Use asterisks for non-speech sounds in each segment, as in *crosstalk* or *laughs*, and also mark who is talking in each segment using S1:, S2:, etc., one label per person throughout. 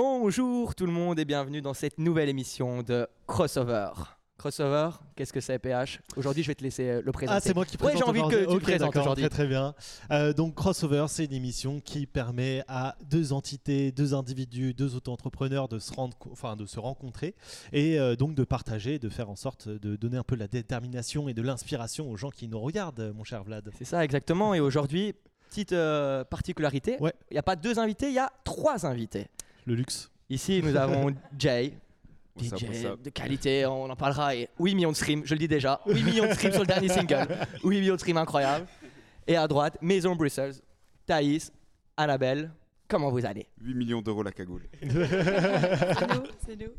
S1: Bonjour tout le monde et bienvenue dans cette nouvelle émission de Crossover. Crossover, qu'est-ce que c'est PH Aujourd'hui je vais te laisser euh, le présenter.
S2: Ah, c'est moi qui
S1: Ouais,
S2: présente.
S1: j'ai envie que tu le
S2: Ok,
S1: présentes aujourd'hui.
S2: Très très bien. Euh, donc Crossover, c'est une émission qui permet à deux entités, deux individus, deux auto-entrepreneurs de se rendre, enfin de se rencontrer et euh, donc de partager, de faire en sorte de donner un peu de la détermination et de l'inspiration aux gens qui nous regardent, mon cher Vlad.
S1: C'est ça exactement et aujourd'hui, petite euh, particularité, il
S2: Ouais.
S1: n'y a pas deux invités, il y a trois invités.
S2: Le luxe.
S1: Ici nous *laughs* avons Jay, DJ de qualité, on en parlera, et 8 millions de streams, je le dis déjà, 8 *laughs* millions de streams sur le dernier single, 8 millions de streams incroyables. Et à droite, Maison Brussels, Thaïs, Annabelle, comment vous allez?
S3: 8 millions d'euros la cagoule. *laughs*
S4: C'est nous, c'est nous.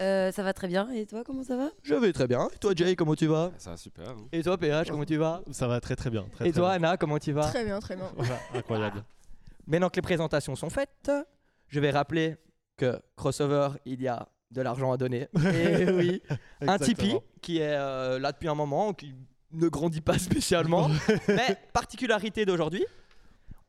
S4: Euh, ça va très bien. Et toi, comment ça va?
S1: Je vais très bien, et toi Jay, comment tu vas?
S3: Ça va super. hein.
S1: Et toi PH, comment tu vas?
S2: Ça va très très bien. Très,
S1: Et
S2: très
S1: toi
S2: bien.
S1: Anna, comment tu vas?
S5: Très bien, très bien.
S2: Voilà, incroyable.
S1: Maintenant que les présentations sont faites, je vais rappeler que Crossover, il y a de l'argent à donner. *laughs* Et oui, un Tipeee qui est euh, là depuis un moment, qui ne grandit pas *laughs* spécialement. *laughs* mais particularité d'aujourd'hui,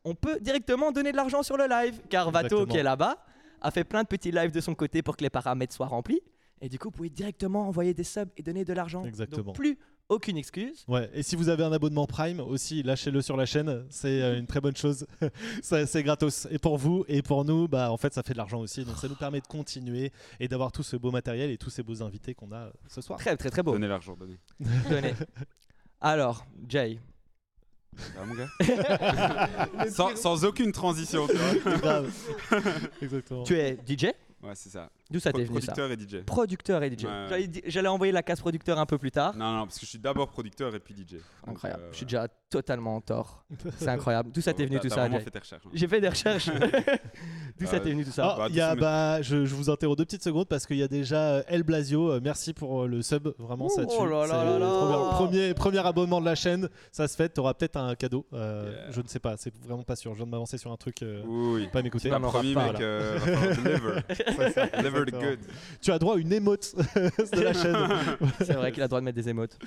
S1: on peut directement donner de l'argent sur le live, car Vato
S2: Exactement.
S1: qui est là-bas a fait plein de petits lives de son côté pour que les paramètres soient remplis. Et du coup, vous pouvez directement envoyer des subs et donner de l'argent.
S2: Exactement.
S1: Donc plus aucune excuse.
S2: Ouais, et si vous avez un abonnement Prime aussi, lâchez-le sur la chaîne, c'est euh, une très bonne chose. *laughs* C'est gratos. Et pour vous et pour nous, bah en fait ça fait de l'argent aussi, donc ça nous permet de continuer et d'avoir tout ce beau matériel et tous ces beaux invités qu'on a euh, ce soir.
S1: Très très très beau.
S3: Donnez l'argent, donnez. *laughs*
S1: Donnez. Alors, Jay,
S3: Ah, mon gars? *laughs* Sans, sans aucune transition, tu vois.
S2: Grave. Exactement.
S1: tu es DJ
S3: Ouais, c'est ça.
S1: D'où ça
S3: Pro-
S1: t'est venu ça
S3: producteur et DJ.
S1: Producteur et DJ.
S3: Ouais.
S1: J'allais envoyer la case producteur un peu plus tard.
S3: Non, non, parce que je suis d'abord producteur et puis DJ. Donc,
S1: Incroyable.
S3: euh,
S1: Je suis déjà totalement en tort. *laughs* C'est incroyable. D'où ça t'est venu
S3: t'as-
S1: tout
S3: t'as
S1: ça,
S3: vraiment
S1: Jay
S3: fait tes recherches. hein.
S1: J'ai fait des recherches. *laughs* *laughs* D'où ça
S3: Euh,
S1: t'est venu tout ça
S2: Ah,
S3: Bah,
S2: il y a,
S3: tous ces-
S2: bah, je, je vous interromps deux petites secondes parce qu'il y a déjà euh, El Blasio. euh, merci pour euh, le sub, vraiment ça
S1: Oh
S2: tue.
S1: là là
S2: C'est
S1: là là.
S2: trop bien. Premier, premier abonnement de la chaîne, ça se fait. T'auras peut-être un cadeau. euh,
S3: Yeah.
S2: Je ne sais pas, c'est vraiment pas sûr. Je viens de m'avancer sur un truc. euh,
S3: Oui, oui.
S2: Pas m'écouter.
S1: Tu vas
S3: T'as
S1: m'en
S3: promis,
S1: reparler.
S3: mec. euh, va falloir deliver. Deliver the
S2: Exactement.
S3: good.
S2: Tu as droit à une émote *laughs* de la chaîne. *laughs*
S1: C'est vrai qu'il a le droit de mettre des émotes.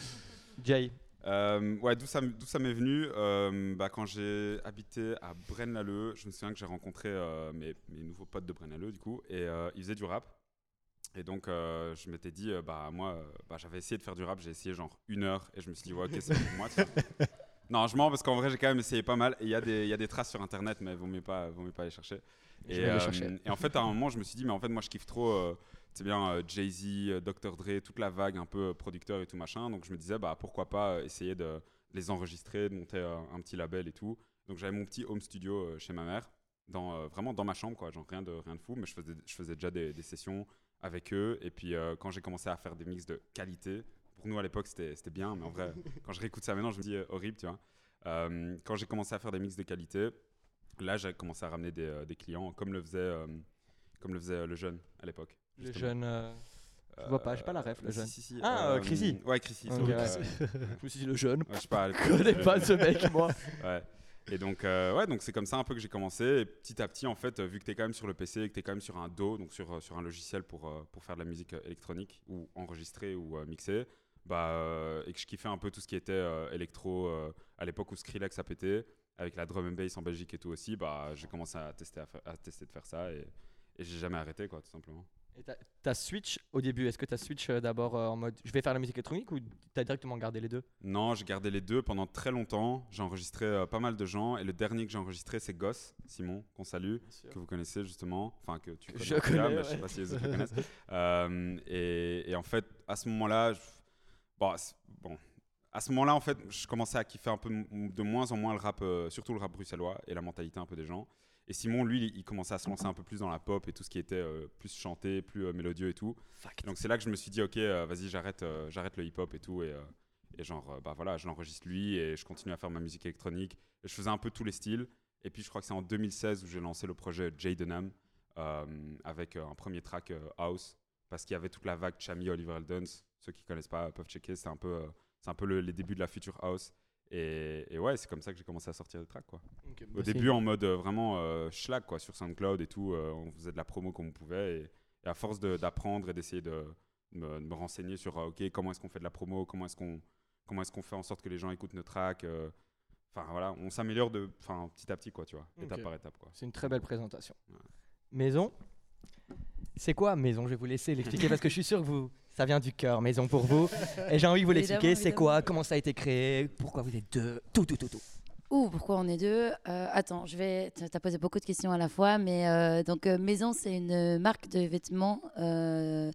S1: Jay,
S3: Euh, ouais, d'où ça, m'est venu euh, bah, Quand j'ai habité à Braine-l'Alleud, je me souviens que j'ai rencontré euh, mes, mes nouveaux potes de Braine-l'Alleud, du coup, et euh, ils faisaient du rap. Et donc, euh, je m'étais dit, euh, bah, moi, bah, j'avais essayé de faire du rap, j'ai essayé genre une heure, et je me suis dit, ouais, ok, c'est pour moi. *laughs* tu non, je mens parce qu'en vrai, j'ai quand même essayé pas mal, il y, a des- il y a des traces sur internet, mais vaut mieux pas, vaut mieux pas les chercher. Et, euh,
S1: chercher.
S3: et en fait, à un moment, je me suis dit, mais en fait, moi, je kiffe trop, euh, c'est bien euh, Jay-Z, euh, Dr. Dre, toute la vague un peu euh, producteur et tout machin. Donc, je me disais, bah, pourquoi pas essayer de les enregistrer, de monter un petit label et tout. Donc, j'avais mon petit home studio chez ma mère, dans, vraiment dans ma chambre, quoi. Genre, rien de, rien de fou, mais je faisais, je faisais déjà des, des sessions avec eux. Et puis, quand j'ai commencé à faire des mix de qualité, pour nous à l'époque, c'était c'était bien, mais en vrai, *laughs* quand je réécoute ça maintenant, je me dis euh, horrible, tu vois. Euh, quand j'ai commencé à faire des mix de qualité, là, j'ai commencé à ramener des, euh, des clients, comme le faisait, euh, comme le, faisait euh, le jeune à l'époque.
S1: le jeune. euh, Je vois pas, j'ai pas la ref, le
S3: si,
S1: jeune.
S3: si, si,
S1: Ah, euh, Chrissy.
S3: Ouais, Chrissy.
S1: Ok,
S3: c'est vrai,
S1: ouais.
S3: euh, *laughs*
S1: Je me suis dit le jeune.
S3: ouais, je sais pas. *laughs*
S1: Je connais pas ce mec, moi.
S3: Ouais. Et donc, euh, ouais, donc c'est comme ça un peu que j'ai commencé. Et petit à petit, en fait, vu que tu es quand même sur le PC et que tu es quand même sur un DO, donc sur, sur un logiciel pour, pour faire de la musique électronique ou enregistrer ou euh, mixer, bah, euh, et que je kiffais un peu tout ce qui était euh, électro euh, à l'époque où Skrillex a pété, avec la drum and bass en Belgique et tout aussi, bah, j'ai commencé à tester, à, fa- à tester de faire ça et, et j'ai jamais arrêté, quoi, tout simplement.
S1: Et t'as- T'as switch au début. Est-ce que t'as switch d'abord en mode je vais faire la musique électronique ou t'as directement gardé les deux?
S3: Non, j'ai gardé les deux pendant très longtemps. J'ai enregistré pas mal de gens. Et le dernier que j'ai enregistré, c'est Goss, Simon, qu'on salue, que vous connaissez justement. Enfin, que tu connais.
S1: Je connais,
S3: mais je sais pas si les autres le connaissent. Et, et en fait, à ce moment-là, je- bon, à ce- bon, à ce moment-là, en fait, je commençais à kiffer un peu de moins en moins le rap, euh, surtout le rap bruxellois et la mentalité un peu des gens. Et Simon, lui, il- commençait à se lancer un peu plus dans la pop et tout ce qui était euh, plus chanté, plus euh, mélodieux et tout. Donc c'est là que je me suis dit, ok, vas-y, j'arrête, j'arrête le hip-hop et tout. Et, et genre, bah voilà, je l'enregistre lui et je continue à faire ma musique électronique. Et je faisais un peu tous les styles. Et puis je crois que c'est en 2016 où j'ai lancé le projet Jadenham euh, avec un premier track House. Parce qu'il y avait toute la vague Chami, Oliver Eldens. Ceux qui connaissent pas peuvent checker. C'est un peu, euh, c'est un peu le- les débuts de la future House. Et, et ouais, c'est comme ça que j'ai commencé à sortir des tracks. Quoi. Au début, en mode euh, vraiment euh, schlag, quoi, sur SoundCloud et tout. euh, on faisait de la promo comme on pouvait. Et, et à force de- d'apprendre et d'essayer de, me, de me renseigner sur euh, ok comment est-ce qu'on fait de la promo, comment est-ce qu'on comment est-ce qu'on fait en sorte que les gens écoutent nos tracks. Enfin voilà, on s'améliore de, enfin petit à petit quoi, tu vois, étape par étape quoi.
S1: C'est une très belle présentation.
S3: Ouais.
S1: Maison? C'est quoi maison? Je vais vous laisser l'expliquer *laughs* parce que je suis sûr que vous, ça vient du cœur, maison pour vous. Et j'ai envie de vous l'expliquer. C'est quoi? Comment ça a été créé? Pourquoi vous êtes deux? Tout, tout, tout, tout.
S4: Ouh, pourquoi on est deux? Euh, Attends, je vais. Tu as posé beaucoup de questions à la fois, mais euh, donc euh, Maison, c'est une marque de vêtements euh,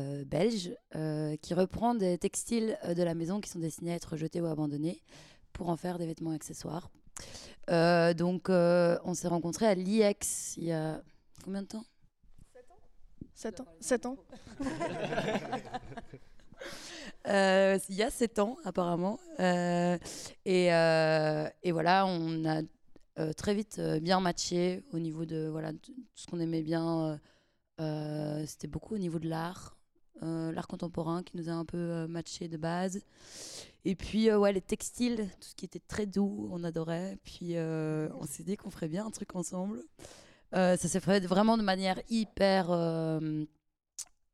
S4: euh, belge euh, qui reprend des textiles euh, de la maison qui sont destinés à être jetés ou abandonnés pour en faire des vêtements accessoires. Euh, donc, euh, on s'est rencontrés à l'IEX il y a combien de temps?
S5: 7 ans 7 ans *laughs*
S4: Euh, il y a 7 ans apparemment. Euh, et, euh, et voilà, on a très vite bien matché au niveau de voilà, tout ce qu'on aimait bien. C'était beaucoup au niveau de l'art, l'art contemporain qui nous a un peu matché de base. Et puis ouais, les textiles, tout ce qui était très doux, on adorait. Puis on s'est dit qu'on ferait bien un truc ensemble. Euh, ça s'est fait vraiment de manière hyper euh,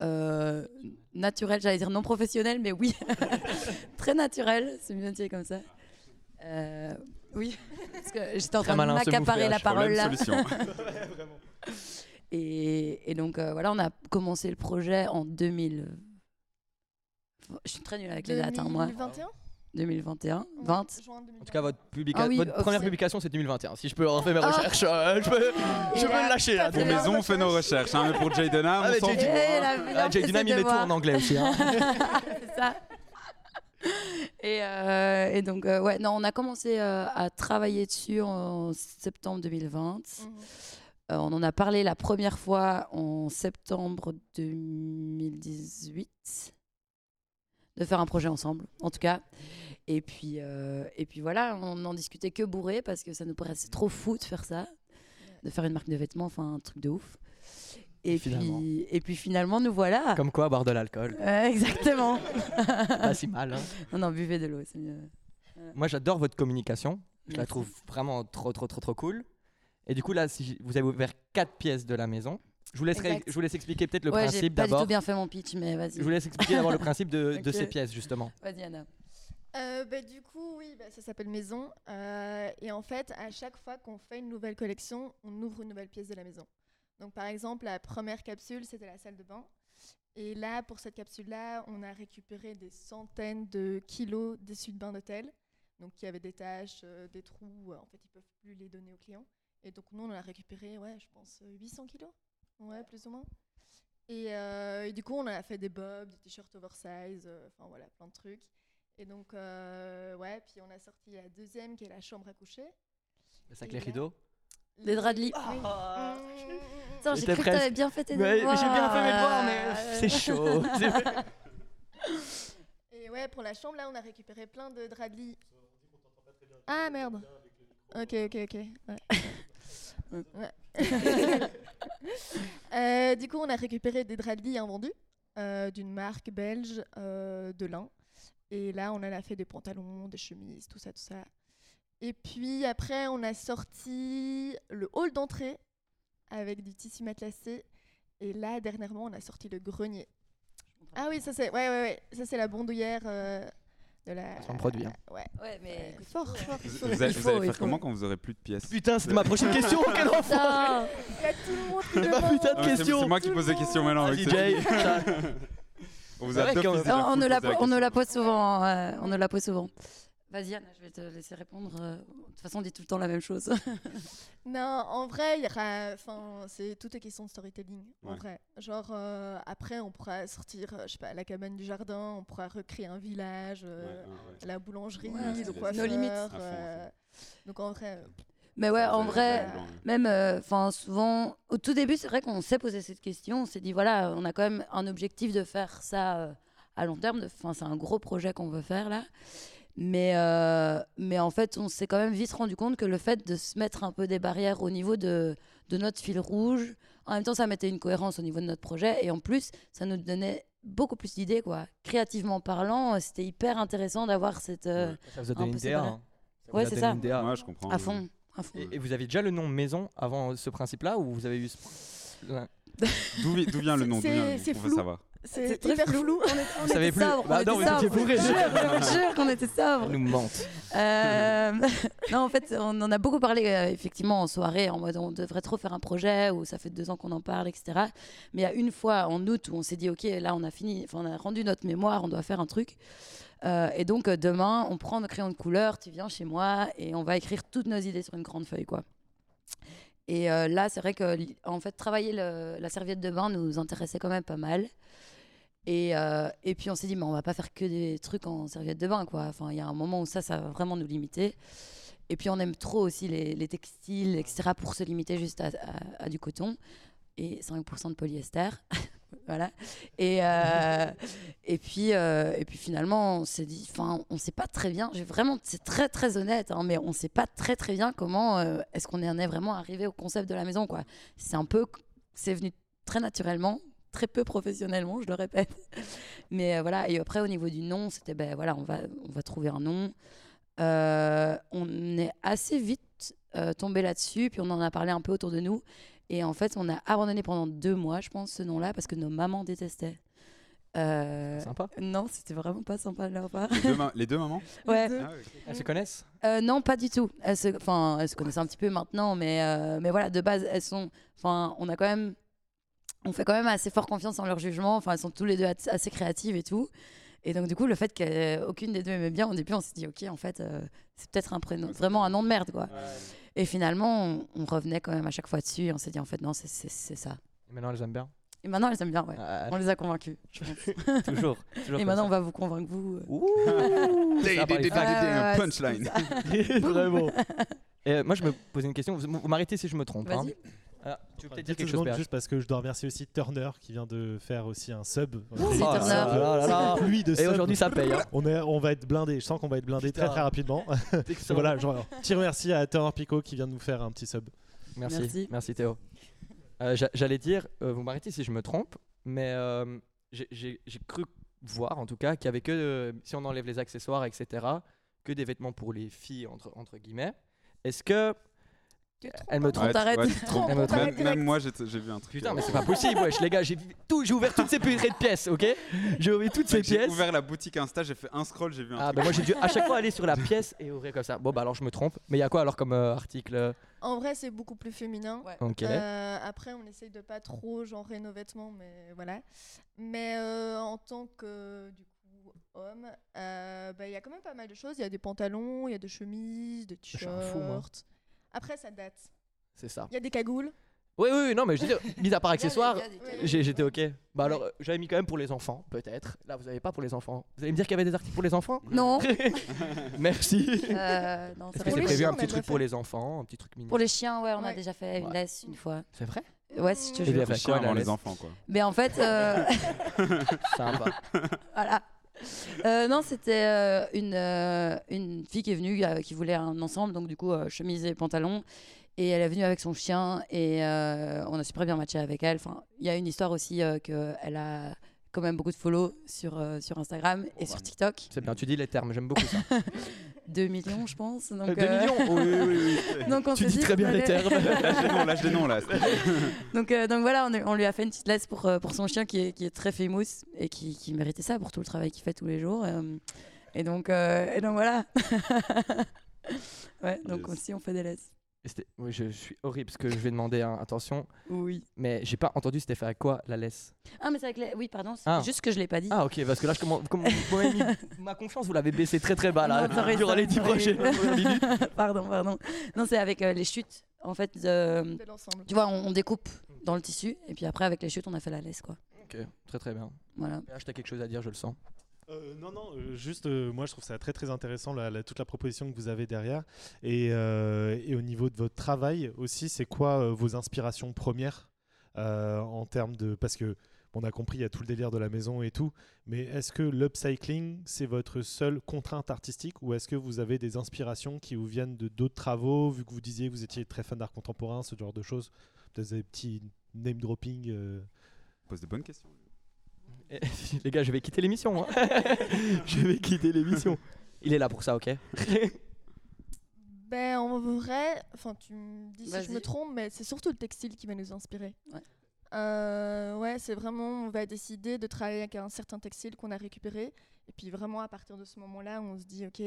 S4: euh, naturelle, j'allais dire non professionnelle, mais oui, *laughs* très naturelle, c'est mieux de dire comme ça. Euh, oui, *laughs* parce que j'étais en
S1: Très
S4: train de
S1: ce
S4: m'accaparer la parole là. *laughs* Et, et donc euh, voilà, on a commencé le projet en 2000. Je suis très nulle avec les dates, hein, moi.
S5: 2021
S4: 2021, 20.
S5: Juin 2021.
S1: En tout cas, votre, publica-
S4: Ah oui,
S1: votre première publication, c'est 2021. Si je peux refaire mes
S4: Ah.
S1: recherches, euh, je peux, je peux me lâcher là.
S3: Pour maison, on fait nos recherches. hein, mais pour Jay Dunham,
S1: Ah,
S3: on
S1: Jay-.
S4: Eh,
S1: Ah, Jay
S4: fait
S1: Dunham, il met tout en anglais aussi. hein. *laughs*
S4: C'est ça. Et, euh, et donc, euh, ouais, non, on a commencé euh, à travailler dessus en septembre 2020.
S5: Mhm.
S4: Euh, on en a parlé la première fois en septembre 2018 de faire un projet ensemble, en tout cas. Et puis, euh, et puis voilà, on n'en discutait que bourré parce que ça nous paraissait trop fou de faire ça, de faire une marque de vêtements, enfin un truc de ouf. Et
S1: Finalement.
S4: puis, et puis finalement, nous voilà.
S1: Comme quoi, boire de l'alcool,
S4: exactement.
S1: pas si mal. hein. *laughs*
S4: non, non, buvez de l'eau, c'est mieux.
S1: Moi, j'adore votre communication. Je la trouve vraiment trop, trop, trop, trop cool. Et du coup, là, si vous avez ouvert quatre pièces de la maison, je vous, laisserai,
S4: Exact.
S1: je vous laisse expliquer peut-être le
S4: ouais, j'ai
S1: principe
S4: pas du
S1: d'abord.
S4: tout bien fait mon pitch, mais vas-y.
S1: Je vous laisse expliquer d'abord le principe de, *laughs* ces pièces, justement.
S4: Vas-y, Anna.
S5: Euh, bah, du coup, oui, bah, ça s'appelle Maison. Euh, et en fait, à chaque fois qu'on fait une nouvelle collection, on ouvre une nouvelle pièce de la maison. Donc, par exemple, la première capsule, c'était la salle de bain. Et là, pour cette capsule-là, on a récupéré des centaines de kilos d'essuie de bain d'hôtel. Donc, il y avait des taches, euh, des trous. En fait, ils peuvent plus les donner aux clients. Et donc, nous, on en a récupéré, ouais, je pense, euh, 800 kilos. Ouais, plus ou moins. Et, euh, et du coup, on a fait des bobs, des t-shirts oversize, euh, enfin voilà, plein de trucs. Et donc, euh, ouais, puis on a sorti la deuxième qui est la chambre à coucher.
S1: Le sac, les rideaux.
S4: Les draps de lit.
S5: Oui.
S1: Ah.
S5: Mmh.
S4: Attends, j'ai cru que
S1: presque.
S4: t'avais bien fait tes
S1: Ouais,
S4: devoirs.
S1: J'ai bien fait mes devoirs, mais c'est chaud. *laughs*
S5: Et ouais, pour la chambre, là, on a récupéré plein de draps de lit. Ah merde. Ok, ok, ok. Ouais. *laughs* Ouais. *laughs* Euh, du coup, on a récupéré des draps de lit invendus euh, d'une marque belge euh, de lin. Et là, on en a fait des pantalons, des chemises, tout ça, tout ça. Et puis après, on a sorti le hall d'entrée avec du tissu matelassé. Et là, dernièrement, on a sorti le grenier. Ah oui, ça c'est ouais, ouais, ouais. Ça, c'est la bondouillère de la.
S1: C'est un produit, hein.
S5: Ouais.
S4: Ouais, mais.
S5: Euh, fort, fort.
S3: Vous,
S5: fort.
S3: vous allez, vous faire comment quand vous aurez plus de pièces
S1: Putain, c'était ma prochaine *laughs* question. Quel enfant
S4: Putain
S5: Il y a tout le monde qui
S1: Ma putain de
S3: c'est-
S1: question.
S3: C'est moi qui pose des questions maintenant. *laughs* Cette- On vous a déjà
S4: on, ne la, pose souvent. euh, on ne la pose souvent. Vas-y, Anna, je vais te laisser répondre. euh, De toute façon, on dit tout le temps la même chose. *laughs*
S5: Non, en vrai, il y aura. Enfin, c'est toute est question de storytelling. En vrai. Genre, euh, après, on pourra sortir, euh, je sais pas, la cabane du jardin, on pourra recréer un village, euh,
S3: Ouais, ouais, ouais.
S5: la boulangerie, le coiffeur.
S4: nos limites.
S5: Euh, donc, en vrai.
S4: Mais ouais, en vrai. Même, euh, enfin, souvent, au tout début, c'est vrai qu'on s'est posé cette question. On s'est dit, voilà, on a quand même un objectif de faire ça euh, à long terme. Enfin, c'est un gros projet qu'on veut faire là. Mais, euh, mais en fait, on s'est quand même vite rendu compte que le fait de se mettre un peu des barrières au niveau de, de notre fil rouge, en même temps, ça mettait une cohérence au niveau de notre projet. Et en plus, ça nous donnait beaucoup plus d'idées, quoi. Créativement parlant, euh, c'était hyper intéressant d'avoir cette. euh,
S1: Ça vous a donné une DA. hein.
S4: Ouais, c'est ça.
S1: une DA.
S3: Ouais, je comprends.
S4: à fond. À fond.
S1: Et, et vous aviez déjà le nom maison avant ce principe-là ou vous avez eu ce... *laughs* Ouais.
S3: D'où vi- d'où vient le nom?
S5: C'est-
S3: On veut
S5: flou.
S3: savoir?
S5: C'est
S4: très
S5: hyper flou.
S4: On, est- on était
S1: plus.
S4: sobres,
S1: Bah
S4: on
S1: non,
S4: était. Je jure, je vous jure qu'on était sobres.
S1: Ils nous mentent.
S4: Euh, *laughs* non, en fait, on en a beaucoup parlé euh, effectivement en soirée, en mode on devrait trop faire un projet ou ça fait deux ans qu'on en parle, etc. Mais il y a une fois en août où on s'est dit, ok, là on a fini, enfin on a rendu notre mémoire, on doit faire un truc. Euh, et donc euh, demain, on prend nos crayons de couleur, tu viens chez moi et on va écrire toutes nos idées sur une grande feuille, quoi. Et euh, là, c'est vrai que en fait, travailler le- la serviette de bain nous intéressait quand même pas mal. Et, euh, et puis on s'est dit, mais on va pas faire que des trucs en serviette de bain, quoi. Enfin, il y a un moment où ça, ça va vraiment nous limiter. Et puis on aime trop aussi les, les textiles, etc., pour se limiter juste à, du coton et 5% de polyester. *laughs* voilà. Et, euh, et, puis, euh, et puis finalement, on s'est dit, enfin, on sait pas très bien, vraiment, c'est très très honnête, hein, mais on sait pas très très bien comment est-ce qu'on en est vraiment arrivé au concept de la maison, quoi. C'est un peu, c'est venu très naturellement, très peu professionnellement, je le répète. *laughs* Mais euh, voilà, et après au niveau du nom, c'était ben voilà, on va, on va trouver un nom. Euh, on est assez vite euh, tombé là-dessus, puis on en a parlé un peu autour de nous. Et en fait, on a abandonné pendant deux mois, je pense, ce nom-là, parce que nos mamans détestaient. Euh,
S1: Sympa?
S4: non, c'était vraiment pas sympa de leur part.
S3: Les deux, ma- les deux mamans? *laughs*
S4: Ouais.
S3: Ah.
S1: Elles se connaissent?
S4: Euh, non, pas du tout. Elles se, enfin, elles se connaissent un petit peu maintenant, mais, euh, mais voilà, de base, elles sont. Enfin, on a quand même. On fait quand même assez fort confiance en leur jugement. Enfin, elles sont tous les deux as- assez créatives et tout. Et donc, du coup, le fait qu'aucune des deux aimait bien, au début, on s'est dit, ok, en fait, euh, c'est peut-être un prénom, vraiment un nom de merde, quoi. Et finalement, on, on revenait quand même à chaque fois dessus. Et on s'est dit, en fait, non, c'est- ça.
S1: Et maintenant, elles aiment bien?
S4: Et maintenant, elles aiment bien, ouais.
S1: Ah,
S4: On les a convaincus. je pense. *laughs*
S1: toujours. toujours
S4: Et maintenant, on va vous convaincre, vous. euh.
S1: Ouh *laughs*
S4: ouais,
S3: punchline. *laughs*
S1: Vraiment. Et, euh, moi, je me posais une question. Vous, vous m'arrêtez si je me trompe. hein. Ah, tu veux peut-être dire quelque chose,
S2: juste parce que je dois remercier aussi Turner qui vient de faire aussi un sub. Pluie de
S1: Et aujourd'hui, ça paye. hein. *laughs*
S2: On, est, on va être blindé. Je sens qu'on va être blindé très très rapidement. *laughs* Voilà, genre, petit merci à Turner Pico qui vient de nous faire un petit sub.
S1: Merci.
S4: Merci.
S1: Merci, Théo. Euh, j'a- J'allais dire, euh, vous m'arrêtez si je me trompe, mais euh, j'ai- cru voir en tout cas qu'il y avait que, euh, si on enlève les accessoires, etc., que des vêtements pour les filles, entre, entre guillemets. Est-ce que. Elle me trompe.
S4: T'arrête.
S1: Elle me trompe.
S3: Même, même moi, j'ai vu un truc.
S1: Putain, mais c'est pas possible, wesh, les gars. J'ai ouvert toutes ces purées de pièces, ok? J'ai ouvert toutes ces
S3: mec, J'ai
S1: pièces.
S3: ouvert la boutique Insta, j'ai fait un scroll, j'ai vu un
S1: Ah,
S3: truc.
S1: bah moi j'ai dû à chaque *laughs* fois aller sur la pièce et ouvrir comme ça. Bon, bah alors je me trompe. Mais il y a quoi alors comme euh, article?
S5: En vrai, c'est beaucoup plus féminin.
S4: Ouais.
S1: Ok.
S5: Euh, après, on essaye de pas trop genrer nos vêtements, mais voilà. Mais euh, en tant que du coup homme, euh, bah, il y a quand même pas mal de choses. Il y a des pantalons, il y a des chemises, des
S1: suis un fou, moi.
S5: t-shirts. Après, ça date.
S1: C'est ça.
S5: Il y a des cagoules.
S1: Oui, oui, oui, non, mais je veux dire, *laughs* mis à part accessoires,
S4: Il a il a
S1: j'étais ok. Bah alors, euh, j'avais mis quand même pour les enfants, peut-être. Là, vous avez pas pour les enfants. Vous allez me dire qu'il y avait des articles pour les enfants?
S4: Non. *laughs* *laughs*
S1: Merci.
S4: Euh, non,
S1: Est-ce que c'est prévu
S5: chiens,
S1: un
S5: a
S1: petit truc pour
S5: fait.
S1: les enfants, un petit truc mignon?
S4: Pour les chiens, ouais, on a déjà fait une
S1: Ouais.
S4: laisse une fois.
S1: C'est vrai?
S4: Ouais, si je te jure.
S1: bien fait
S3: Chien
S1: quoi,
S3: les enfants, quoi.
S4: Mais en fait, euh,
S1: Sympa.
S4: voilà. *laughs* Euh, non, c'était euh, une, euh, une fille qui est venue, qui voulait un ensemble, donc du coup, chemise et pantalon. Et elle est venue avec son chien et on a super bien matché avec elle. Enfin, il y a une histoire aussi qu'elle a quand même beaucoup de follow sur, sur Instagram et sur TikTok.
S1: C'est bien, tu dis les termes, j'aime beaucoup ça. *laughs*
S4: 2 millions, je pense. Donc,
S1: 2
S4: euh,
S1: millions Oui, oui, oui. *laughs*
S4: donc on
S1: Tu dis
S4: dit
S1: très bien les termes. *laughs*
S3: Lâche des noms, lâche des noms là. *laughs*
S4: Donc, euh, donc voilà, on, lui a fait une petite laisse pour, euh, pour son chien qui est, qui est très famous et qui, qui méritait ça pour tout le travail qu'il fait tous les jours. euh, et, donc, euh, et donc voilà. ouais, donc
S3: Yes.
S4: aussi on fait des laisses.
S1: Oui, je, je suis horrible parce que je vais demander hein, attention,
S4: Oui.
S1: mais j'ai pas entendu c'était fait avec quoi la laisse.
S4: Ah, mais c'est avec les. Oui, pardon, c'est
S1: Ah.
S4: juste que je l'ai pas dit.
S1: Ah ok, parce que là, je commence, comme *laughs* ma confiance, vous l'avez baissé très très bas là,
S4: Non,
S1: durant les 10
S4: sorry,
S1: prochaines *laughs* minutes. *laughs*
S4: pardon, pardon. Non, c'est avec euh, les chutes. En fait, euh, tu vois, on, on découpe dans le tissu et puis après, avec les chutes, on a fait la laisse, quoi.
S1: Ok, très très bien.
S4: Voilà.
S1: Là, t'as quelque chose à dire, je le sens.
S2: Euh, non, non, euh, juste, euh, moi je trouve ça très très intéressant, toute la proposition que vous avez derrière. Et, au niveau de votre travail aussi, c'est quoi vos inspirations premières en termes de. Parce que on a compris, il y a tout le délire de la maison et tout, mais est-ce que l'upcycling, c'est votre seule contrainte artistique ou est-ce que vous avez des inspirations qui vous viennent de d'autres travaux, vu que vous disiez que vous étiez très fan d'art contemporain, ce genre de choses? Peut-être des petits name dropping
S3: Pose de bonnes questions. *laughs*
S1: Les gars, je vais quitter l'émission. hein. *laughs* je vais quitter l'émission. Il est là pour ça, ok?
S5: Ben, en vrai, enfin, tu me dis si je me trompe, mais c'est surtout le textile qui va nous inspirer.
S4: Ouais.
S5: euh, ouais, c'est vraiment, on va décider de travailler avec un certain textile qu'on a récupéré. Et puis vraiment, à partir de ce moment-là, on se dit, ok,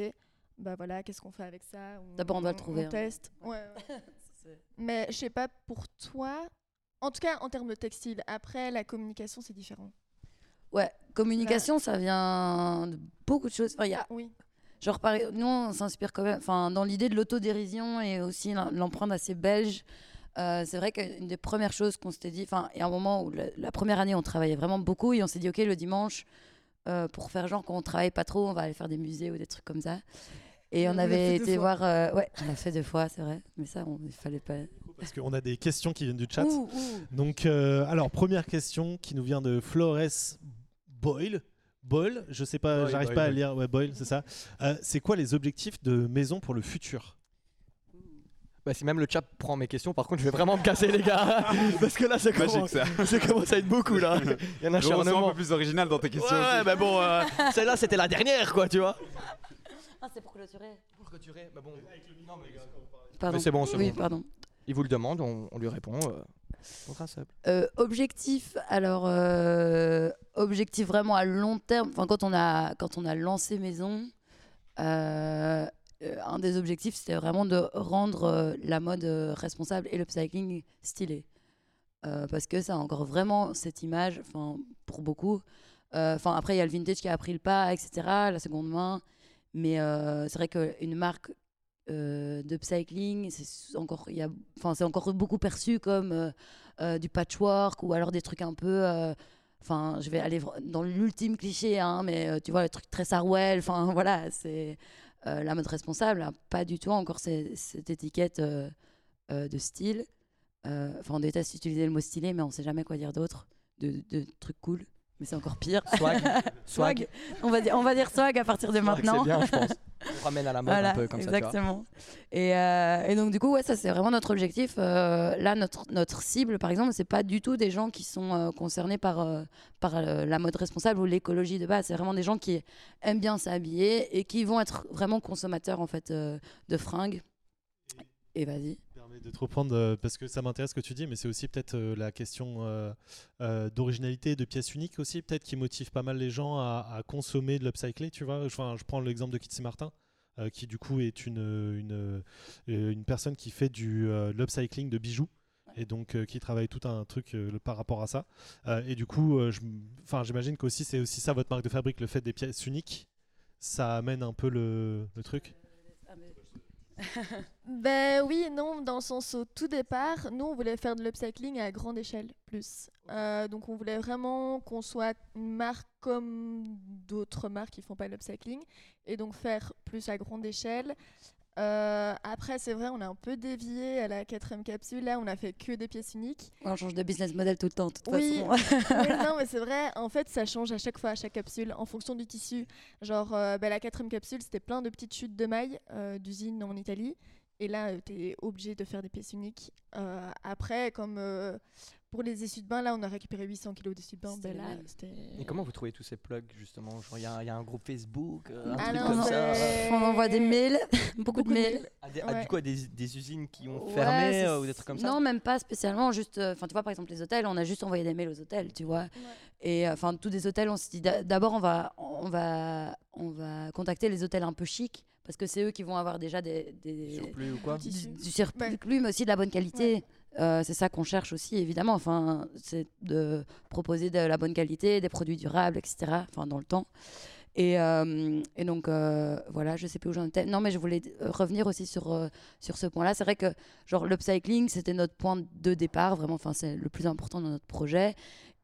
S5: bah voilà, qu'est-ce qu'on fait avec ça?
S4: D'abord, on doit le trouver, hein.
S5: teste. Ouais, ouais. *laughs* Mais je sais pas pour toi. En tout cas, en termes de textile. Après, la communication, c'est différent.
S4: Ouais, communication, ça vient de beaucoup de choses. Enfin, il y a
S5: Oui.
S4: Genre, par- nous, on s'inspire quand même, enfin, dans l'idée de l'autodérision et aussi l'em- l'empreinte assez belge. euh, c'est vrai qu'une des premières choses qu'on s'était dit, enfin, il y a un moment où la, la première année, on travaillait vraiment beaucoup et on s'est dit, ok, le dimanche, euh, pour faire genre qu'on travaille pas trop, on va aller faire des musées ou des trucs comme ça. Et
S5: On
S4: avait
S5: fait deux
S4: été
S5: fois.
S4: voir, euh, ouais, on l'a fait deux fois, c'est vrai, mais ça, on- il fallait pas.
S2: Parce qu'on a des questions qui viennent du chat.
S4: Ouh, ouh.
S2: Donc, euh, alors, première question qui nous vient de Flores Boyle. Boyle, je sais pas, j'arrive pas à lire. Ouais, Boyle, c'est ça. Euh, c'est quoi les objectifs de maison pour le futur?
S1: Bah, si même le chat prend mes questions, par contre, je vais vraiment me casser, les gars. *laughs* Parce que là, ça commence,
S3: ça. *laughs*
S1: ça commence à être beaucoup, là. Il y a un
S3: Laurent, sois un peu plus original dans tes questions.
S1: ouais,
S3: aussi.
S1: bah bon, euh, celle-là, c'était la dernière, quoi, tu vois.
S4: Ah, c'est pour clôturer.
S1: Pour clôturer, bah bon. Non, mais,
S4: Pardon.
S1: Mais c'est bon, c'est
S4: Oui,
S1: bon.
S4: pardon.
S1: Il vous le demande, on, on lui répond. Euh,
S4: Euh, objectif, alors euh, objectif vraiment à long terme. Enfin, quand on a quand on a lancé Maison, euh, un des objectifs c'était vraiment de rendre la mode responsable et le cycling stylé, parce que ça a encore vraiment cette image. Enfin, pour beaucoup. Enfin, après il y a le vintage qui a pris le pas, etc. La seconde main, mais c'est vrai qu'une marque euh, d'upcycling, c'est encore, y a, encore beaucoup perçu comme euh, euh, du patchwork ou alors des trucs un peu. euh, Enfin, je vais aller dans l'ultime cliché, hein, mais tu vois, le truc très Sarwell. Enfin, *laughs* voilà, c'est la mode responsable, a pas du tout encore cette étiquette de style. Enfin, on déteste utiliser le mot stylé, mais on sait jamais quoi dire d'autre, de, de trucs cool. Mais c'est encore pire. *laughs*
S1: Swag. Swag.
S4: On va dire, on va dire swag à partir de
S1: Swag,
S4: maintenant.
S1: C'est bien, je pense. *laughs* On ramène à la mode
S4: Voilà,
S1: un peu comme ça. tu vois.
S4: exactement. Et, euh, et donc du coup, ouais, ça c'est vraiment notre objectif. Euh, là, notre notre cible, par exemple, c'est pas du tout des gens qui sont euh, concernés par par la mode responsable ou l'écologie de base. C'est vraiment des gens qui aiment bien s'habiller et qui vont être vraiment consommateurs en fait de fringues. Et vas-y.
S2: De te reprendre euh, parce que ça m'intéresse ce que tu dis, mais c'est aussi peut-être euh, la question euh, d'originalité, de pièces uniques aussi, peut-être qui motive pas mal les gens à, consommer de l'upcyclé, tu vois. Je prends l'exemple de Kitsy Martin. qui du coup est une, une, une personne qui fait du l'upcycling de bijoux et donc qui travaille tout un truc par rapport à ça et du coup enfin j'imagine qu'aussi c'est aussi ça votre marque de fabrique le fait des pièces uniques ça amène un peu le, le truc *laughs*
S5: Ben oui et non, dans le sens au tout départ, nous on voulait faire de l'upcycling à grande échelle plus. Euh, donc on voulait vraiment qu'on soit une marque comme d'autres marques qui font pas l'upcycling et donc faire plus à grande échelle. Euh, après c'est vrai on a un peu dévié à la quatrième capsule, là on a fait que des pièces uniques.
S4: On change de business model tout le temps, de toute
S5: Oui.
S4: façon. *laughs*
S5: Oui, non, *laughs* mais c'est vrai. En fait, ça change à chaque fois, à chaque capsule, en fonction du tissu. Genre, euh, bah, la quatrième capsule, c'était plein de petites chutes de mailles euh, d'usine en Italie. Et là, tu es obligé de faire des pièces uniques. Euh, après, comme euh, pour les essuie de bain, là, on a récupéré 800 kilos d'essuie de bain. Ben là.
S1: Et comment vous trouvez tous ces plugs justement? Il y, a un- il y a un groupe Facebook, euh, un
S5: Ah
S1: truc
S5: non,
S1: comme ça.
S5: c'est-
S4: On envoie des mails, beaucoup, *laughs*
S5: Beaucoup
S4: de mails.
S1: Ah, des- ah, du coup, à des, des usines qui ont
S4: Ouais,
S1: fermé euh, ou des trucs comme ça?
S4: Non, même pas spécialement. Juste, euh, enfin, tu vois, par exemple, les hôtels, on a juste envoyé des mails aux hôtels, tu vois. Et enfin, tous des hôtels, on s'est dit d'a- d'abord, on va, on va, on va contacter les hôtels un peu chics parce que c'est eux qui vont avoir déjà des, des
S1: Surplus ou quoi?
S5: Du
S4: du, surplus,
S5: Ouais.
S4: mais aussi de la bonne qualité. Euh, c'est ça qu'on cherche aussi, évidemment. Enfin, c'est de proposer de la bonne qualité, des produits durables, etc. Enfin, dans le temps. Et, euh, et donc, euh, voilà, je sais plus où j'en étais. Non, mais je voulais revenir aussi sur, sur ce point-là. C'est vrai que, genre, l'upcycling, c'était notre point de départ, vraiment. Enfin, c'est le plus important dans notre projet.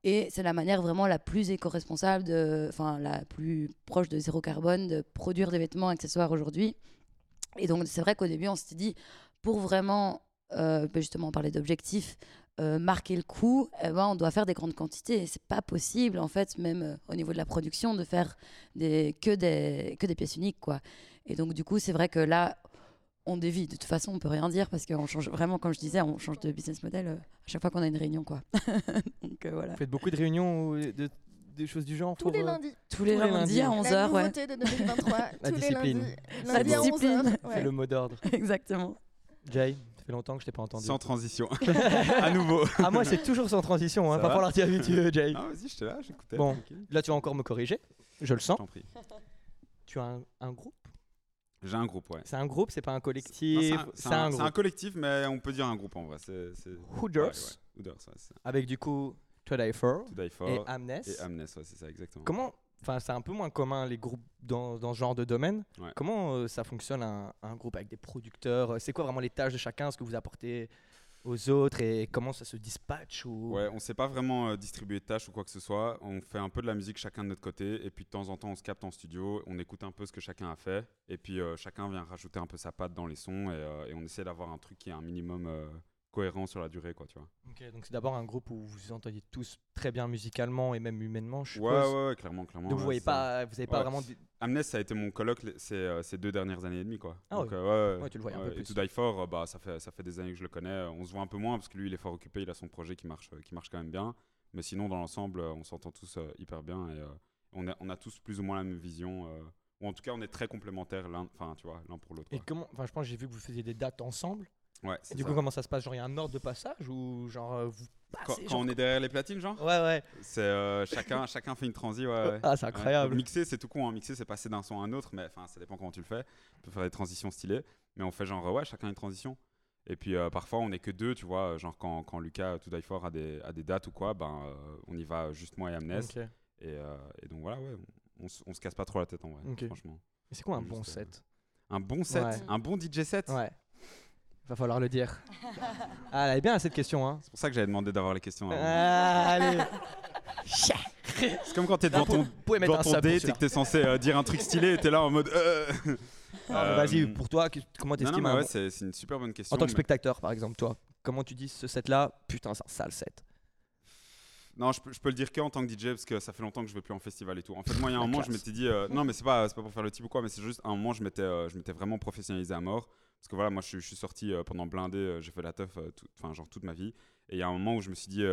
S4: Et c'est la manière vraiment la plus éco-responsable, enfin, la plus proche de zéro carbone de produire des vêtements accessoires aujourd'hui. Et donc, c'est vrai qu'au début, on s'était dit, pour vraiment, euh, ben justement, parler d'objectifs, euh, marquer le coup, eh ben, on doit faire des grandes quantités. Et c'est pas possible, en fait, même euh, au niveau de la production, de faire des, que, des, que des pièces uniques, quoi. Et donc, du coup, c'est vrai que là, on dévie. De toute façon, on peut rien dire parce qu'on change vraiment, comme je disais, on change de business model euh, à chaque fois qu'on a une réunion, quoi. *laughs* donc, euh, voilà.
S1: Vous faites beaucoup de réunions ou de, des choses du genre
S5: Tous
S1: pour,
S5: les lundis.
S4: Tous les
S1: Tous les
S4: lundis à
S1: lundis.
S4: 11h,
S5: La
S4: ouais.
S5: de 2023. *laughs*
S1: La
S5: tous
S1: discipline.
S5: les lundis.
S4: La
S5: Lundi
S4: discipline.
S5: 11h.
S1: C'est le mot d'ordre.
S4: Exactement.
S1: Jay, Ça fait longtemps que je t'ai pas entendu.
S3: Sans transition. *laughs* à nouveau.
S1: Ah, moi, c'est toujours sans transition. Hein.
S3: Ça
S1: Va
S3: va
S1: falloir t'y habituer, *laughs* Jay.
S3: Ah, vas-y, j'étais là, j'écoutais.
S1: Bon.
S3: tranquille.
S1: Là, tu vas encore me corriger. Je le sens.
S3: prie.
S1: Tu as un, un groupe?
S3: J'ai un groupe, ouais.
S1: C'est un groupe, c'est pas un collectif.
S3: C'est un, un- un collectif, mais on peut dire un groupe en vrai. C'est.
S1: Hooders.
S3: Ouais, ouais. Hooders, ouais.
S1: Avec du coup To Die For
S3: To Die For
S1: et Amnes.
S3: et Amnes, ouais, c'est ça, exactement.
S1: Comment, enfin, c'est un peu moins commun les groupes dans, dans ce genre de domaine.
S3: Ouais.
S1: Comment euh, ça fonctionne un, un groupe avec des producteurs C'est quoi vraiment les tâches de chacun, ce que vous apportez aux autres et comment ça se dispatche ou...
S3: Ouais, on sait pas vraiment euh, distribuer de tâches ou quoi que ce soit. On fait un peu de la musique chacun de notre côté. Et puis de temps en temps, on se capte en studio. On écoute un peu ce que chacun a fait. Et puis euh, chacun vient rajouter un peu sa patte dans les sons. Et, euh, et on essaie d'avoir un truc qui est un minimum euh, cohérent sur la durée, quoi, tu vois.
S1: Ok, donc c'est d'abord un groupe où vous vous entendiez tous très bien musicalement et même humainement, je
S3: Ouais,
S1: suppose.
S3: ouais, ouais, clairement, clairement.
S1: Donc vous
S3: c'est-
S1: pas, vous avez pas vraiment.
S3: Amnes, ça a été mon coloc les- ces, euh, ces deux dernières années et demie, quoi.
S1: Ah
S3: Donc,
S1: ouais.
S3: euh, ouais,
S1: tu le voyais un peu
S3: Et
S1: plus.
S3: To Die For, euh, bah, ça, fait, ça fait des années que je le connais. On se voit un peu moins parce que lui, il est fort occupé. Il a son projet qui marche, qui marche quand même bien. Mais sinon, dans l'ensemble, on s'entend tous hyper bien. Et euh, on, a, on a tous plus ou moins la même vision. euh, ou en tout cas, on est très complémentaires l'un enfin, tu vois, l'un pour l'autre.
S1: Et comment, enfin, je pense j'ai vu que vous faisiez des dates ensemble.
S3: Ouais,
S1: Et
S3: c'est
S1: du
S3: ça.
S1: coup, comment ça se passe? Genre, il y a un ordre de passage ou genre euh, vous
S3: quand,
S1: passez
S3: quand
S1: genre-
S3: on est derrière les platines, genre?
S1: Ouais, ouais.
S3: C'est euh, chacun, *laughs* chacun fait une transi, ouais. ouais.
S1: Ah, c'est
S3: Ouais.
S1: incroyable.
S3: Mixer, c'est tout con. Hein. Mixer, c'est passer d'un son à un autre, mais enfin, ça dépend comment tu le fais. On peut faire des transitions stylées, mais on fait genre, ouais, chacun une transition. Et puis euh, parfois, on est que deux, tu vois. Genre, quand, quand Lucas, To Die For, a des, a des dates ou quoi, ben, euh, on y va juste moi et Amnes. Et, euh, et donc voilà, ouais, on, on, se- on se casse pas trop la tête en vrai, franchement.
S1: Et c'est quoi un
S3: Juste,
S1: bon
S3: euh,
S1: set?
S3: Un bon set,
S1: Ouais.
S3: un bon DJ set?
S1: Ouais. Va falloir le dire. ah, elle est bien cette question, hein.
S3: C'est pour ça que j'avais demandé d'avoir les questions. avant.
S1: Ah, allez.
S3: C'est comme quand t'es
S1: Là,
S3: devant ton,
S1: pouvez mettre
S3: devant
S1: un
S3: ton
S1: sub pour
S3: date et
S1: celui-là.
S3: que t'es censé euh, dire un truc stylé et t'es là en mode. euh.
S1: Ah,
S3: Euh,
S1: Vas-y, pour toi, que- comment
S3: Non, non,
S1: t'estimes
S3: mais
S1: un
S3: ouais, c'est c'est une super bonne question.
S1: En tant que
S3: mais-
S1: spectateur, par exemple, toi, comment tu dis ce set-là Putain, c'est un sale set.
S3: Non, je peux, je peux le dire que en tant que DJ parce que ça fait longtemps que je vais plus en festival et tout. En fait, moi, il y a un
S1: La
S3: moment, je
S1: classe.
S3: m'étais dit, euh, non, mais c'est pas, c'est pas pour faire le type ou quoi, mais c'est juste un moment, je m'étais, euh, je m'étais vraiment professionnalisé à mort. Parce que voilà, moi, je, suis- je suis sorti euh, pendant blindé, euh, j'ai fait la teuf, euh, enfin, genre toute ma vie. Et il y a un moment où je me suis dit,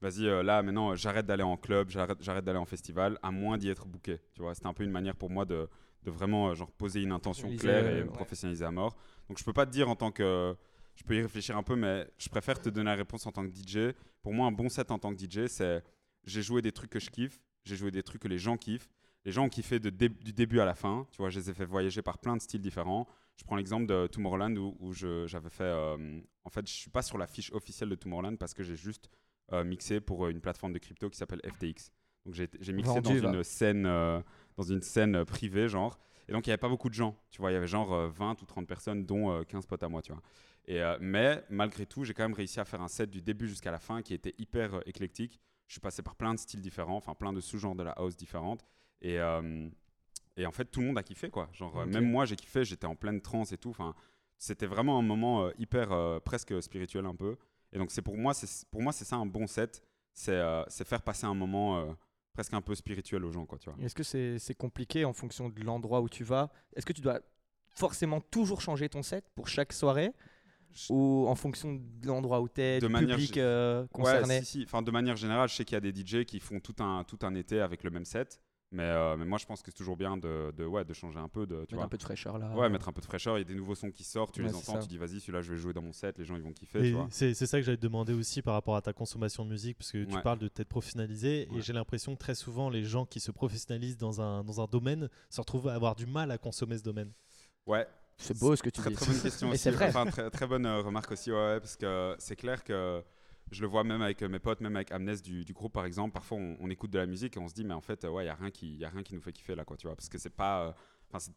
S3: vas-y, là, maintenant, j'arrête d'aller en club, j'arrête, d'aller en festival, à moins d'y être booké. Tu vois, c'était un peu une manière pour moi de, de vraiment, genre, poser une intention claire et me
S1: ouais.
S3: professionnaliser à mort. Donc, je peux pas te dire en tant que. Je peux y réfléchir un peu, mais je préfère te donner la réponse en tant que DJ. Pour moi, un bon set en tant que DJ, c'est j'ai joué des trucs que je kiffe, j'ai joué des trucs que les gens kiffent. Les gens ont kiffé de dé- du début à la fin. Tu vois, je les ai fait voyager par plein de styles différents. Je prends l'exemple de Tomorrowland où, j'avais fait. euh, en fait, je suis pas sur la fiche officielle de Tomorrowland parce que j'ai juste euh, mixé pour euh, une plateforme de crypto qui s'appelle FTX. Donc j'ai mixé
S1: Vendu,
S3: dans une scène, euh, dans une scène privée, genre. Et donc il y avait pas beaucoup de gens. Tu vois, il y avait genre euh, 20 ou 30 personnes, dont euh, 15 potes à moi, tu vois. Et, mais malgré tout, j'ai quand même réussi à faire un set du début jusqu'à la fin qui était hyper éclectique. Je suis passé par plein de styles différents, enfin plein de sous-genres de la house différentes. Et, et en fait, tout le monde a kiffé, quoi. Genre, euh, même moi, j'ai kiffé, j'étais en pleine transe et tout. Enfin, c'était vraiment un moment euh, hyper, euh, presque spirituel un peu. Et donc, c'est pour moi, c'est pour moi, c'est ça un bon set. C'est faire passer un moment presque un peu spirituel aux gens, quoi, tu vois.
S1: Est-ce que c'est compliqué en fonction de l'endroit où tu vas? Est-ce que tu dois forcément toujours changer ton set pour chaque soirée?
S3: Je-
S1: Ou en fonction de l'endroit où tu es,
S3: De
S1: du
S3: manière
S1: public euh, concerné?
S3: Ouais, si, si. Enfin, de manière générale, je sais qu'il y a des DJ qui font tout un, tout un été avec le même set. Mais, euh, mais moi, je pense que c'est toujours bien de, de, ouais, de changer un peu. De, tu
S1: Mettre
S3: vois.
S1: un peu de fraîcheur là.
S3: Ouais, mettre un peu de fraîcheur. Il y a des nouveaux sons qui sortent, tu
S1: Ouais,
S3: les entends,
S1: ça.
S3: tu dis vas-y, celui-là, je vais jouer dans mon set, les gens ils vont kiffer,
S2: Et
S3: tu vois.
S2: c'est c'est ça que j'allais te demander aussi par rapport à ta consommation de musique, parce que tu
S3: Ouais.
S2: parles de t'être professionnalisé,
S3: Ouais.
S2: et j'ai l'impression que très souvent, les gens qui se professionnalisent dans un, dans un domaine se retrouvent à avoir du mal à consommer ce domaine.
S3: Ouais,
S1: C'est beau ce que tu
S3: très
S1: dis.
S3: très bonne question *laughs*
S1: Et
S3: aussi.
S1: c'est vrai.
S3: Enfin, très, très bonne euh, remarque aussi, ouais, ouais, parce que c'est clair que je le vois même avec euh, mes potes, même avec Amnes du, du groupe par exemple. Parfois, on, on écoute de la musique et on se dit, mais en fait, euh, ouais, il y a rien qui, y a rien qui nous fait kiffer là, quoi, tu vois, parce que c'est pas, euh, enfin, c'est-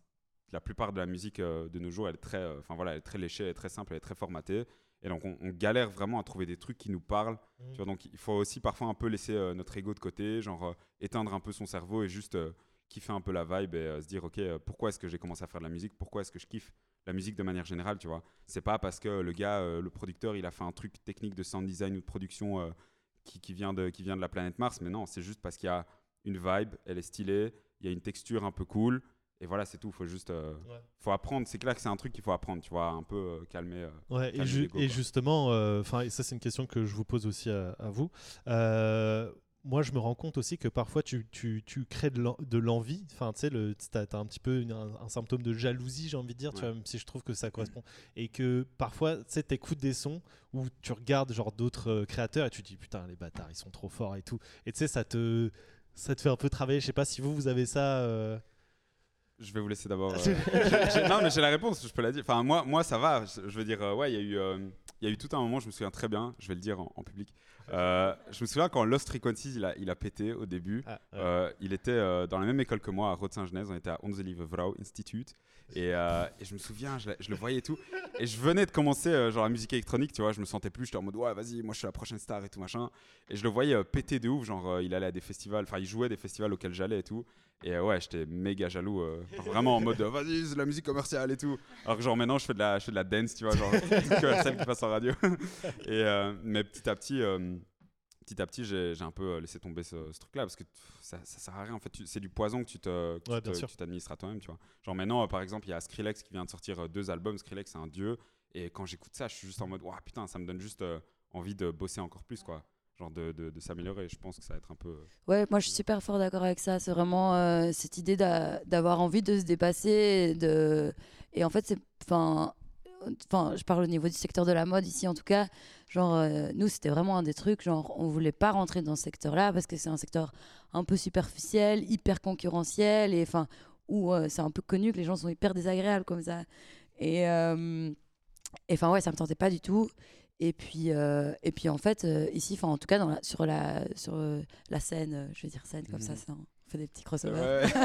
S3: la plupart de la musique euh, de nos jours, elle est très, euh, enfin voilà, elle est très léchée, elle est très simple, elle est très formatée. Et donc, on, on galère vraiment à trouver des trucs qui nous parlent. Tu vois, donc, il faut aussi parfois un peu laisser euh, notre ego de côté, genre euh, éteindre un peu son cerveau et juste euh, kiffer un peu la vibe et euh, se dire, ok, euh, pourquoi est-ce que j'ai commencé à faire de la musique? Pourquoi est-ce que je kiffe? La musique de manière générale, tu vois C'est pas parce que le gars, euh, le producteur, il a fait un truc technique de sound design ou de production euh, qui, qui vient de, qui vient de la planète Mars, mais non, c'est juste parce qu'il y a une vibe, elle est stylée, il y a une texture un peu cool. Et voilà, c'est tout. Faut juste, euh,
S2: Ouais.
S3: faut apprendre. C'est clair que c'est un truc qu'il faut apprendre, tu vois, un peu euh, calmer. euh,
S2: Ouais, et, ju- justement, euh, enfin, et ça c'est une question que je vous pose aussi à, à vous. Moi, je me rends compte aussi que parfois tu, tu, tu crées de l'en- de l'envie. Enfin, tu sais, t'as as un petit peu une- un, un symptôme de jalousie, j'ai envie de dire, tu vois, même si je trouve que ça correspond. Et que parfois, tu sais, t'écoutes des sons où tu regardes genre d'autres euh, créateurs et tu te dis putain, les bâtards, ils sont trop forts et tout. Et tu sais, ça te, ça te fait un peu travailler. Je sais pas si vous, vous avez ça. euh,
S3: Je vais vous laisser d'abord. *laughs* euh, non, mais j'ai la réponse, je peux la dire. Enfin, moi, moi ça va. Je, veux dire, ouais, il y, a eu, y a eu tout un moment, je me souviens très bien, je vais le dire en, en public. Euh, je me souviens quand Lost Frequencies il a, il a pété au début.
S2: ah, ouais.
S3: Euh, il était euh, dans la même école que moi à Rode-Saint-Genèse, on était à Vrouw Institute. Et, et je me souviens, je, le voyais et tout. Et je venais de commencer genre la musique électronique, tu vois, je me sentais plus, j'étais en mode ouais, vas-y, moi je suis la prochaine star et tout machin. Et je le voyais péter de ouf, genre il allait à des festivals, enfin il jouait à des festivals auxquels j'allais et tout. Et ouais, j'étais méga jaloux, vraiment en mode vas-y, c'est de la musique commerciale et tout. Alors que genre maintenant je fais de la, je fais de la dance, tu vois, genre *laughs* que celle qui passe en radio. *laughs* et mais petit à petit. Petit à petit, j'ai j'ai un peu euh, laissé tomber ce, ce truc-là parce que pff, ça, ça sert à rien. En fait, c'est du poison que tu te, que
S2: Ouais,
S3: tu t'administres à toi-même, tu vois. Genre maintenant, euh, par exemple, il y a Skrillex qui vient de sortir euh, deux albums. Skrillex, c'est un dieu. Et quand j'écoute ça, je suis juste en mode, waouh, putain, ça me donne juste envie de bosser encore plus, quoi. Genre de, de, de s'améliorer. Je pense que ça va être un peu.
S4: Ouais, moi je suis super fort d'accord avec ça. C'est vraiment euh, cette idée d'a- d'avoir envie de se dépasser. Et, de... et en fait, c'est. Enfin, enfin, je parle au niveau du secteur de la mode ici en tout cas. Genre, euh, nous c'était vraiment un des trucs. Genre, on voulait pas rentrer dans ce secteur-là parce que c'est un secteur un peu superficiel, hyper concurrentiel et enfin, où euh, c'est un peu connu que les gens sont hyper désagréables comme ça. Et. euh, enfin, ouais, ça me tentait pas du tout. Et puis, euh, et puis en fait, euh, ici, enfin, en tout cas, dans la, sur, la, sur euh, la scène, je vais dire scène comme ça,
S3: Mhm.
S4: ça, on fait des petits crossovers.
S3: Ouais. *laughs*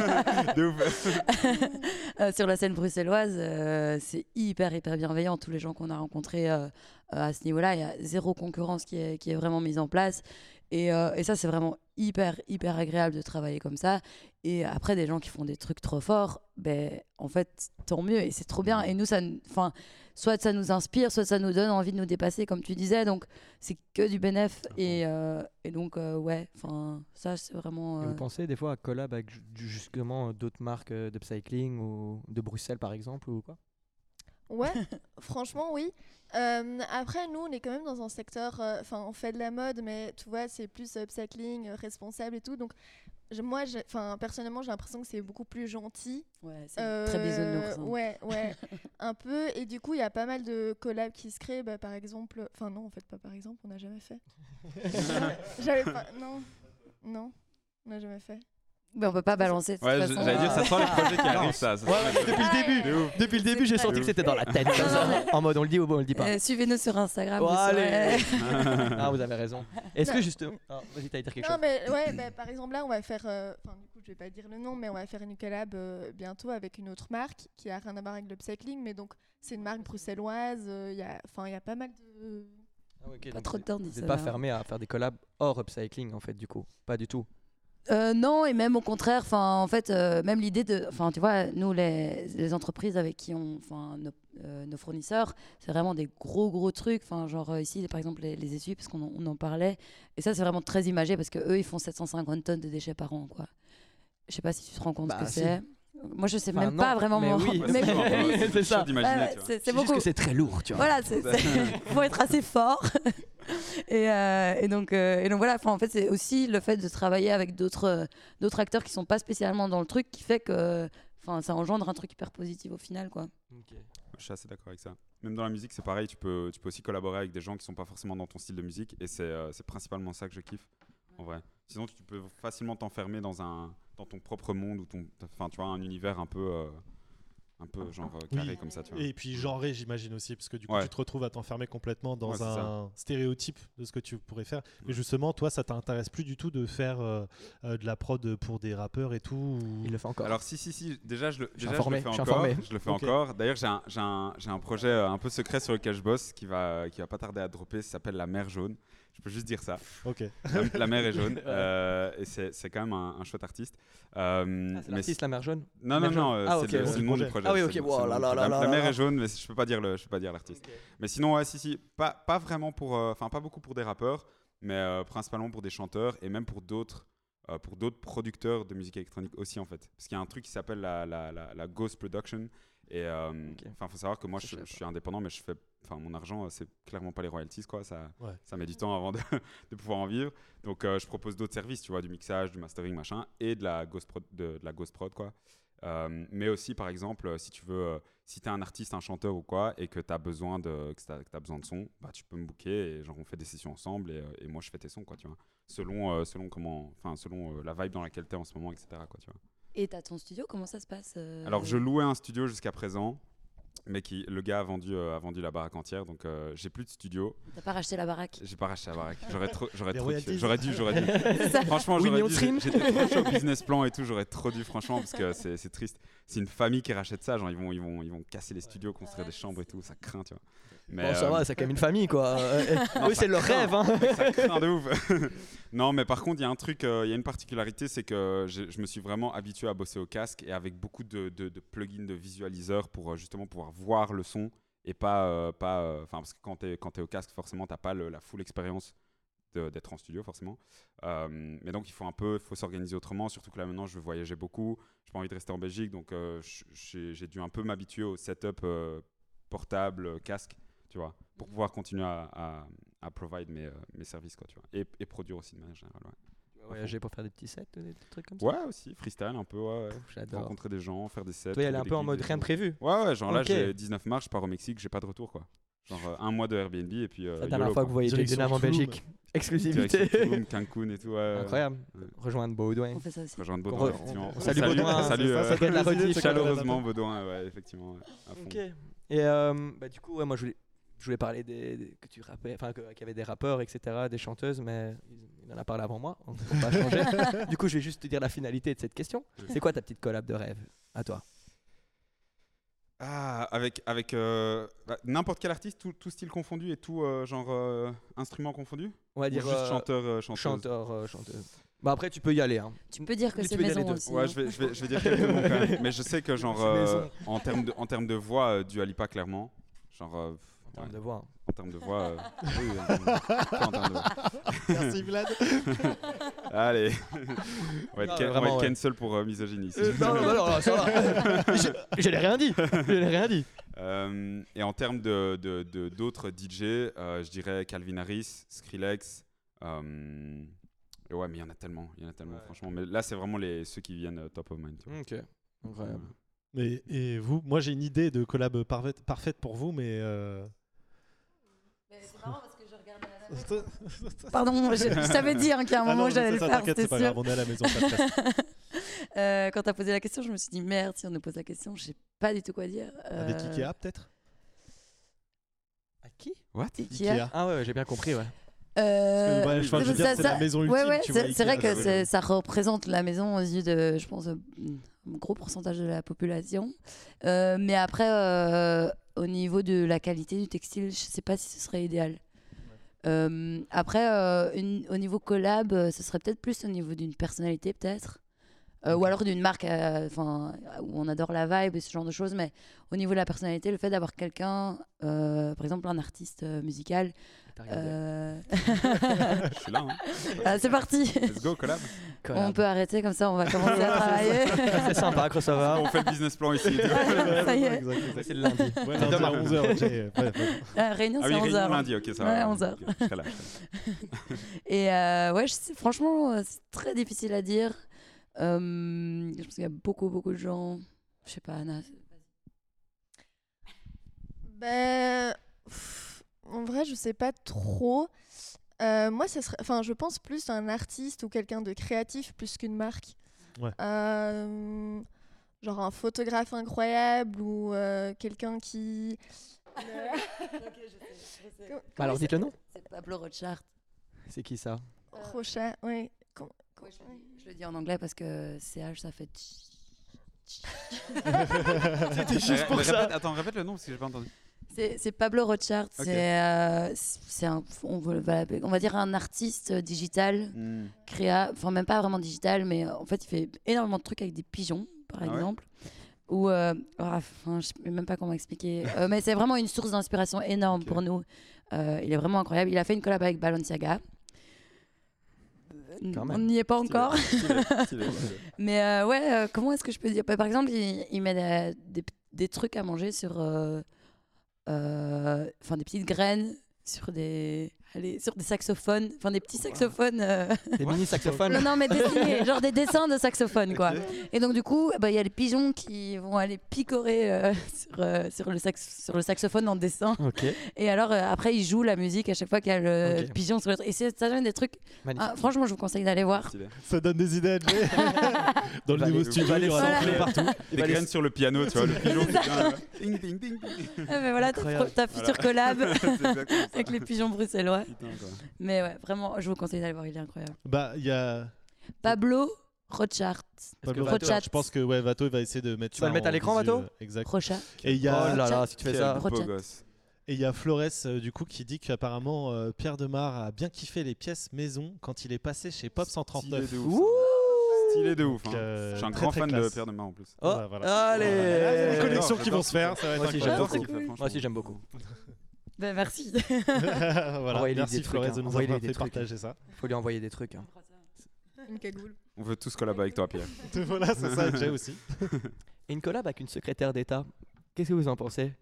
S4: Euh, sur la scène bruxelloise, euh, c'est hyper, hyper bienveillant. Tous les gens qu'on a rencontrés euh, à ce niveau-là, il y a zéro concurrence qui est, qui est vraiment mise en place. Et, euh, et ça, c'est vraiment hyper, hyper agréable de travailler comme ça. Et après, des gens qui font des trucs trop forts, ben, en fait, tant mieux. Et c'est trop bien. Et nous, ça, enfin, soit ça nous inspire, soit ça nous donne envie de nous dépasser, comme tu disais. Donc, c'est que du bénéf. Et, euh, et donc, euh, ouais, enfin, ça, c'est vraiment.
S1: Et vous pensez des fois à collab avec justement d'autres marques de cycling ou de Bruxelles par exemple ou quoi?
S5: Ouais, *laughs* franchement, oui. Euh, après, nous, on est quand même dans un secteur. euh, Enfin, on fait de la mode, mais tu vois, c'est plus upcycling, euh, responsable et tout. Donc, je- moi, enfin, personnellement, j'ai l'impression que c'est beaucoup plus gentil.
S4: ouais, c'est
S5: Euh,
S4: très bisounours. hein.
S5: Ouais, ouais, *laughs* un peu. Et du coup, il y a pas mal de collabs qui se créent. Bah, par exemple, enfin, non, en fait, pas par exemple, on n'a jamais fait. *laughs* J'avais pas. Non, non, on n'a jamais fait.
S4: Mais on peut pas balancer de toute
S3: Ouais,
S4: façon.
S3: j'allais dire, ça sent les *laughs* projets qui arrivent, ça. ça sent les
S1: depuis le début. Depuis le début, j'ai senti que c'était dans la tête. comme ça. en mode on le dit ou on le dit pas.
S4: Euh, Suivez-nous sur Instagram.
S1: Oh,
S4: vous
S1: allez.
S4: saurez. *laughs*
S1: ah, vous avez raison. Est-ce que
S5: Non.
S1: justement. Ah, Vas-y, t'allais dire quelque
S5: Non,
S1: chose.
S5: mais ouais, bah, par exemple, là, on va faire. euh, Enfin, du coup, je vais pas dire le nom, mais on va faire une collab euh, bientôt avec une autre marque qui a rien à voir avec l'upcycling. Mais donc, c'est une marque bruxelloise. euh, Il y a, enfin, il y a pas mal de.
S1: Ah, ok,
S4: Pas
S1: donc
S4: trop de temps
S1: Vous n'êtes pas fermé à faire des collabs hors upcycling en fait, du coup Pas du tout.
S4: Euh, non, et même au contraire, en fait, euh, même l'idée de, enfin, tu vois, nous les, les entreprises avec qui on, enfin, nos, euh, nos fournisseurs, c'est vraiment des gros gros trucs, enfin, genre ici, par exemple, les, les essuies, parce qu'on en, en parlait, et ça, c'est vraiment très imagé parce que eux, ils font 750 tonnes de déchets par an, quoi. Je sais pas si tu te rends compte
S1: Bah,
S4: ce que
S1: si.
S4: c'est. Moi, je sais
S1: Enfin,
S4: même
S1: non,
S4: pas vraiment.
S1: mais
S4: mon-
S1: oui. *laughs*
S4: mais-
S3: C'est
S1: Oui,
S3: c'est
S1: c'est ça.
S4: c'est
S1: juste
S4: beaucoup.
S1: que c'est très lourd, tu vois.
S4: Voilà, c'est *laughs* *laughs* faut être assez fort. et, euh, et donc, euh, et donc voilà. Enfin, en fait, c'est aussi le fait de travailler avec d'autres euh, d'autres acteurs qui sont pas spécialement dans le truc qui fait que, enfin, ça engendre un truc hyper positif au final, quoi.
S3: Je suis assez d'accord avec ça. Même dans la musique, c'est pareil. Tu peux, tu peux aussi collaborer avec des gens qui sont pas forcément dans ton style de musique. Et c'est euh, c'est principalement ça que je kiffe, en vrai. Sinon, tu peux facilement t'enfermer dans, un, dans ton propre monde ou ton, enfin, tu vois, un univers un peu, euh, un peu genre euh, carré
S2: Oui.
S3: comme ça, tu vois.
S2: Et puis genré, j'imagine aussi, parce que du coup,
S3: Ouais.
S2: tu te retrouves à t'enfermer complètement dans
S3: Ouais,
S2: un stéréotype de ce que tu pourrais faire. Mais justement, toi, ça t'intéresse plus du tout de faire euh, de la prod pour des rappeurs et tout ou-
S1: Il le fait encore.
S3: Alors si si si déjà je le, déjà,
S1: informé,
S3: je le fais encore
S1: informé.
S3: je le fais encore d'ailleurs j'ai un, j'ai un, j'ai un projet un peu secret sur lequel je bosse qui va qui va pas tarder à dropper ça s'appelle la mer jaune je peux juste dire ça.
S2: Ok.
S3: la, la mer est jaune *laughs* euh, et c'est c'est quand même un, un chouette artiste. Euh,
S1: Ah, c'est
S3: mais
S1: l'artiste la mer jaune
S3: non non non euh,
S1: Ah,
S3: c'est
S1: ok,
S3: le, le nom du
S2: projet.
S1: Ah oui, ok, wow, là, là,
S3: la, mer
S1: là.
S3: est jaune mais je peux pas dire le je peux pas dire l'artiste. Mais sinon ouais si si pas pas vraiment pour euh, enfin pas beaucoup pour des rappeurs mais euh, principalement pour des chanteurs et même pour d'autres euh, pour d'autres producteurs de musique électronique aussi en fait. Parce qu'il y a un truc qui s'appelle la, la, la, la ghost production Et euh, enfin, faut savoir que moi, je,
S1: je
S3: suis indépendant, mais je fais, enfin, mon argent, euh, c'est clairement pas les royalties, quoi. Ça,
S2: Ouais.
S3: ça met du temps avant de, *laughs* de pouvoir en vivre. Donc, euh, je propose d'autres services, tu vois, du mixage, du mastering, machin, et de la ghost prod, de, de la ghost prod, quoi. Euh, mais aussi, par exemple, si tu veux, euh, si tu es un artiste, un chanteur ou quoi, et que tu as besoin de, que t'as- que t'as besoin de son, bah, tu peux me booker et genre on fait des sessions ensemble et, et moi je fais tes sons, quoi, tu vois. Selon, euh, selon comment, enfin, selon euh, la vibe dans laquelle tu es en ce moment, etc., quoi, tu vois.
S4: Et t'as ton studio, comment ça se passe euh,
S3: Alors, je louais un studio jusqu'à présent, mais qui, le gars a vendu, euh, a vendu la baraque entière, donc euh, j'ai plus de studio.
S4: T'as pas racheté la baraque?
S3: J'ai pas racheté la baraque. J'aurais trop, j'aurais trop. J'aurais dû, j'aurais dû. *laughs* Franchement, j'aurais dû. J'étais trop chaud au *laughs* business plan et tout. J'aurais trop dû, franchement, parce que c'est c'est triste. C'est une famille qui rachète ça. Genre, ils vont, ils vont, ils vont casser les studios, construire des chambres et tout. Ça craint, tu vois. Mais
S1: Bon, ça
S3: euh,
S1: va, c'est quand même une famille, quoi. *laughs* Euh, oui, c'est leur rêve, hein.
S3: ça craint de *laughs* ouf. *laughs* non, mais par contre, il y a un truc, euh, il y a une particularité, c'est que je, je me suis vraiment habitué à bosser au casque et avec beaucoup de, de- de plugins, de visualiseurs pour euh, justement pouvoir voir le son et pas, pas, enfin parce que quand t'es quand es au casque, forcément, t'as pas le- la full expérience d'être en studio, forcément. Euh, mais donc, il faut un peu, il faut s'organiser autrement. Surtout que là maintenant, je veux voyager beaucoup. J'ai pas envie de rester en Belgique, donc euh, j'ai dû un peu m'habituer au setup euh, portable, casque, tu vois, pour pouvoir continuer à, à, à provide mes, euh, mes services, quoi, tu vois, et, et produire aussi de manière générale. Ouais,
S1: Tu vas Voyager pour faire des petits sets, des trucs comme ça?
S3: ouais aussi, freestyle un peu, ouais.
S1: J'adore.
S3: rencontrer des gens, faire des sets.
S1: Toi, elle est un peu en mode rien de prévu?
S3: Ouais, ouais, genre là, j'ai 19 mars, je pars au Mexique, j'ai pas de retour, quoi. Genre euh, un mois de Airbnb et puis. euh,
S1: La dernière
S3: YOLO,
S1: fois que vous voyez Jake en. Belgique. *laughs* Exclusivité.
S3: Tulum, Cancun et tout.
S1: Incroyable.
S3: ouais.
S1: Rejoindre Baudouin.
S4: On fait ça aussi.
S3: Rejoindre Baudouin,
S1: re-
S3: effectivement.
S1: on salue Baudouin,
S3: Salut,
S2: ça,
S3: euh,
S2: ça
S1: fait de la *laughs*
S3: chaleureusement Baudouin, ouais, effectivement. ouais, à fond.
S1: Ok. Et euh, bah, du coup, ouais, moi, je voulais, je voulais parler des, des- que tu rappais, enfin, qu'il y avait des rappeurs, etc., des chanteuses, mais il, en a parlé avant moi. On ne peut pas changer. *laughs* du coup, je vais juste te dire la finalité de cette question. C'est quoi ta petite collab de rêve à toi?
S3: Ah, avec, avec euh, bah, n'importe quel artiste, tout, tout style confondu et tout euh, genre euh, instrument confondu?
S1: On va
S3: Ou
S1: dire
S3: juste
S1: euh,
S3: chanteur, euh, chanteuse?
S1: chanteur, euh, chanteuse. Bah après, tu peux y aller. Hein.
S4: Tu peux dire que c'est maison
S1: deux.
S4: aussi.
S3: Ouais,
S4: hein.
S3: je vais, je, vais, je vais dire quelques noms quand même. Mais je sais que, genre, *laughs* euh, en termes de, en termes de voix, euh, du Alipa, clairement. Genre, euh,
S1: En termes
S3: ouais,
S1: de voix. hein.
S3: en termes de voix. euh, *laughs* oui, en termes de- quoi en termes de voix
S2: Merci Vlad. *laughs*
S3: Allez. on va être,
S1: Non,
S3: can-
S1: mais
S3: on
S1: vraiment,
S3: va être
S1: ouais.
S3: cancel pour euh, misogynie.
S1: Euh, non, non, non, non, ça va. *laughs* je, je n'ai rien dit. Je n'ai rien dit.
S3: Euh, et en termes de, de- de- d'autres DJ, euh, je dirais Calvin Harris, Skrillex. euh, et ouais, mais il y en a tellement, il y en a tellement,
S1: Ouais.
S3: franchement. Mais là, c'est vraiment les, ceux qui viennent top of mind. tu vois.
S1: Ok. Incroyable.
S2: Mais, et vous Moi j'ai une idée de collab parfaite, parfaite pour vous, mais. euh,
S4: C'est marrant parce que je regardais *laughs* Pardon, je, je t'avais dit hein, qu'à un
S2: Ah
S4: moment
S2: non,
S4: j'allais le faire,
S2: c'est pas grave, on est à la maison. *laughs*
S4: Euh, quand t'as posé la question, je me suis dit merde, si on nous pose la question, je sais pas du tout quoi dire.
S2: Avec
S4: Euh,
S2: Ikea peut-être?
S1: À qui?
S3: What?
S4: Ikea.
S1: Ah ouais, ouais, j'ai bien compris, ouais.
S4: Euh,
S2: dire, c'est la
S4: ça-
S2: maison
S4: ouais,
S2: ultime,
S4: ouais,
S2: tu
S4: c'est
S2: Ikea,
S4: vrai que
S2: c'est-
S4: ça représente la maison aux yeux de, je pense, un gros pourcentage de la population. Euh, mais après, euh, au niveau de la qualité du textile, je sais pas si ce serait idéal. Euh, après, euh, une- au niveau collab, euh, ce serait peut-être plus au niveau d'une personnalité, peut-être. Euh, Ou alors d'une marque euh, enfin, où on adore la vibe et ce genre de choses. Mais au niveau de la personnalité, le fait d'avoir quelqu'un, euh, par exemple un artiste euh, musical. Euh, *laughs*
S3: Je suis là, hein.
S4: ah, C'est parti!
S3: Let's go, collab.
S1: Collab.
S4: On peut arrêter comme ça, on va commencer à travailler. *laughs*
S1: C'est sympa, crossover.
S3: On fait le business plan ici. *laughs*
S4: Ça y est.
S1: C'est le lundi.
S2: Ouais, lundi à 11h.
S4: Euh, réunion,
S3: Ah
S4: c'est
S3: oui,
S4: 11
S3: réunion
S4: heures.
S3: lundi, ok, ça
S4: Ouais,
S3: va.
S4: 11 heures.
S3: Ok, je serai là, je serai là.
S4: Et euh, ouais, je franchement, euh, c'est très difficile à dire. Euh, je pense qu'il y a beaucoup, beaucoup de gens. Je sais pas, Anna.
S5: Ben, pff, en vrai, je sais pas trop. Euh, moi, ça serait, enfin, je pense plus à un artiste ou quelqu'un de créatif plus qu'une marque.
S2: Ouais.
S5: Euh, genre un photographe incroyable ou euh, quelqu'un qui. *laughs*
S1: Bah alors dites le nom.
S4: C'est Pablo Rothschild.
S1: C'est qui ça?
S5: Rocha, oui.
S4: Ouais, je, le dis- je le dis en anglais parce que CH ça fait. *laughs*
S2: C'était juste
S3: Mais
S2: pour
S3: répète-
S2: ça.
S3: Attends, répète le nom parce que j'ai pas entendu.
S4: C'est Pablo Rothschild. C'est euh, on va, on va dire un artiste digital.
S3: Hmm.
S4: créa, enfin même pas vraiment digital, mais euh, en fait il fait énormément de trucs avec des pigeons, par
S3: Ah ouais
S4: exemple. Ou, euh, ah, enfin, je sais même pas comment expliquer. Euh, mais c'est vraiment une source d'inspiration énorme pour nous. Euh, il est vraiment incroyable. Il a fait une collab avec Balenciaga. Euh, On n'y est pas encore.
S3: Stylé, stylé, *laughs* stylé.
S4: Mais euh, ouais, euh, comment est-ce que je peux dire? Bah, Par exemple, il, il met des, des des trucs à manger sur. euh, euh, Enfin, des petites graines sur des. Allez, sur des saxophones, enfin des petits saxophones. euh,
S1: Des mini saxophones.
S4: non, non, mais dessinés, *laughs* genre des dessins de saxophones, quoi. Et donc, du coup, bah, il y a les pigeons qui vont aller picorer euh, *laughs* sur, euh, sur, le sax sur le saxophone en dessin.
S1: Ok,
S4: Et alors, euh, après, ils jouent la musique à chaque fois qu'il y a le pigeon sur le Et ça donne des trucs.
S1: magnifique.
S4: Ah, franchement, je vous conseille d'aller voir.
S2: Ça donne des idées. *laughs* Dans le nouveau studio, il y
S1: aller
S2: aura
S4: Voilà.
S2: partout.
S3: Des
S1: va
S3: graines sur le piano, tu vois, le pigeon qui vient. là. Ding, ding, ding, ding.
S4: Ah, mais voilà, ta, future collab avec les pigeons bruxellois.
S3: Putain, quoi.
S4: Mais ouais, vraiment, je vous conseille d'aller voir, il est incroyable.
S2: Bah, il y a.
S4: Pablo Rochart.
S2: Pablo
S1: Vato-
S2: Vato, je pense que ouais, Vato il va essayer de mettre
S1: Tu
S2: ça
S1: vas le mettre à l'écran,
S2: visu,
S1: Vato
S2: euh, Exact.
S4: Rochart.
S2: Et il y a,
S1: Oh là là, si tu fais ça.
S3: beau
S4: Rochette.
S3: gosse.
S2: et il y a Flores euh, du coup qui dit qu'apparemment euh, Pierre Demar a bien kiffé les pièces maison quand il est passé chez Pop 139.
S3: Stylé de ouf.
S1: Ouh
S3: Stylé de ouf. hein.
S2: Donc, euh,
S3: Je suis un
S2: très,
S3: grand
S2: très
S3: fan de
S2: classe.
S3: Pierre Demar en plus.
S1: Oh,
S2: Ouais, voilà.
S1: allez
S2: Il y a des
S3: J'adore,
S2: connexions qui vont se faire, ça va
S1: Moi
S2: être
S1: aussi,
S2: incroyable.
S1: j'adore
S4: c'est
S3: ce qu'il fait,
S4: cool.
S1: Moi aussi, j'aime beaucoup. *laughs*
S4: Ben merci. *laughs*
S2: voilà.
S1: Envoyez-lui
S2: Merci
S1: des trucs, hein.
S2: de nous
S1: Envoyez-lui
S2: avoir
S1: des
S2: fait
S1: trucs.
S2: partager ça.
S1: Faut lui envoyer des trucs. hein.
S5: Une cagoule.
S3: On veut tous collaborer avec toi, Pierre. *laughs*
S2: voilà, c'est ça, Jay *laughs* aussi.
S1: Et une collab avec une secrétaire d'État. Qu'est-ce que vous en pensez?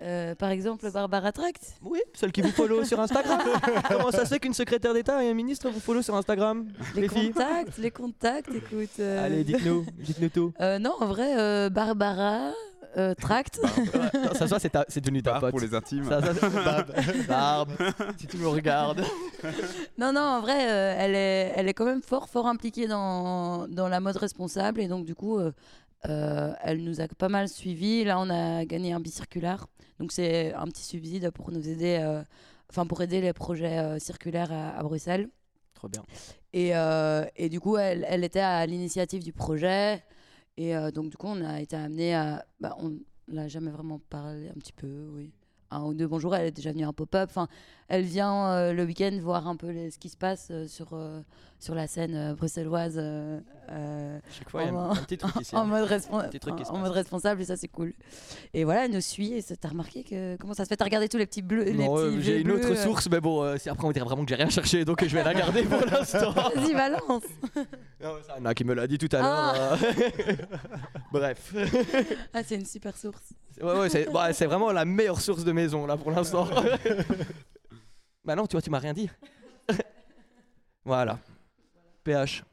S4: Euh, par exemple, Barbara Tract.
S1: Oui, celle qui vous follow sur Instagram. Comment ça se fait qu'une secrétaire d'État et un ministre vous follow sur Instagram?
S4: Les,
S1: Les filles?
S4: contacts, les contacts, écoute. euh,
S1: Allez, dites-nous, dites-nous tout.
S4: euh, non, en vrai, euh, Barbara euh, Tract.
S1: Ça, ça c'est ta- c'est devenu ta pote.
S3: pour les intimes.
S1: Ça, ça, Barbe. Barbe, si tu me regardes. *laughs*
S4: Non, non, en vrai, euh, elle, est, elle est quand même fort, fort impliquée dans, dans la mode responsable. Et donc, du coup, euh, euh, elle nous a pas mal suivis. Là, on a gagné un bicirculaire. Donc, c'est un petit subside pour nous aider, euh, enfin, pour aider les projets euh, circulaires à, à Bruxelles.
S1: Trop bien.
S4: Et, euh, et du coup, elle, elle était à l'initiative du projet. Et euh, donc, du coup, on a été amené à. Bah, on l'a jamais vraiment parlé un petit peu, oui. Un ou deux bonjours, elle est déjà venue un pop-up. Enfin, elle vient euh, le week-end voir un peu ce qui se passe euh, sur, sur la scène bruxelloise
S1: Chaque fois, il y a
S4: En-
S1: hein.
S4: mode responsable. Et ça, c'est cool. Et voilà, elle nous suit. Et t'as remarqué que. Comment ça se fait? T'as regardé tous les petits bleus
S1: euh, j'ai une autre
S4: bleus, euh.
S1: source, mais bon, euh, après on dirait vraiment que j'ai rien cherché, donc je vais la garder pour *laughs* l'instant.
S4: Vas-y, balance. *laughs*
S1: Non, c'est Anna qui me l'a dit tout à
S4: Ah.
S1: l'heure. *laughs* euh. Bref.
S4: Ah, c'est une super source.
S1: Ouais, ouais, c'est bah, c'est vraiment la meilleure source de maison là pour l'instant. bah non, tu vois, tu m'as rien dit. voilà. PH.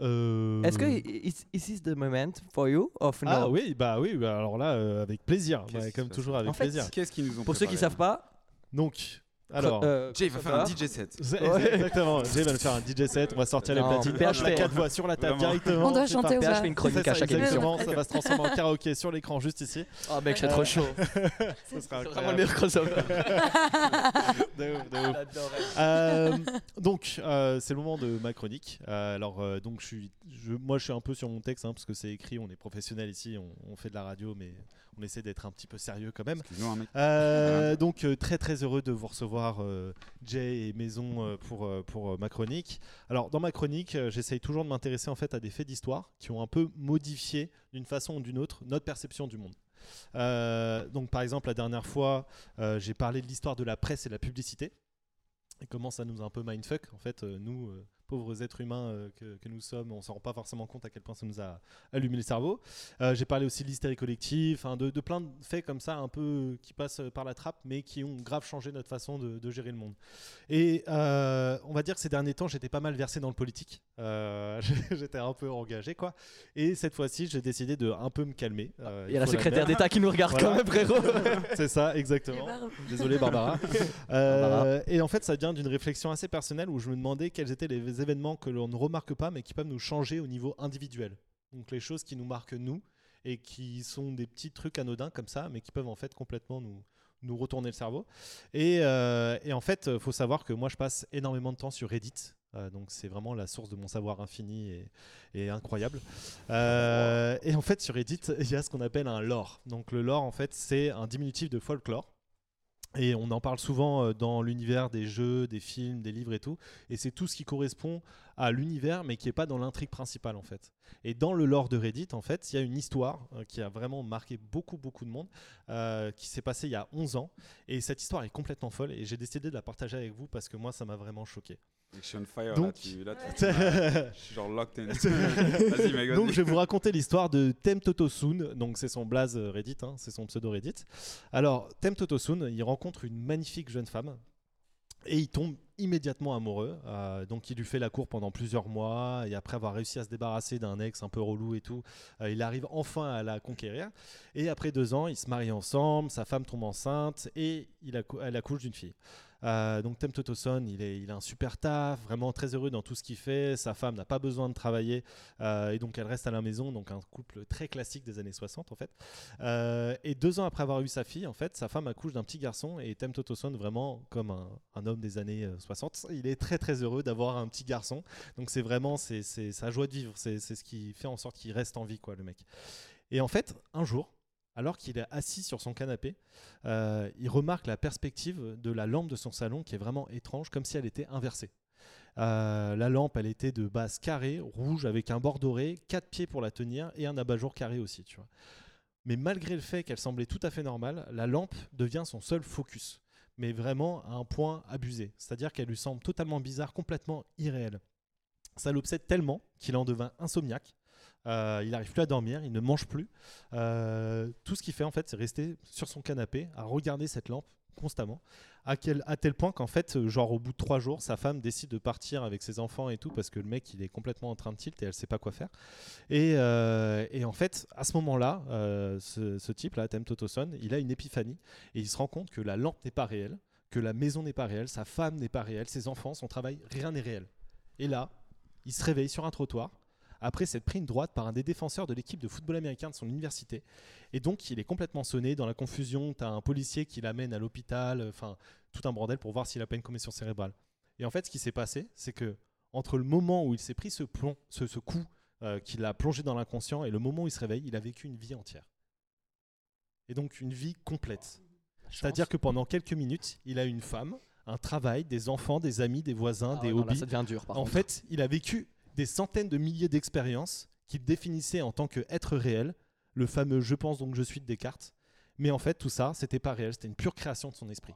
S2: Euh,
S1: Est-ce que is, is this the moment for you of no?
S2: Ah oui, bah oui, bah alors là, euh, avec plaisir, bah,
S3: qui
S2: comme toujours avec
S1: En fait,
S2: plaisir.
S3: Qu'est-ce qu'ils nous ont
S1: Pour ceux qui
S3: préparé
S1: savent pas,
S2: Donc, alors,
S1: euh,
S3: Jay va faire un *laughs* DJ set.
S1: Ouais.
S2: exactement, Jay va nous faire un DJ set, on va sortir les platines,
S1: PH
S2: la
S1: fait-
S2: quatre voix sur la table
S3: Vraiment.
S2: directement.
S4: On doit chanter ou
S2: parti.
S1: PH fait une chronique
S2: ça,
S1: à chaque émission.
S2: exactement, ça va se transformer en karaoké sur l'écran juste ici.
S1: Oh mec, c'est trop chaud. *laughs*
S2: Ce sera
S1: vraiment le meilleur crossover. *laughs*
S2: De ouf, de ouf. Euh, donc, euh, c'est le moment de ma chronique. Euh, alors, euh, donc, je suis, je, moi, je suis un peu sur mon texte hein, parce que c'est écrit. On est professionnel ici, on, on fait de la radio, mais on essaie d'être un petit peu sérieux quand même.
S3: Hein.
S2: Euh, donc, euh, très très heureux de vous recevoir, euh, Jay et Maison, euh, pour, euh, pour ma chronique. Alors, dans ma chronique, j'essaye toujours de m'intéresser en fait à des faits d'histoire qui ont un peu modifié d'une façon ou d'une autre notre perception du monde. Donc, par exemple, la dernière fois, j'ai parlé de l'histoire de la presse et de la publicité. Et comment ça nous a un peu mindfuck. En fait, nous, pauvres êtres humains euh, que, que nous sommes, on s'en rend pas forcément compte à quel point ça nous a allumé le cerveau. Euh, j'ai parlé aussi de l'hystérie collective, enfin, de, de plein de faits comme ça, un peu euh, qui passent par la trappe, mais qui ont grave changé notre façon de, de gérer le monde. Et euh, on va dire que ces derniers temps, j'étais pas mal versé dans le politique. Euh, *laughs* j'étais un peu engagé, quoi. Et cette fois-ci, j'ai décidé de un peu me calmer. Euh,
S1: Il y a la secrétaire d'État qui nous regarde
S2: Voilà.
S1: quand même, frérot. *laughs*
S2: C'est ça, exactement. Désolé *laughs* Barbara. Euh, et en fait, ça vient d'une réflexion assez personnelle où je me demandais quels étaient les événements que l'on ne remarque pas mais qui peuvent nous changer au niveau individuel. Donc les choses qui nous marquent nous et qui sont des petits trucs anodins comme ça mais qui peuvent en fait complètement nous nous retourner le cerveau. Et, euh, en fait, il faut savoir que moi, je passe énormément de temps sur Reddit. Euh, donc c'est vraiment la source de mon savoir infini et, incroyable. Euh, et en fait, sur Reddit, *laughs* il y a ce qu'on appelle un lore. Donc le lore, en fait, c'est un diminutif de folklore. Et on en parle souvent euh, dans l'univers des jeux, des films, des livres et tout. Et c'est tout ce qui correspond à l'univers, mais qui est pas dans l'intrigue principale en fait. Et dans le lore de Reddit, en fait, il y a une histoire euh, qui a vraiment marqué beaucoup, beaucoup de monde, euh, qui s'est passée il y a 11 ans. Et cette histoire est complètement folle, et j'ai décidé de la partager avec vous parce que moi, ça m'a vraiment choqué.
S3: Fire
S2: Donc-
S3: là, tu, là, tu- *laughs* je suis genre locked in. *laughs* vas-y.
S2: Donc je vais vous raconter l'histoire de Tem Totosun, donc c'est son blaze euh, Reddit, hein, c'est son pseudo Reddit. Alors Tem Totosun, il rencontre une magnifique jeune femme et il tombe immédiatement amoureux. Euh, donc il lui fait la cour pendant plusieurs mois et après avoir réussi à se débarrasser d'un ex un peu relou et tout, euh, il arrive enfin à la conquérir. Et après deux ans, ils se marient ensemble, sa femme tombe enceinte et il accou- elle accouche d'une fille. Euh, donc Tem Totoson, il, il a un super taf, vraiment très heureux dans tout ce qu'il fait. Sa femme n'a pas besoin de travailler euh, et donc elle reste à la maison. Donc un couple très classique des années 60 en fait. Euh, et deux ans après avoir eu sa fille, en fait, sa femme accouche d'un petit garçon et Tem Totoson, vraiment comme un, homme des années euh, 60, il est très très heureux d'avoir un petit garçon. Donc c'est vraiment c'est, sa joie de vivre. C'est ce qui fait en sorte qu'il reste en vie quoi le mec. Et en fait, un jour, alors qu'il est assis sur son canapé, euh, il remarque la perspective de la lampe de son salon qui est vraiment étrange, comme si elle était inversée. Euh, la lampe, elle était de base carrée, rouge, avec un bord doré, quatre pieds pour la tenir et un abat-jour carré aussi, tu. Mais malgré le fait qu'elle semblait tout à fait normale, la lampe devient son seul focus, mais vraiment à un point abusé. C'est-à-dire qu'elle lui semble totalement bizarre, complètement irréelle. Ça l'obsède tellement qu'il en devint insomniaque. Euh, il n'arrive plus à dormir, il ne mange plus. Euh, tout ce qu'il fait en fait, c'est rester sur son canapé à regarder cette lampe constamment, à, tel point qu'en fait, euh, genre au bout de trois jours, sa femme décide de partir avec ses enfants et tout parce que le mec il est complètement en train de tilt et elle sait pas quoi faire. Et, en fait, à ce moment-là, ce, ce type-là, Tem Totoson, il a une épiphanie et il se rend compte que la lampe n'est pas réelle, que la maison n'est pas réelle, sa femme n'est pas réelle, ses enfants, son travail, rien n'est réel. Et là, il se réveille sur un trottoir après s'être pris une droite par un des défenseurs de l'équipe de football américain de son université. Et donc, il est complètement sonné. Dans la confusion, tu as un policier qui l'amène à l'hôpital, enfin, tout un bordel pour voir s'il a pas une commotion cérébrale. Et en fait, ce qui s'est passé, c'est que entre le moment où il s'est pris ce, plomb, ce, ce coup euh, qui l'a plongé dans l'inconscient et le moment où il se réveille, il a vécu une vie entière. Et donc, une vie complète. C'est-à-dire que pendant quelques minutes, il a une femme, un travail, des enfants, des amis, des voisins,
S1: Ah
S2: des
S1: ouais, non, là,
S2: hobbies.
S1: ça devient dur par
S2: En
S1: contre.
S2: fait, il a vécu des centaines de milliers d'expériences qu'il définissait en tant qu'être réel, le fameux je pense donc je suis de Descartes. Mais en fait, tout ça, c'était pas réel, c'était une pure création de son esprit.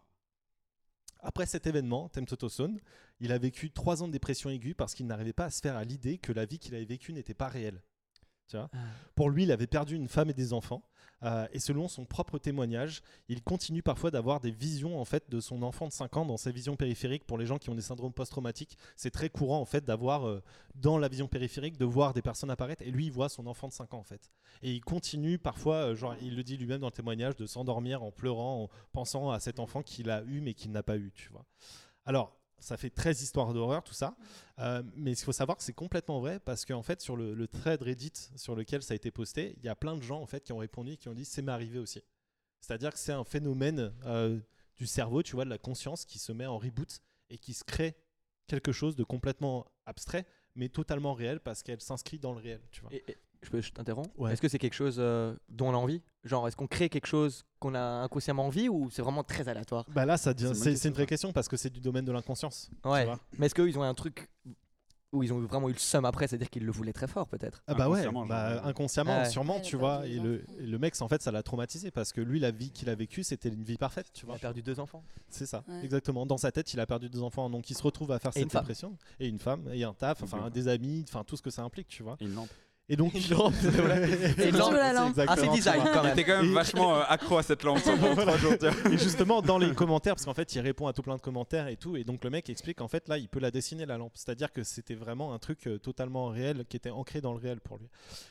S2: Après cet événement, Tem Totoson, il a vécu trois ans de dépression aiguë parce qu'il n'arrivait pas à se faire à l'idée que la vie qu'il avait vécue n'était pas réelle. Tu vois
S1: Ah.
S2: Pour lui, il avait perdu une femme et des enfants. euh, et selon son propre témoignage, il continue parfois d'avoir des visions en fait de son enfant de 5 ans dans ses visions périphériques. Pour les gens qui ont des syndromes post-traumatiques, c'est très courant en fait d'avoir euh, dans la vision périphérique de voir des personnes apparaître. Et lui, il voit son enfant de 5 ans en fait. Et il continue parfois, euh, genre il le dit lui-même dans le témoignage, de s'endormir en pleurant, en pensant à cet enfant qu'il a eu mais qu'il n'a pas eu. Tu vois. Alors. Ça fait 13 histoires d'horreur, tout ça. Euh, mais ce qu'il faut savoir, c'est complètement vrai parce qu'en fait, sur le, le thread Reddit sur lequel ça a été posté, il y a plein de gens en fait qui ont répondu et qui ont dit c'est m'est arrivé aussi. C'est-à-dire que c'est un phénomène euh, du cerveau, tu vois, de la conscience qui se met en reboot et qui se crée quelque chose de complètement abstrait, mais totalement réel parce qu'elle s'inscrit dans le réel, tu vois.
S1: Et- je, peux- je t'interromps?
S2: Ouais.
S1: Est-ce que c'est quelque chose euh, dont on a envie? Genre, est-ce qu'on crée quelque chose qu'on a inconsciemment envie ou c'est vraiment très aléatoire?
S2: Bah là, ça
S3: C'est une
S2: vraie question parce que c'est du domaine de l'inconscience. tu
S1: Ouais.
S2: vois.
S1: Mais est-ce qu'ils ont un truc où ils ont vraiment eu le seum après C'est-à-dire qu'ils le voulaient très fort, peut-être?
S2: Ah bah ouais,
S3: Inconsciemment,
S2: bah,
S3: genre.
S2: inconsciemment,
S1: Ouais.
S2: sûrement,
S4: Ouais,
S2: tu
S4: il a
S2: vois.
S4: perdu
S2: Et le,
S4: enfants.
S2: et le mec, en fait, ça l'a traumatisé parce que lui, la vie qu'il a vécue, c'était une vie parfaite, tu
S1: Il
S2: vois.
S1: a perdu deux enfants.
S2: C'est ça,
S4: Ouais.
S2: exactement. Dans sa tête, il a perdu deux enfants, donc il se retrouve à faire
S1: Et
S2: cette
S1: femme.
S2: dépression. Et une femme, et un taf, enfin des amis, enfin tout ce que ça implique, tu vois.
S3: Et une lampe.
S2: Et donc,
S1: Une lampe, c'est vrai.
S2: Et
S1: une lampe,
S4: la lampe.
S1: Ah, c'est design quand
S3: Il
S1: même.
S3: était quand même
S2: Et-
S3: vachement euh, accro à cette lampe. *laughs*
S2: Et justement, dans les commentaires, parce qu'en fait, il répond à tout plein de commentaires et tout, et donc le mec explique qu'en fait, là, il peut la dessiner la lampe. C'est-à-dire que c'était vraiment un truc euh, totalement réel, qui était ancré dans le réel pour lui.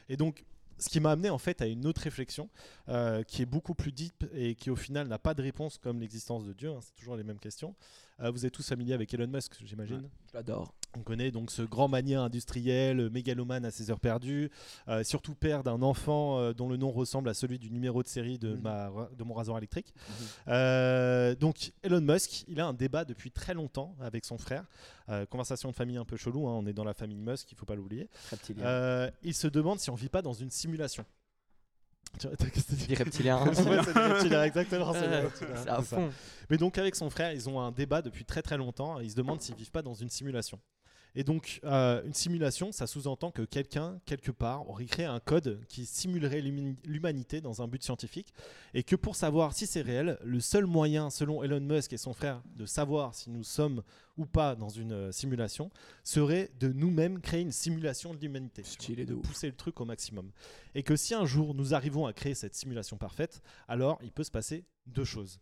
S2: Et donc, ce qui m'a amené en fait à une autre réflexion, euh, qui est beaucoup plus deep et qui au final n'a pas de réponse comme l'existence de Dieu. hein, c'est toujours les mêmes questions. Euh, vous êtes tous familiers avec Elon Musk, j'imagine.
S1: Je l'adore.
S2: On connaît donc ce grand mania industriel, euh, mégalomane à ses heures perdues, euh, surtout père d'un enfant euh, dont le nom ressemble à celui du numéro de série de,
S1: Mhm.
S2: ma, de mon rasoir électrique.
S1: Mhm.
S2: Euh, donc Elon Musk, il a un débat depuis très longtemps avec son frère. Conversation de famille un peu chelou, hein, on est dans la famille Musk, il faut pas l'oublier. Il se demande si on vit pas dans une simulation. *laughs* Ouais, des exactement. *laughs*
S1: à fond.
S2: Mais donc avec son frère, ils ont un débat depuis très très longtemps. Ils se demandent s'ils vivent pas dans une simulation. Et donc, euh, une simulation, ça sous-entend que quelqu'un, quelque part, aurait créé un code qui simulerait l'humanité dans un but scientifique. Et que pour savoir si c'est réel, le seul moyen, selon Elon Musk et son frère, de savoir si nous sommes ou pas dans une euh, simulation, serait de nous-mêmes créer une simulation de l'humanité.
S1: Stylé de
S2: pousser le truc au maximum. Et que si un jour nous arrivons à créer cette simulation parfaite, alors il peut se passer deux choses.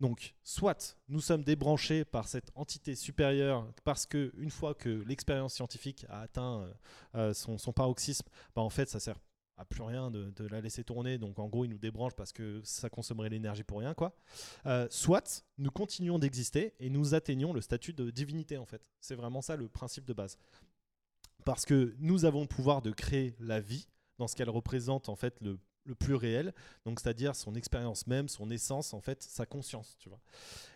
S2: Donc, soit nous sommes débranchés par cette entité supérieure parce que une fois que l'expérience scientifique a atteint euh, euh, son, paroxysme, bah, en fait, ça sert à plus rien de, de la laisser tourner. Donc, en gros, il nous débranche parce que ça consommerait l'énergie pour rien, quoi. Euh, soit nous continuons d'exister et nous atteignons le statut de divinité, en fait. C'est vraiment ça le principe de base. Parce que nous avons le pouvoir de créer la vie dans ce qu'elle représente, en fait, le le plus réel, donc c'est-à-dire son expérience même, son essence, en fait, sa conscience, tu vois.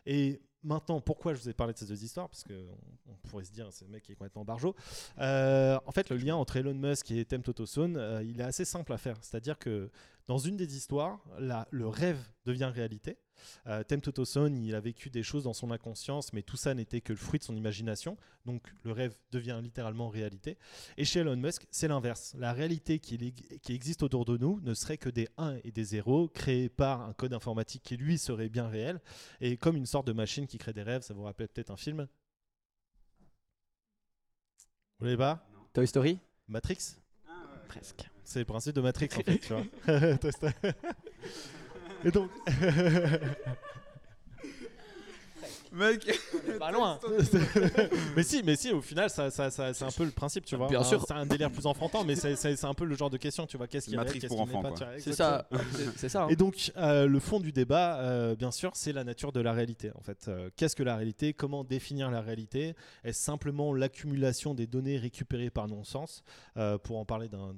S2: Et maintenant, pourquoi je vous ai parlé de ces deux histoires? Parce qu'on on pourrait se dire, c'est le mec qui est complètement barjot. Euh, en fait, le lien entre Elon Musk et Tem Totoson, euh, il est assez simple à faire. C'est-à-dire que dans une des histoires, le rêve devient réalité. Euh, Tem Totoson, il a vécu des choses dans son inconscience, mais tout ça n'était que le fruit de son imagination. Donc le rêve devient littéralement réalité. Et chez Elon Musk, c'est l'inverse. La réalité qui, existe autour de nous ne serait que des 1 et des 0 créés par un code informatique qui lui serait bien réel. Et comme une sorte de machine qui crée des rêves, ça vous rappelle peut-être un film? Vous l'avez pas?
S1: Toy Story?
S2: Matrix?
S1: Presque.
S2: C'est le principe de Matrix en *laughs* fait, tu vois. *laughs* *laughs* Toy Story. et donc.
S3: Mec,
S1: Pas *laughs* loin. *laughs*
S2: mais si, mais si, au final, ça, ça, ça- c'est un peu le principe, tu vois.
S1: Bien sûr.
S2: C'est un délire plus enfantin, mais c'est- c'est c'est un peu le genre de question, tu vois. Qu'est-ce qui est
S3: Matrix pour enfants,
S2: pas,
S3: quoi.
S2: tu vois,
S1: C'est ça. C'est- C'est ça. hein.
S2: Et donc, euh, le fond du débat, euh, bien sûr, c'est la nature de la réalité. En fait, Euh, qu'est-ce que la réalité? Comment définir la réalité? Est-ce simplement l'accumulation des données récupérées par non-sens? Euh, Pour en parler d'un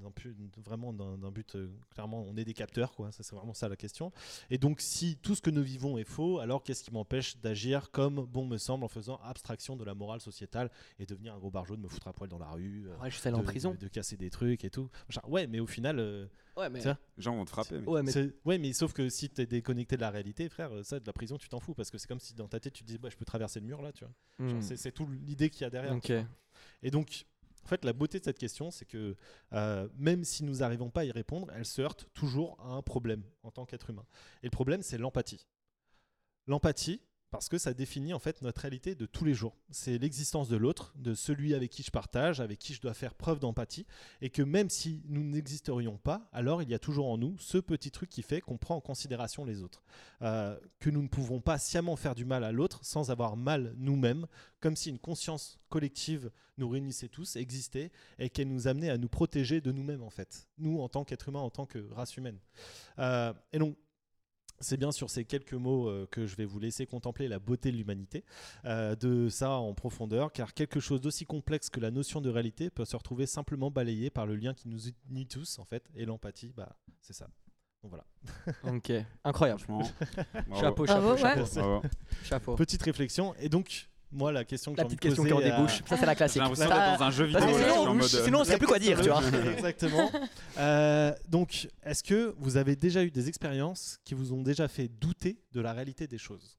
S2: vraiment d'un d'un but, euh, clairement, on est des capteurs, quoi. Ça, c'est vraiment ça la question. Et donc, si tout ce que nous vivons est faux, alors qu'est-ce qui m'empêche d'agir comme bon me semble en faisant abstraction de la morale sociétale et devenir un gros barjot, de me foutre à poil dans la rue euh,
S1: Ouais, je suis allé
S2: de,
S1: en prison.
S2: de- de casser des trucs et tout. Ouais, mais au final, euh,
S1: Ouais, mais.
S2: Tiens.
S3: les gens vont te frapper. mec.
S1: Ouais, mais.
S2: c'est- Ouais, mais sauf que si t'es déconnecté de la réalité, frère, euh, ça, de la prison, tu t'en fous parce que c'est comme si dans ta tête tu te dis, bah, je peux traverser le mur là, tu vois. Genre,
S1: Hmm.
S2: c'est- tout l'idée qu'il y a derrière.
S1: Ok.
S2: Et donc, en fait, la beauté de cette question, c'est que euh, même si nous n'arrivons pas à y répondre, elle se heurte toujours à un problème en tant qu'être humain. Et le problème, c'est l'empathie. L'empathie, parce que ça définit en fait notre réalité de tous les jours. C'est l'existence de l'autre, de celui avec qui je partage, avec qui je dois faire preuve d'empathie, et que même si nous n'existerions pas, alors il y a toujours en nous ce petit truc qui fait qu'on prend en considération les autres, Euh, que nous ne pouvons pas sciemment faire du mal à l'autre sans avoir mal nous-mêmes, comme si une conscience collective nous réunissait tous, existait, et qu'elle nous amenait à nous protéger de nous-mêmes en fait, nous en tant qu'être humain, en tant que race humaine. Euh, et donc c'est bien sur ces quelques mots euh, que je vais vous laisser contempler la beauté de l'humanité, euh, de ça en profondeur, car quelque chose d'aussi complexe que la notion de réalité peut se retrouver simplement balayé par le lien qui nous unit tous, en fait, et l'empathie, bah, c'est ça. Donc voilà. *laughs*
S1: Ok. Incroyable.
S3: Franchement. *laughs*
S1: Chapeau,
S4: Bravo,
S1: chapeau. Chapeau.
S2: Petite réflexion, et donc, moi, la question que
S1: La
S2: j'ai envie
S1: petite question qui en
S2: à-
S1: débouche. Ça, c'est la
S3: J'ai
S1: classique.
S3: l'impression
S1: Ça-
S3: d'être dans un jeu vidéo. En
S1: sinon,
S3: mode,
S1: sinon, on sait plus quoi dire, tu vois. *laughs*
S2: Exactement. Euh, donc, est-ce que vous avez déjà eu des expériences qui vous ont déjà fait douter de la réalité des choses?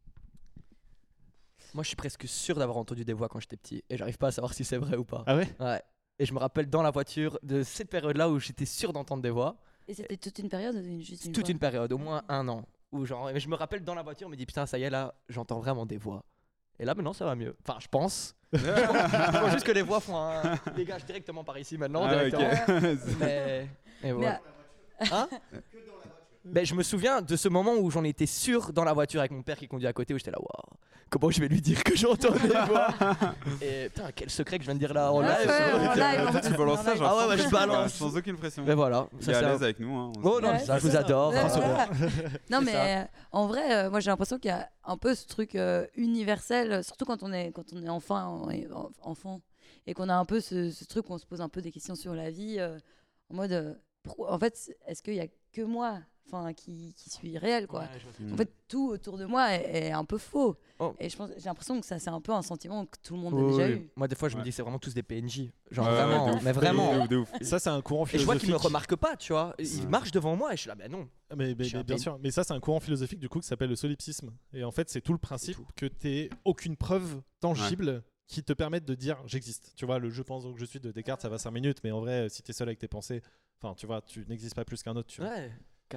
S1: Moi, je suis presque sûr d'avoir entendu des voix quand j'étais petit et j'arrive pas à savoir si c'est vrai ou pas.
S2: Ah ouais?
S1: Ouais. Et je me rappelle dans la voiture de cette période-là où j'étais sûr d'entendre des voix.
S4: Et c'était toute une période ou juste une
S1: toute une période, au moins un an. Où genre, mais je me rappelle dans la voiture, je me dis putain, ça y est, là, j'entends vraiment des voix. Et là, maintenant, ça va mieux. Enfin, je pense. *laughs* je pense juste que les voix font un. dégage directement par ici maintenant.
S3: Ah. *laughs*
S1: Mais. Et voilà. Hein? *laughs* ben, je me souviens de ce moment où j'en étais sûr dans la voiture avec mon père qui conduit à côté où j'étais là, waouh, comment je vais lui dire que j'entends des *laughs* voix Et putain, quel secret que je viens de dire là en
S4: Ouais,
S1: live. *laughs*
S3: tu balances ça, genre,
S1: Ah ouais,
S3: sans
S1: ouais, je balance.
S3: Sans aucune pression.
S1: Mais voilà,
S3: Il
S1: ça
S3: est à
S1: c'est
S3: l'aise avec nous. hein,
S1: Oh non,
S4: Ouais,
S1: ça, je vous adore.
S4: Voilà. *laughs* Non, mais euh, en vrai, euh, moi j'ai l'impression qu'il y a un peu ce truc euh, universel, surtout quand on est, quand on est enfant, enfant et qu'on a un peu ce, ce truc où on se pose un peu des questions sur la vie, euh, en mode, euh, pourquoi, en fait, est-ce qu'il y a que moi enfin, qui, qui suis réel quoi
S1: Ouais.
S4: En fait, tout autour de moi est, est un peu faux.
S1: Oh.
S4: Et je pense, j'ai l'impression que ça, c'est un peu un sentiment que tout le monde a déjà
S1: oui.
S4: eu.
S1: Moi, des fois, je me
S3: Ouais.
S1: dis, c'est vraiment tous des PNJ. Genre
S3: Ouais, ouais,
S1: vraiment,
S3: ouf.
S1: mais vraiment.
S3: De ouf, de ouf.
S2: Ça, c'est un courant
S1: Et je
S2: philosophique.
S1: vois qu'ils me remarquent pas, tu vois. Ils
S3: Ouais.
S1: marchent devant moi et je suis là, bah non.
S2: Mais, mais- bien sûr, mais ça c'est un courant philosophique du coup qui s'appelle le solipsisme. Et en fait, c'est tout le principe
S1: tout.
S2: que tu aucune preuve tangible qui te permettent de dire j'existe. Tu vois, le je pense donc je suis de Descartes, ça va 5 minutes, mais en vrai, si tu es seul avec tes pensées, enfin, tu vois, tu n'existes pas plus qu'un autre. Tu vois.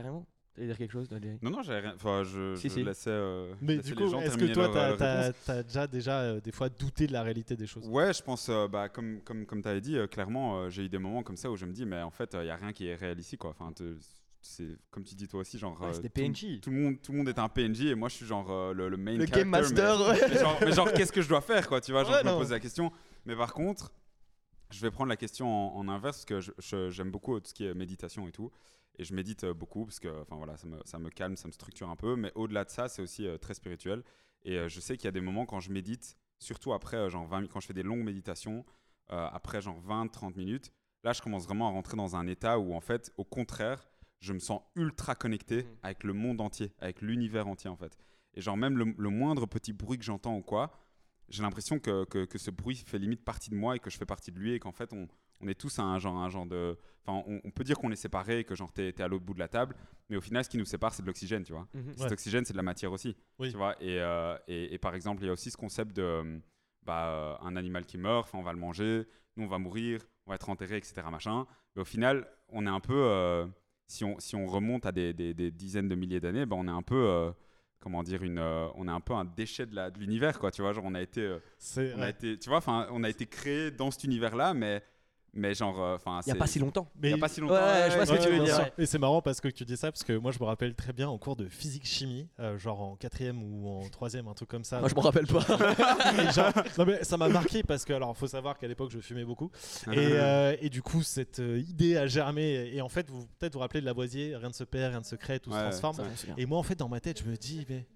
S1: Carrément. Tu dire quelque chose, Daniel
S3: Non, non, j'avais rien. Enfin, je,
S1: Si,
S3: je
S1: si.
S3: laissais. euh,
S2: Mais
S3: laissais
S2: du
S3: les
S2: coup,
S3: gens
S2: est-ce que
S3: terminer
S2: toi,
S3: leur,
S2: t'as
S3: euh,
S2: t'as-
S3: réponse.
S2: t'as déjà, déjà euh, des fois douté de la réalité des choses?
S3: Ouais, je pense, euh, bah, comme, comme, comme tu avais dit, euh, clairement, euh, j'ai eu des moments comme ça où je me dis, mais en fait, il n'y a rien qui est réel ici. Quoi. Enfin, te- c'est comme tu dis toi aussi, genre.
S1: Ouais,
S3: euh,
S1: C'était
S3: tout-
S1: PNJ.
S3: Tout, le monde, tout le monde est un PNJ et moi je suis genre euh, le, le main
S1: Le
S3: character,
S1: Game Master,
S3: mais-
S1: ouais.
S3: Mais, genre, mais genre, qu'est-ce que je dois faire quoi Tu vois, genre,
S2: Ouais,
S3: je me
S2: non.
S3: pose la question. Mais par contre, je vais prendre la question en, en inverse parce que je- je- j'aime beaucoup tout ce qui est méditation et tout. Et je médite euh, beaucoup parce que enfin, voilà, ça, me, ça me calme, ça me structure un peu. Mais au-delà de ça, c'est aussi euh, très spirituel. Et euh, je sais qu'il y a des moments quand je médite, surtout après genre 20 mi- quand je fais des longues méditations, après genre 20-30 minutes, là je commence vraiment à rentrer dans un état où en fait, au contraire, je me sens ultra connecté
S1: Mhm.
S3: avec le monde entier, avec l'univers entier en fait. Et genre même le, le moindre petit bruit que j'entends ou quoi, j'ai l'impression que, que, que ce bruit fait limite partie de moi et que je fais partie de lui et qu'en fait on, on est tous un genre, un genre de... Enfin, on, on peut dire qu'on est séparés et que genre t'es es à l'autre bout de la table, mais au final ce qui nous sépare c'est de l'oxygène, tu vois.
S1: Mhm.
S3: Cet
S2: Ouais.
S3: oxygène c'est de la matière aussi,
S2: Oui.
S3: tu vois. Et, euh, et, et par exemple il y a aussi ce concept de... euh, Bah, euh, un animal qui meurt, on va le manger, nous on va mourir, on va être enterré, etc. Machin. Mais au final, on est un peu, euh, si, on, si on remonte à des, des- des dizaines de milliers d'années, bah, on est un peu, euh, comment dire, une, euh, on est un peu un déchet de l'univers, quoi. Tu vois, genre on a été, euh, on a été, tu vois, enfin, on a été créé dans cet univers-là, mais, mais genre, euh, enfin,
S1: Il n'y a pas si longtemps.
S3: Il y a pas si longtemps.
S1: Ouais, je vois ce que
S2: Ouais,
S1: tu veux dire. ouais.
S2: Et c'est marrant parce que tu dis ça, parce que moi je me rappelle très bien en cours de physique-chimie, euh, genre en quatrième ou en troisième, un truc comme ça.
S1: Moi, je me rappelle pas. *laughs*
S2: Genre- non, mais ça m'a marqué parce que, alors, faut savoir qu'à l'époque je fumais beaucoup. Et, euh, et du coup, cette idée a germé. Et en fait, vous peut-être vous rappelez de Lavoisier, rien ne se perd, rien ne se crée, tout se
S3: Ouais,
S2: transforme.
S1: Je.
S2: Et moi, en fait, dans ma tête, je me dis, mais.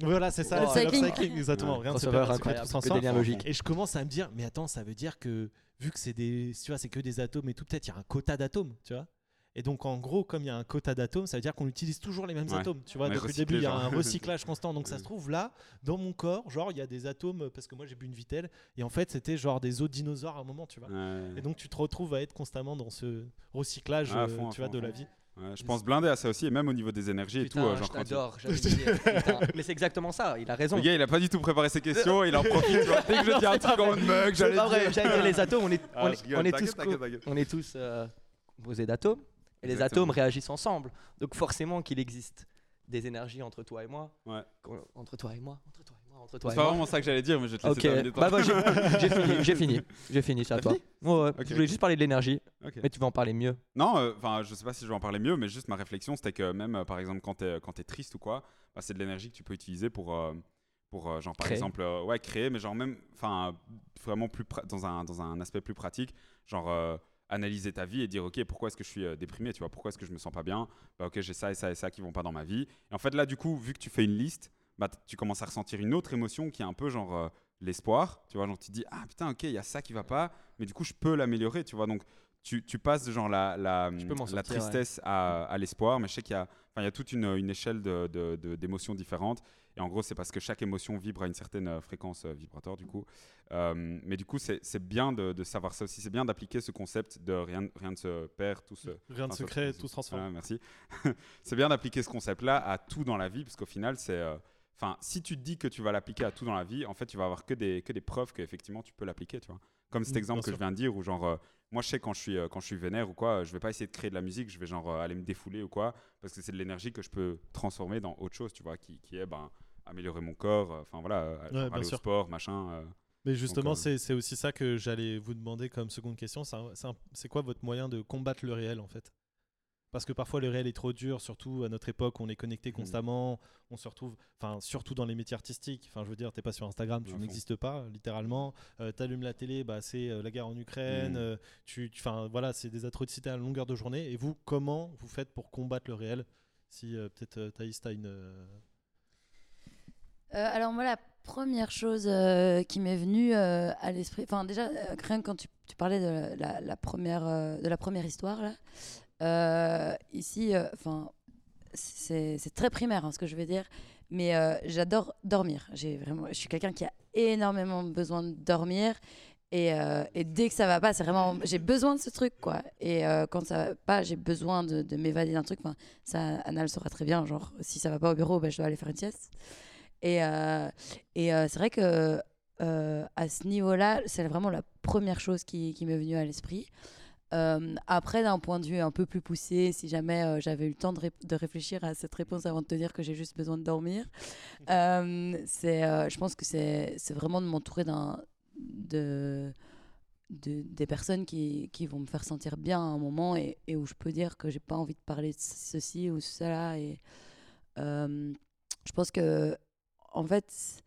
S2: Voilà, c'est ça,
S4: cycling.
S2: l'upcycling, exactement.
S3: Ouais.
S2: Rien crée, tout
S1: incroyable,
S2: transforme.
S1: des liens logiques.
S2: Et je commence à me dire, mais attends, ça veut dire que vu que c'est des, tu vois, c'est que des atomes et tout, peut-être il y a un quota d'atomes, tu vois. Et donc en gros, comme il y a un quota d'atomes, ça veut dire qu'on utilise toujours les mêmes
S3: Ouais.
S2: atomes, tu vois. Depuis le début, il y a un *laughs* recyclage constant. Donc ça se trouve là, dans mon corps, genre il y a des atomes parce que moi j'ai bu une vitelle et en fait c'était genre des os de dinosaures à un moment, tu vois.
S3: Ouais.
S2: Et donc tu te retrouves à être constamment dans ce recyclage,
S3: Ah,
S2: euh, tu vois,
S3: fond,
S2: de la vie.
S3: Ouais, je pense blinder à ça aussi, et même au niveau des énergies et tout. euh,
S1: je
S3: genre
S1: t'adore. *laughs* Mais c'est exactement ça. Il a raison.
S3: Le gars, il a pas du tout préparé ses questions, il en *laughs* profite. vois. Dès que je dis un truc en mug,
S1: C'est
S3: j'allais
S1: pas vrai.
S3: dire.
S1: Dire les atomes. On est,
S3: Ah,
S1: on
S3: je
S1: est,
S3: rigole,
S1: on est
S3: t'inquiète,
S1: tous, on est tous euh, composés d'atomes. Et les
S3: Exactement.
S1: atomes réagissent ensemble. Donc forcément qu'il existe des énergies entre toi et moi.
S3: Ouais.
S1: Qu'on- Entre toi et moi. Entre toi et moi. Entre toi
S3: C'est pas vraiment ça que j'allais dire, mais je vais te laisser
S1: Ok,
S3: terminer toi.
S1: bah, bah, j'ai *laughs* fini, j'ai fini, j'ai fini, c'est à toi.
S3: fini
S1: Ouais, ouais.
S3: Ok.
S1: Je voulais juste parler de l'énergie,
S3: Ok.
S1: mais tu vas en parler mieux.
S3: Non, euh, enfin, je sais pas si je vais en parler mieux, mais juste ma réflexion, c'était que même, euh, par exemple, quand t'es quand es triste ou quoi, bah, c'est de l'énergie que tu peux utiliser pour, euh, pour euh, genre, par
S1: Créer.
S3: exemple, euh, ouais, créer, mais genre même, enfin, vraiment plus dans un dans un aspect plus pratique, genre. euh, analyser ta vie et dire ok pourquoi est-ce que je suis euh, déprimé tu vois pourquoi est-ce que je me sens pas bien bah ok j'ai ça et ça et ça qui vont pas dans ma vie et en fait là du coup vu que tu fais une liste bah tu commences à ressentir une autre émotion qui est un peu genre euh, l'espoir tu vois genre tu te dis ah putain ok il y a ça qui va pas mais du coup je peux l'améliorer tu vois donc tu, tu passes de genre la, la, la
S1: sortir, ouais.
S3: tristesse à, à l'espoir, mais je sais qu'il y a, il y a toute une, une échelle de- de- de- d'émotions différentes. Et en gros, c'est parce que chaque émotion vibre à une certaine euh, fréquence euh, vibratoire, du coup. Euh, mais du coup, c'est bien de, de savoir ça aussi. C'est bien d'appliquer ce concept de rien, rien ne se perd, tout se,
S2: Rien de
S3: ça,
S2: secret,
S3: c'est-
S2: tout se transforme.
S3: voilà, merci. *laughs* c'est bien d'appliquer ce concept-là à tout dans la vie, parce qu'au final, c'est. euh, Enfin, si tu te dis que tu vas l'appliquer à tout dans la vie, en fait, tu vas avoir que des, que des preuves qu'effectivement tu peux l'appliquer, tu vois. Comme cet
S2: Mm,
S3: exemple
S2: bien
S3: que
S2: sûr.
S3: je viens de dire, où genre, euh, moi je sais quand je suis, euh, quand je suis vénère ou quoi, je vais pas essayer de créer de la musique, je vais genre euh, aller me défouler ou quoi, parce que c'est de l'énergie que je peux transformer dans autre chose, tu vois, qui, qui est ben, améliorer mon corps, enfin voilà, genre aller au sport, machin.
S2: Mais justement, c'est c'est aussi ça que j'allais vous demander comme seconde question. C'est quoi votre moyen de combattre le réel en fait? Parce que parfois le réel est trop dur, surtout à notre époque, on est connecté constamment, on se retrouve, enfin surtout dans les métiers artistiques. Enfin, je veux dire, t'es pas sur Instagram, tu n'existes pas littéralement. Euh, T'allumes la télé, bah c'est euh, la guerre en Ukraine.
S3: Mm.
S2: euh, tu, enfin voilà, c'est des atrocités à longueur de journée. Et vous, comment vous faites pour combattre le réel Si euh, peut-être euh, Thaïs, t'as une.
S4: alors moi, la première chose euh, qui m'est venue euh, à l'esprit, enfin déjà, euh, rien que quand tu, tu parlais de la, la première, euh, de la première histoire, là, euh, ici, euh, enfin, c'est très primaire hein, ce que je vais dire, mais euh, j'adore dormir. J'ai vraiment, je suis quelqu'un qui a énormément besoin de dormir. Et, dès que ça va pas, c'est vraiment, j'ai besoin de ce truc, quoi. Et quand ça va pas, j'ai besoin de, de m'évader d'un truc. Ça, Anna le saura très bien. Genre, si ça va pas au bureau, ben, je dois aller faire une sieste. Et, c'est vrai que à ce niveau-là, c'est vraiment la première chose qui m'est venue à l'esprit. Euh, après, d'un point de vue un peu plus poussé, si jamais euh, j'avais eu le temps de, ré- de réfléchir à cette réponse avant de te dire que j'ai juste besoin de dormir, *laughs* euh, c'est, je pense que c'est, vraiment de m'entourer d'un, de, de- des personnes qui, qui vont me faire sentir bien à un moment et, et où je peux dire que j'ai pas envie de parler de ceci ou cela. Et je pense que, en fait,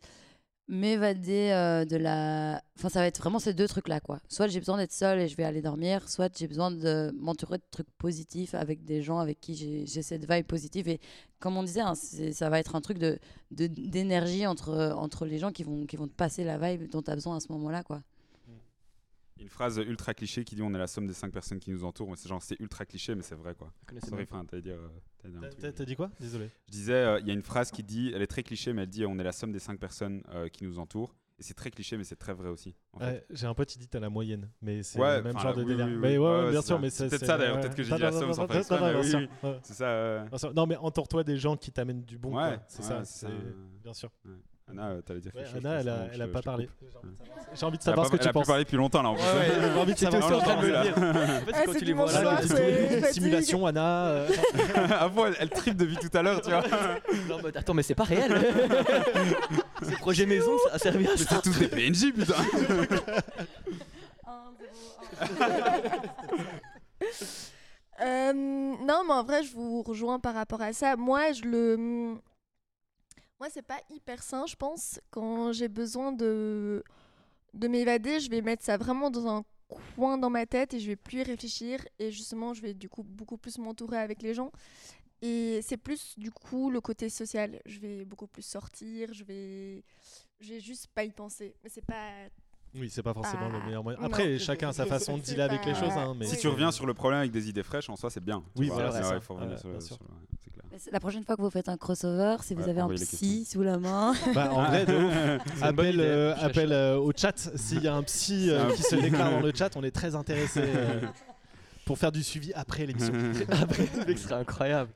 S4: m'évader euh, de la. Enfin, ça va être vraiment ces deux trucs-là, quoi. Soit j'ai besoin d'être seule et je vais aller dormir, soit j'ai besoin de m'entourer de trucs positifs avec des gens avec qui j'ai cette vibe positive. Et comme on disait, hein, ça va être un truc de de- d'énergie entre, entre les gens qui vont, qui vont te passer la vibe dont tu as besoin à ce moment-là, quoi.
S3: Une phrase ultra cliché qui dit on est la somme des cinq personnes qui nous entourent. Mais c'est genre c'est ultra cliché, mais c'est vrai quoi. Sorry, enfin, euh,
S2: T'as-
S3: truc.
S2: T'as t'as dit quoi? Désolé.
S3: Je disais, euh, il y a une phrase qui dit, elle est très cliché, mais elle dit on est la somme des cinq personnes euh, qui nous entourent. Et c'est très cliché, mais c'est très vrai aussi. en fait.
S2: Ouais, J'ai un pote, il dit t'as la moyenne, mais c'est
S3: Ouais,
S2: le même genre de
S3: oui,
S2: délire.
S3: oui, oui.
S2: mais ouais,
S3: Ouais,
S2: ouais,
S3: ouais,
S2: bien
S3: c'est
S2: sûr,
S3: ça.
S2: mais
S3: C'est
S2: c'est
S3: peut-être
S2: c'est-
S3: ça, d'ailleurs,
S2: ouais.
S3: peut-être que j'ai
S2: Non,
S3: dit la somme sans faire. C'est ça.
S2: Non, mais entoure-toi des gens qui t'amènent du bon. C'est- ça. bien sûr.
S3: Anna, euh, t'allais dire
S2: Ouais,
S3: quelque chose.
S2: Anna, elle a, elle a pas parlé. J'ai envie de
S3: Elle a
S2: savoir ce que
S3: elle
S2: tu
S3: a plus
S2: penses.
S3: parlé depuis longtemps là en plus.
S2: Ouais, ouais, j'ai envie de *laughs* savoir
S1: en
S2: que
S1: train de me
S2: tu
S1: le
S2: penses.
S1: dire. En fait,
S5: Ah,
S1: quand tu les vois là.
S2: Simulation, Anna. euh, *laughs*
S3: Avant, elle, elle tripe depuis tout à l'heure, tu vois. *laughs*
S1: Non, en mode, attends, mais c'est pas réel. Ce projet maison, ça a servi à
S3: Mais
S1: ça.
S3: c'est tous des PNJ, putain.
S5: Euh, non, mais en vrai, je vous rejoins par rapport à ça. Moi, je le. Moi, c'est pas hyper sain, je pense. Quand j'ai besoin de, de m'évader, je vais mettre ça vraiment dans un coin dans ma tête et je vais plus y réfléchir. Et justement, je vais du coup beaucoup plus m'entourer avec les gens. Et c'est plus du coup le côté social. Je vais beaucoup plus sortir, je vais, je vais juste pas y penser. Mais c'est pas.
S2: Oui, c'est pas forcément le
S5: Ah,
S2: meilleur moyen.
S5: non.
S2: Après, chacun a sa façon de dealer avec les choses. hein, mais
S3: Si tu reviens sur le problème avec des idées fraîches, en soi, c'est bien.
S2: Oui, voilà, c'est ça.
S4: La prochaine fois que vous faites un crossover, si vous
S3: Ouais,
S4: avez un psy sous la main,
S2: Bah, en vrai, *laughs* *laughs* appel,
S1: idée,
S2: euh, appel euh, au chat. S'il y a un psy euh, qui se déclare dans le chat, on est très intéressé *laughs* euh, pour faire du suivi après l'émission.
S1: Après, ce serait incroyable.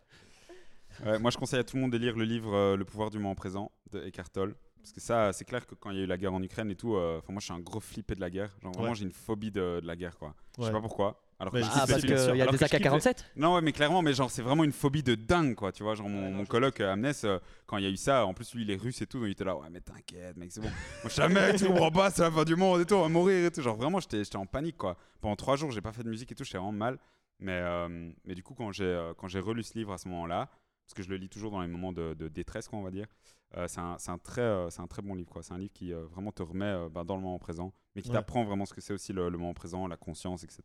S3: Ouais, moi, je conseille à tout le monde de lire le livre euh, Le pouvoir du moment présent de Eckhart Tolle. Parce que ça, c'est clair que quand il y a eu la guerre en Ukraine et tout, euh, moi, je suis un gros flippé de la guerre. Genre, vraiment,
S2: Ouais.
S3: j'ai une phobie de, de la guerre, quoi. Je sais pas pourquoi. Alors que
S2: Mais
S3: je
S2: Ah,
S1: parce qu'il y a des
S3: que je kiffe les-
S1: AK-47
S3: Non, ouais, mais clairement, mais genre, c'est vraiment une phobie de dingue, quoi. Tu vois, genre, mon, mon coloc, euh, Amnes, euh, quand il y a eu ça, en plus, lui, il est russe et tout, donc il était là, ouais, mais t'inquiète, mec, c'est bon. Moi, mec, tu comprends pas, c'est la fin du monde et tout, on va mourir et tout. Genre, vraiment, j'étais en panique, quoi. Pendant trois jours, j'ai pas fait de musique et tout, j'étais vraiment mal. Mais, euh, mais du coup, quand j'ai euh, quand j'ai relu ce livre à ce moment-là, parce que je le lis toujours dans les moments de, de détresse, quoi, on va dire, c'est un, c'est un, très, euh, c'est un très bon livre, quoi. C'est un livre qui euh, vraiment te remet euh, bah, dans le moment présent, mais qui
S2: Ouais.
S3: t'apprend vraiment ce que c'est aussi le, le moment présent, la conscience, etc.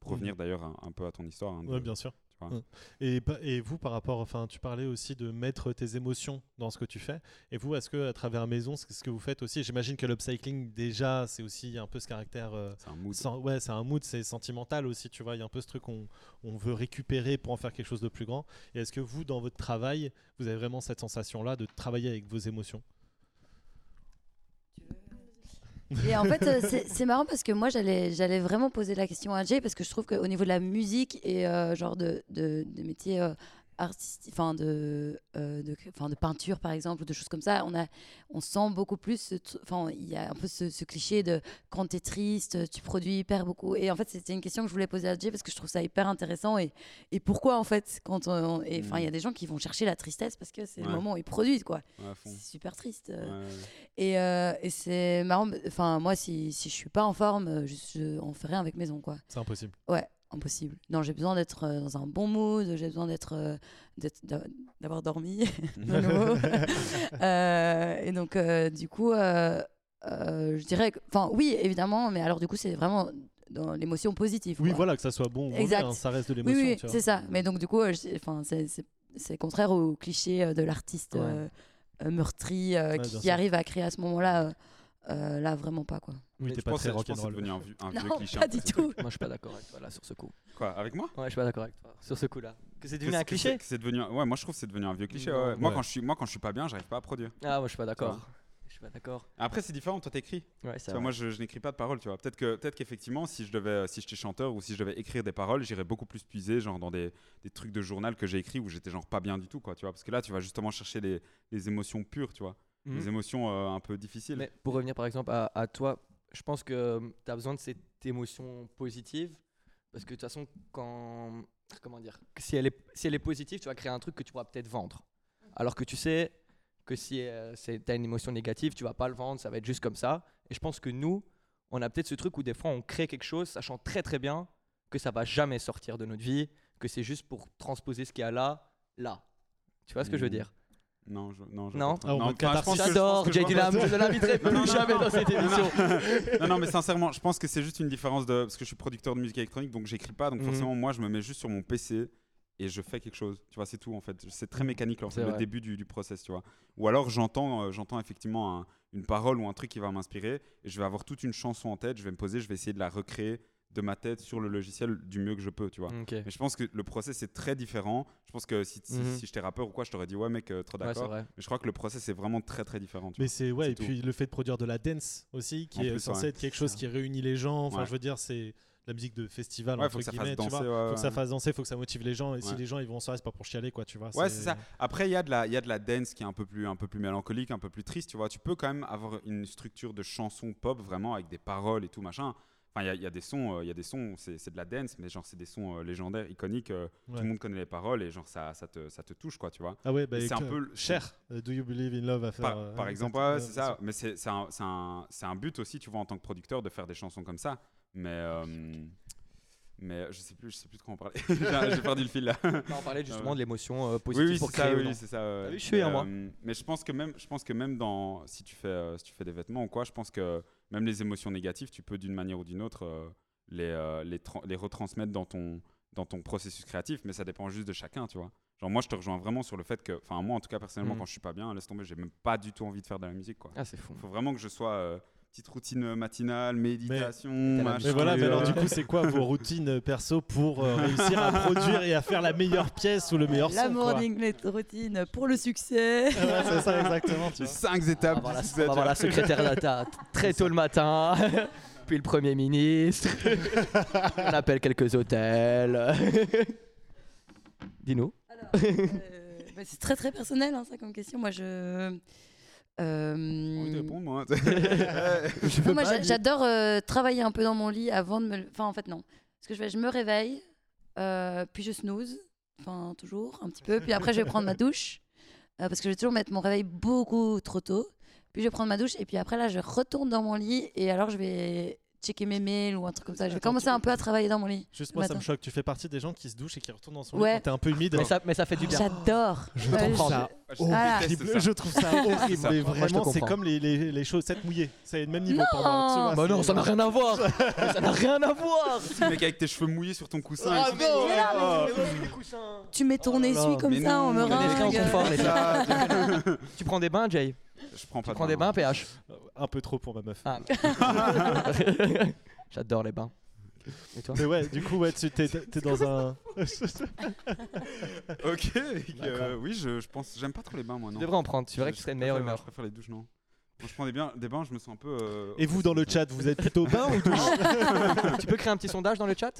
S3: Pour
S2: Mhm.
S3: revenir d'ailleurs un, un peu à ton histoire. hein, de-
S2: Ouais, bien sûr. Ouais. Et, et vous, par rapport, enfin, tu parlais aussi de mettre tes émotions dans ce que tu fais. Et vous, est-ce que à travers Maison, c'est ce que vous faites aussi? J'imagine que l'upcycling, déjà, c'est aussi un peu ce caractère. euh,
S3: C'est un mood.
S2: ouais, c'est un mood, c'est sentimental aussi, tu vois. Il y a un peu ce truc qu'on on veut récupérer pour en faire quelque chose de plus grand. Et est-ce que vous, dans votre travail, vous avez vraiment cette sensation-là de travailler avec vos émotions?
S4: Et en fait, euh, c'est marrant parce que moi, j'allais vraiment poser la question à Jay parce que je trouve qu'au niveau de la musique et euh, genre de, de, de métiers artistiques, enfin de, euh, de, enfin de peinture par exemple, ou de choses comme ça, on, a, on sent beaucoup plus, enfin il y a un peu ce, ce cliché de quand t'es triste, tu produis hyper beaucoup. Et en fait, c'était une question que je voulais poser à Jay parce que je trouve ça hyper intéressant. Et, et pourquoi en fait, quand on, et enfin il y a des gens qui vont chercher la tristesse parce que c'est le moment où ils produisent quoi.
S3: Ouais.
S4: C'est super triste. euh.
S3: Ouais.
S4: Et, euh, et c'est marrant. Enfin, moi, si, si je suis pas en forme, je, je, on fait rien avec maison, quoi.
S2: C'est impossible.
S4: Ouais, impossible. Non, j'ai besoin d'être euh, dans un bon mood, j'ai besoin d'être, euh, d'avoir dormi, *laughs* de nouveau. *laughs* Euh, et donc, euh, du coup, euh, je dirais que, enfin, oui, évidemment, mais alors, du coup, c'est vraiment dans l'émotion positive.
S2: Oui,
S4: quoi.
S2: voilà, que ça soit bon ou
S4: Exact.
S2: hein, ça reste de
S4: Oui,
S2: l'émotion.
S4: oui,
S2: vois.
S4: c'est ça. Mais donc, du coup, enfin, c'est, contraire au cliché de l'artiste
S1: Ouais.
S4: meurtri
S2: Ouais,
S4: qui, arrive à créer à ce moment-là. là, vraiment pas, quoi.
S2: Oui,
S3: Je
S2: t'es pas
S3: pense
S2: très rock'n'roll.
S3: devenu un, vieux- un vieux
S4: Non,
S3: cliché.
S4: pas du tout. *laughs*
S1: Moi, je suis pas d'accord avec toi là sur ce coup.
S3: Quoi, avec moi?
S1: Ouais, je suis pas d'accord avec toi sur ce coup-là. Que c'est devenu
S3: Que
S1: un cliché
S3: c'est- que c'est devenu un- Ouais, moi je trouve que c'est devenu un vieux cliché. Ouais. Moi, quand je suis, moi, quand je suis pas bien, j'arrive pas à produire.
S1: Ah, moi, je suis pas d'accord. Je suis pas d'accord.
S3: Après, c'est différent. Toi, t'écris.
S1: Ouais,
S3: Tu vois, moi, je, je n'écris pas de paroles. Tu vois, peut-être que, peut-être qu'effectivement, si je devais, si j'étais chanteur ou si je devais écrire des paroles, j'irais beaucoup plus puiser, genre dans des, des trucs de journal que j'ai écrit où j'étais genre pas bien du tout, quoi. Tu vois, parce que là, tu vas justement chercher les, les émotions pures, tu vois.
S1: Mhm.
S3: des émotions euh, un peu difficiles.
S1: Mais pour revenir par exemple à, à toi, je pense que tu as besoin de cette émotion positive. Parce que de toute façon, quand. Comment dire si, elle est, si elle est positive, tu vas créer un truc que tu pourras peut-être vendre. Alors que tu sais que si tu as une émotion négative, tu vas pas le vendre, ça va être juste comme ça. Et je pense que nous, on a peut-être ce truc où des fois on crée quelque chose, sachant très très bien que ça va jamais sortir de notre vie, que c'est juste pour transposer ce qu'il y a là, là. Tu vois ce que je veux
S3: Mhm.
S1: dire?
S3: Non, je, non, je
S1: Non.
S2: Ah,
S1: J'adore, Jay
S3: je
S1: ne l'inviterai
S3: Non, non,
S1: plus jamais dans cette
S3: non, non.
S1: émission.
S3: non, non, mais sincèrement, je pense que c'est juste une différence de. Parce que je suis producteur de musique électronique, donc j'écris pas. Donc
S1: Mhm.
S3: forcément, moi, je me mets juste sur mon PC et je fais quelque chose. Tu vois, c'est tout en fait. C'est très mécanique, là,
S1: C'est
S3: le début du, du process, tu vois. Ou alors, j'entends euh, j'entends effectivement un- une parole ou un truc qui va m'inspirer et je vais avoir toute une chanson en tête. Je vais me poser, je vais essayer de la recréer de ma tête sur le logiciel du mieux que je peux, tu vois. Mais je pense que le process est très différent. Je pense que si, si,
S1: Mhm.
S3: si j'étais rappeur ou quoi, je t'aurais dit ouais mec, euh, trop d'accord. mais je crois que le process est vraiment très très différent. tu
S2: Mais c'est ouais et
S3: tout.
S2: puis le fait de produire de la dance aussi qui
S3: En
S2: est
S3: plus,
S2: censé
S3: ouais.
S2: être quelque chose qui réunit les gens enfin
S3: Ouais.
S2: je veux dire c'est la musique de festival
S3: Ouais,
S2: entre
S3: faut que ça fasse
S2: guillemets tu
S3: danser,
S2: vois
S3: ouais,
S2: faut que ça fasse danser faut que ça motive les gens et si les gens ils vont en soirée c'est pas pour chialer quoi tu vois
S3: Ouais, c'est ça. Après, il y, a de la- il y a de la dance qui est un peu, plus, un peu plus mélancolique, un peu plus triste, tu vois. Tu peux quand même avoir une structure de chanson pop, vraiment, avec des paroles et tout, machin. Enfin, il y a- il y, a des sons, euh, il y a des sons, c'est de la dance, mais genre, c'est des sons euh, légendaires, iconiques. euh, Tout le monde connaît les paroles et genre, ça, ça, te, ça te touche, quoi, tu vois.
S2: ah ouais bah,
S3: c'est un peu
S2: cher euh, Do You Believe in Love à faire
S3: Par,
S2: euh,
S3: exemple, ouais, c'est ça. Mais c'est un, c'est un, c'est un but aussi, tu vois, en tant que producteur, de faire des chansons comme ça. Mais, euh, mais je sais plus, je sais plus de quoi on parlait. J'ai perdu le fil là.
S1: Non, on parlait justement de l'émotion euh,
S3: Oui,
S1: positive
S3: oui,
S1: pour
S3: c'est ça,
S1: créer ou
S3: oui, c'est ça.
S1: Ah oui, je suis,
S3: mais,
S1: moi.
S3: euh, mais je pense que même, je pense que même dans, si tu fais, euh, si tu fais des vêtements ou quoi, je pense que même les émotions négatives, tu peux d'une manière ou d'une autre euh, les, euh, les, tra- les retransmettre dans ton, dans ton processus créatif, mais ça dépend juste de chacun, tu vois. Genre moi, je te rejoins vraiment sur le fait que, enfin moi en tout cas personnellement,
S1: Mhm.
S3: quand je suis pas bien, laisse tomber, j'ai même pas du tout envie de faire de la musique, quoi.
S1: Ah, c'est fou.
S3: Il faut vraiment que je sois euh, petite routine matinale, méditation,
S1: la
S3: machin.
S2: mais voilà mais alors du
S3: euh, *laughs*
S2: coup c'est quoi vos routines perso pour euh, réussir à produire et à faire la meilleure pièce ou le meilleur
S4: La
S2: son quoi
S4: morning routine pour le succès.
S2: Ah ouais, c'est ça *laughs* exactement tu
S3: les
S2: vois.
S3: cinq
S1: On
S3: étapes.
S1: va la, on va
S3: tu
S1: voir la secrétaire d'État très tôt le matin, *laughs* puis le Premier ministre. on appelle quelques hôtels. Dis-nous.
S4: Alors, euh, bah, c'est très très personnel hein, ça comme question. Moi je. Euh,
S3: moi. *laughs* *laughs*
S4: Moi, j'adore euh, travailler un peu dans mon lit avant de me. Enfin, en fait, non. Ce que je fais, je me réveille, euh, puis je snooze, enfin, toujours, un petit peu. Puis après, je vais prendre ma *laughs* douche, euh, parce que je vais toujours mettre mon réveil beaucoup trop tôt. Puis je vais prendre ma douche, et puis après, là, je retourne dans mon lit, et alors, je vais checker mes mails ou un truc comme ça. Je vais
S2: Attends,
S4: commencer
S2: tu-
S4: un peu à travailler dans mon lit.
S2: juste
S4: le
S2: moi ça
S4: matin.
S2: me choque tu fais partie des gens qui se douchent et qui retournent dans son
S4: Ouais.
S2: lit quand t'es un peu humide
S1: Mais ça, mais ça fait du bien.
S4: J'adore.
S2: je
S4: Euh,
S2: ça
S4: Voilà.
S3: déteste
S2: horrible.
S3: ça.
S2: Je trouve ça horrible. Mais
S1: Moi, je te
S2: vraiment, c'est
S1: comprends.
S2: comme les, les, les chaussettes mouillées. C'est le même niveau pour moi.
S4: Non.
S2: tu vois,
S1: Bah non,
S2: c'est-
S1: ça n'a rien à voir. *laughs* ça n'a rien à voir.
S3: Le mec avec tes cheveux mouillés sur ton coussin.
S2: Ah
S3: et tout.
S2: non,
S3: Ouais,
S2: ah.
S4: Tu mets ton
S2: Oh là
S4: essuie comme
S3: Mais
S4: ça,
S3: non,
S4: on me
S1: les gars.
S3: Ça, *laughs*
S1: Tu prends des bains, Jay
S3: Je prends pas
S1: Tu
S3: de
S1: prends des bains, PH
S2: Un peu trop pour ma meuf.
S1: Ah. *laughs* J'adore les bains. Et toi
S2: Mais ouais, du coup, ouais, tu t'es, t'es dans un. *laughs*
S3: Ok, mec, euh, oui, je, je pense. J'aime pas trop les bains, moi,
S1: Tu
S3: non.
S1: devrais en prendre, tu verrais que tu serais de meilleure humeur.
S3: Je préfère les douches, non. Quand je prends des, bains, des bains, je me sens un peu. euh,
S2: Et vous, dans le chat, vous êtes plutôt bain ou douche *laughs*
S1: tu peux créer un petit sondage dans le chat?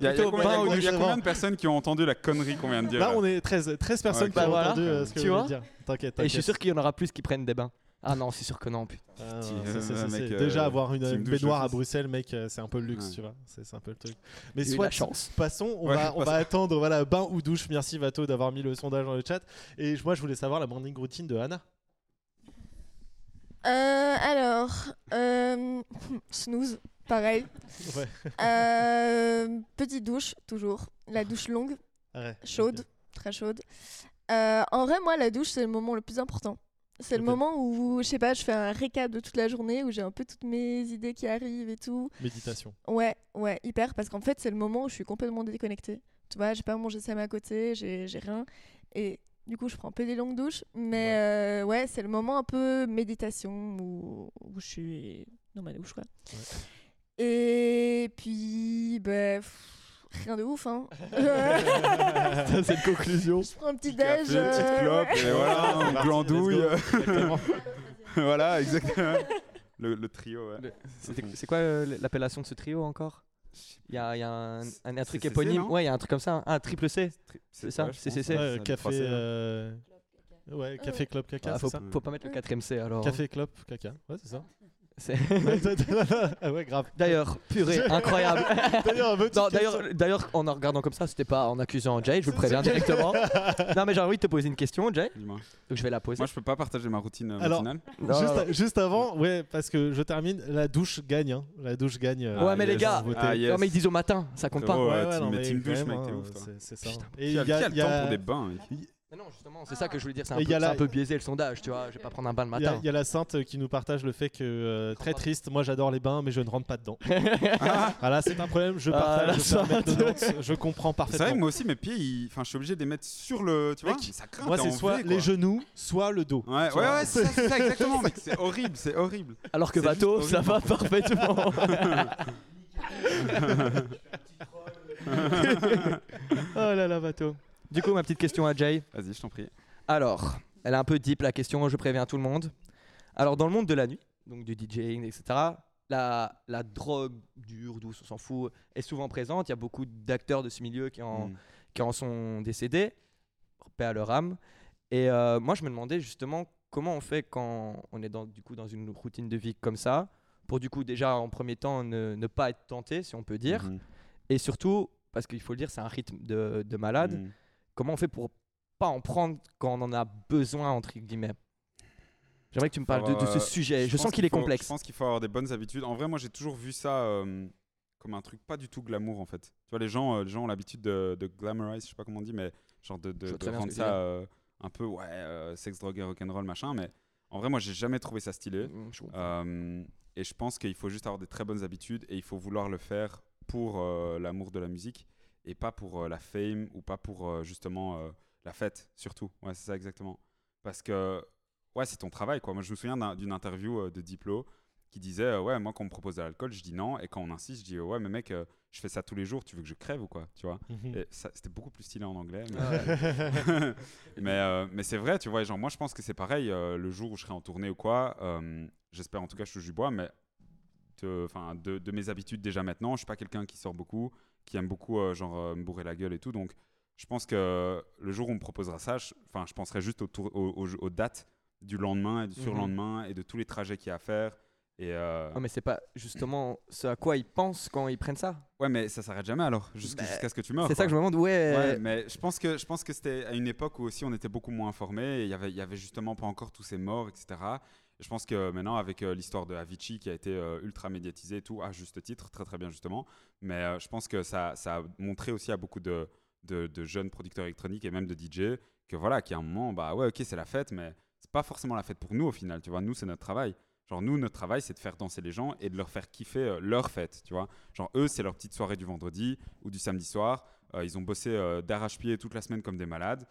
S3: Il y a, y a combien,
S2: bain ou
S3: il y a combien de personnes qui ont entendu la connerie qu'on vient de dire
S2: Là, on est 13, 13 personnes
S3: Ouais,
S2: qui
S1: bah
S2: ont
S1: voilà.
S2: entendu euh, ce que
S1: Tu
S2: vous
S1: vois
S2: dire. T'inquiète,
S1: Et je suis sûr qu'il y en aura plus qui prennent des bains. Ah non, c'est sûr que non. putain.
S2: Ah, c'est- c'est-
S3: euh, mec, euh,
S2: Déjà, avoir une, baignoire à. Bruxelles, mec, c'est un peu le luxe,
S3: Ouais.
S2: tu vois. C'est c'est un peu le truc. Mais soit,
S1: la chance.
S2: passons, on
S3: Ouais,
S2: va, on va
S3: passons.
S2: attendre, voilà, bain ou douche. Merci Vato d'avoir mis le sondage dans le chat. Et moi, je voulais savoir la morning routine de Anna.
S5: Euh, alors, euh, *laughs* snooze, pareil. *laughs*
S2: Ouais.
S5: Euh, petite douche, toujours. La douche longue,
S2: Ouais.
S5: chaude, très chaude. En vrai, moi, la douche, c'est le moment le plus important. C'est le moment où, je sais pas, je fais un récap de toute la journée, où j'ai un peu toutes mes idées qui arrivent et tout.
S2: Méditation.
S5: Ouais, ouais, hyper, parce qu'en fait, c'est le moment où je suis complètement déconnectée. Tu vois, j'ai pas mangé Sam à côté, j'ai j'ai rien. Et du coup, je prends un peu des longues douches. Mais euh, ouais, c'est le moment un peu méditation où, où je suis dans ma douche, quoi. Et puis, bah, pff, rien de ouf, hein. *laughs*
S1: Ça, c'est une conclusion.
S5: je prends un petit déj.
S3: petite
S5: euh,
S3: clope,
S5: ouais.
S3: et voilà, *laughs* un glandouille. *laughs* voilà, exactement. Le, le trio, ouais.
S1: C'est quoi euh, l'appellation de ce trio encore? Il y a, il y a un, un- un truc éponyme. Ouais, il y a un truc comme ça. Un triple C. C'est ça, CCC.
S2: Ouais, café. euh, Ouais, café, club, caca,
S1: Ah, faut,
S2: ça
S1: faut pas mettre le 4 MC alors.
S2: Café, club, caca. Ouais, c'est ça.
S1: C'est- *laughs*
S2: ah ouais, grave.
S1: D'ailleurs, purée, *laughs* incroyable.
S2: D'ailleurs,
S1: en en regardant comme ça, c'était pas en accusant Jay, je vous le préviens directement. *laughs* non, mais j'ai envie de te poser une question, Jay,
S3: Dis-moi.
S1: donc je vais la poser.
S3: Moi, je peux pas partager ma routine euh,
S2: Alors,
S3: matinale.
S1: Non,
S2: juste,
S1: non,
S2: juste avant, ouais, parce que je termine, la douche gagne. hein. La douche gagne. euh,
S1: Ouais, mais les gars.
S3: Ah, yes.
S1: Non, mais ils disent au matin, ça compte pas.
S2: Ouais,
S3: ouais,
S2: ouais,
S3: team-
S2: non,
S3: mais team douche, mec, t'es ouf, toi.
S2: c'est- ça.
S1: Putain.
S2: Et il y a-
S3: le temps pour des bains
S1: non, justement, c'est ça que je voulais dire, c'est un,
S2: Et
S1: peu,
S2: il y a
S1: c'est
S2: la-
S1: un peu biaisé le sondage, tu vois. Je vais pas prendre un bain le matin.
S2: il y a la sainte qui nous partage le fait que euh, très triste, moi j'adore les bains mais je ne rentre pas dedans. *laughs* voilà, c'est un problème, je
S1: Ah,
S2: partage,
S1: la
S2: je, fais un mètre
S1: sainte.
S2: 90, je comprends
S3: C'est vrai que
S2: parfaitement.
S3: moi aussi, mes pieds, ils- enfin, je suis obligé de les mettre sur le. Tu vois
S2: Mec,
S3: Ça craint.
S2: Moi c'est soit les genoux, soit le dos.
S3: Ouais, ouais, ouais, c'est ça, exactement, *laughs* mec. C'est horrible, c'est horrible.
S1: Alors que Bateau, ça
S3: horrible.
S1: va parfaitement. *laughs* oh là là, Bateau. Du coup, ma petite question à Jay.
S3: Vas-y, je t'en prie.
S1: Alors, elle est un peu deep la question, je préviens tout le monde. Alors, dans le monde de la nuit, donc du DJing, etc., la, la drogue dure, douce, on s'en fout, est souvent présente. Il y a beaucoup d'acteurs de ce milieu qui en,
S3: Mm.
S1: qui en sont décédés, paix à leur âme. Et euh, moi, je me demandais justement comment on fait quand on est dans, du coup, dans une routine de vie comme ça, pour du coup déjà en premier temps ne, ne pas être tenté, si on peut dire,
S3: Mhm.
S1: et surtout, parce qu'il faut le dire, c'est un rythme de, de malade,
S3: Mhm.
S1: Comment on fait pour pas en prendre quand on en a besoin, entre guillemets? J'aimerais que tu me parles de, de ce
S3: Euh,
S1: sujet. Je, sens qu'il est
S3: faut-
S1: complexe.
S3: Je pense qu'il faut avoir des bonnes habitudes. En vrai, moi, j'ai toujours vu ça euh, comme un truc pas du tout glamour, en fait. Tu vois, les gens, euh, les gens ont l'habitude de, de glamorize, je sais pas comment on dit, mais genre de, de- de rendre ça euh, un peu, ouais, sexe, drogue et rock'n'roll, machin. Mais en vrai, moi, j'ai jamais trouvé ça stylé.
S1: Mm,
S3: et je pense qu'il faut juste avoir des très bonnes habitudes et il faut vouloir le faire pour l'amour de la musique et pas pour euh, la fame ou pas pour euh, justement euh, la fête, surtout. Ouais, c'est ça exactement. Parce que, ouais, c'est ton travail, quoi. Moi, je me souviens d'un- d'une interview euh, de Diplo qui disait, euh, ouais, moi, quand on me propose de l'alcool, je dis non. Et quand on insiste, je dis, ouais, mais mec, euh, je fais ça tous les jours, tu veux que je crève ou quoi, tu vois?
S2: Mhm.
S3: C'était beaucoup plus stylé en anglais. Mais,
S1: Ah *laughs*
S3: mais, euh, mais c'est vrai, tu vois, genre moi je pense que c'est pareil, euh, le jour où je serai en tournée ou quoi, euh, j'espère en tout cas je touche du bois, mais de, de mes habitudes déjà maintenant, je suis pas quelqu'un qui sort beaucoup, qui aime beaucoup euh, genre euh, me bourrer la gueule et tout, donc je pense que le jour où on me proposera ça, je, je penserai juste au tour- aux, aux- aux dates du lendemain et du
S1: Mhm.
S3: surlendemain et de tous les trajets qu'il y a à faire. Et euh,
S1: Ah, mais c'est pas justement ce à quoi ils pensent quand ils prennent ça.
S3: ouais, mais ça s'arrête jamais alors, jusqu'à
S1: Bah,
S3: jusqu'à ce que tu meurs.
S1: C'est ça que je me demande. Ouais.
S3: Ouais, mais je pense que je pense que c'était à une époque où aussi on était beaucoup moins informés. et Il y avait il y avait justement pas encore tous ces morts, etc. Je pense que maintenant avec euh, l'histoire de Avicii qui a été euh, ultra médiatisée et tout à juste titre, très très bien justement. Mais euh, je pense que ça a montré aussi à beaucoup de, jeunes producteurs électroniques et même de DJ que voilà qu'à un moment bah ouais ok c'est la fête mais c'est pas forcément la fête pour nous au final. Tu vois nous c'est notre travail. Genre nous notre travail c'est de faire danser les gens et de leur faire kiffer leur fête. Tu vois genre eux c'est leur petite soirée du vendredi ou du samedi soir. Ils ont bossé d'arrache-pied toute la semaine comme des malades.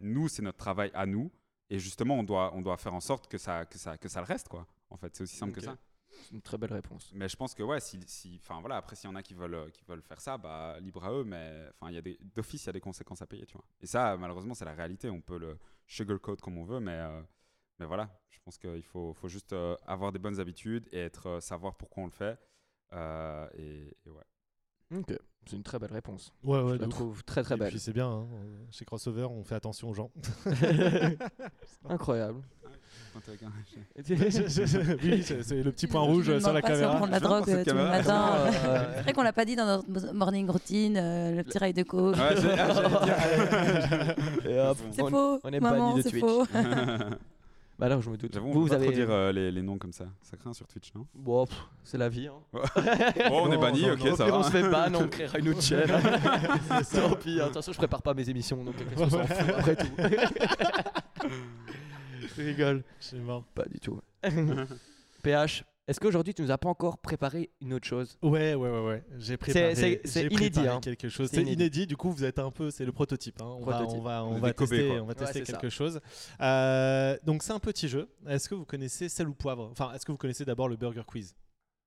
S3: Nous, c'est notre travail à nous. Et justement, on doit, on doit faire en sorte que ça, que ça, que ça le reste, quoi. En fait, c'est aussi simple que ça.
S1: C'est une très belle réponse.
S3: Mais je pense que, ouais, si, si, voilà, après, s'il y en a qui veulent, euh, qui veulent faire ça, bah, libre à eux. Mais enfin, il y a des, d'office, il y a des conséquences à payer, tu vois. Et ça, malheureusement, c'est la réalité. On peut le sugarcoat comme on veut, mais, euh, mais voilà, je pense qu'il faut, faut juste euh, avoir des bonnes habitudes et être, euh, savoir pourquoi on le fait. Et, et ouais.
S1: Ok. C'est une très belle réponse.
S2: Ouais, ouais,
S1: je la
S2: ouf.
S1: trouve très très
S2: Et
S1: belle.
S2: puis c'est bien, hein, chez Crossover, on fait attention aux gens. *laughs* *laughs*
S1: Incroyable.
S2: oui, c'est le petit point
S4: Je
S2: rouge
S4: demande
S2: sur la
S4: pas si on
S2: caméra.
S4: prend de la
S3: Je
S4: drogue euh, tous les
S3: caméra.
S4: matins.
S1: Euh,
S4: C'est vrai qu'on l'a pas dit dans notre morning routine, euh, le petit rail de coke.
S3: Ouais, ah. *laughs*
S1: Et
S4: C'est
S1: on-
S4: faux.
S1: on est
S4: maman,
S1: banni de
S4: c'est
S1: Twitch. Bah alors, je me doute.
S3: J'avoue, on
S1: vous,
S3: peut
S1: vous
S3: pas
S1: avez.
S3: trop dire euh, les, les noms comme ça. Ça craint sur Twitch, non?
S1: Bon, c'est la vie. Hein. *laughs*
S3: Oh, on est banni,
S2: non,
S3: ok,
S2: non,
S3: ça va.
S1: on se fait ban, on *laughs* créera une autre chaîne. *laughs* Tant pis, hein. de toute façon, je prépare pas mes émissions, donc qu'est-ce qu'on s'en fout après tout. je rigole.
S2: C'est mort.
S1: Pas du tout. PH, est-ce qu'aujourd'hui tu nous as pas encore préparé une autre chose?
S2: Ouais, ouais, ouais, ouais. J'ai préparé.
S1: c'est- c'est
S2: j'ai
S1: inédit,
S2: préparé
S1: hein.
S2: quelque chose.
S1: C'est inédit.
S2: inédit. Du coup, vous êtes un peu. C'est le prototype. hein. On,
S1: Prototype.
S2: va, on va, on va tester,
S3: quoi.
S2: on va
S1: Ouais,
S2: tester
S1: c'est ça.
S2: quelque chose. Euh, donc c'est un petit jeu. Est-ce que vous connaissez sel ou poivre? Enfin, est-ce que vous connaissez d'abord le Burger Quiz?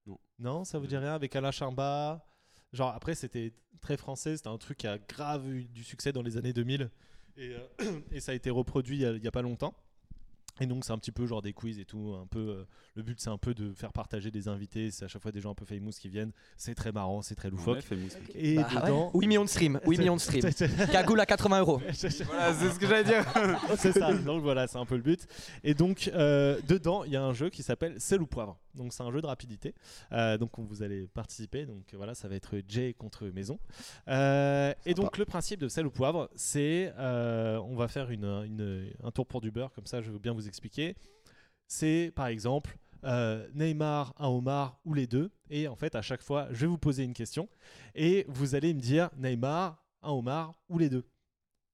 S3: Non.
S2: Non, ça vous dit rien avec Alain Charbat. Genre après, c'était très français. C'était un truc qui a grave eu du succès dans les années 2000 et, euh, *coughs* et ça a été reproduit il y a, il y a pas longtemps. Et donc c'est un petit peu genre des quiz et tout, un peu. euh, le but c'est un peu de faire partager des invités. C'est à chaque fois des gens un peu famous qui viennent. C'est très marrant, c'est très
S3: Ouais,
S2: loufoque. Et
S1: Bah, ouais.
S2: dedans,
S1: 8 millions de streams. 8 millions de streams. *laughs* Cagoule à 80 euros. *laughs*
S3: Voilà, c'est ce que j'allais dire.
S2: c'est ça. Donc voilà, c'est un peu le but. Et donc euh, dedans, il y a un jeu qui s'appelle Sel ou poivre. Donc c'est un jeu de rapidité. Euh, donc on- vous allez participer. Donc voilà, ça va être Jay contre Maison. Euh, et donc le principe de Sel ou poivre, c'est euh, on va faire une, une- un tour pour du beurre. Comme ça, je veux bien vous expliquer. C'est par exemple. euh, Neymar, un homard ou les deux. Et en fait, à chaque fois, je vais vous poser une question et vous allez me dire Neymar, un homard ou les deux.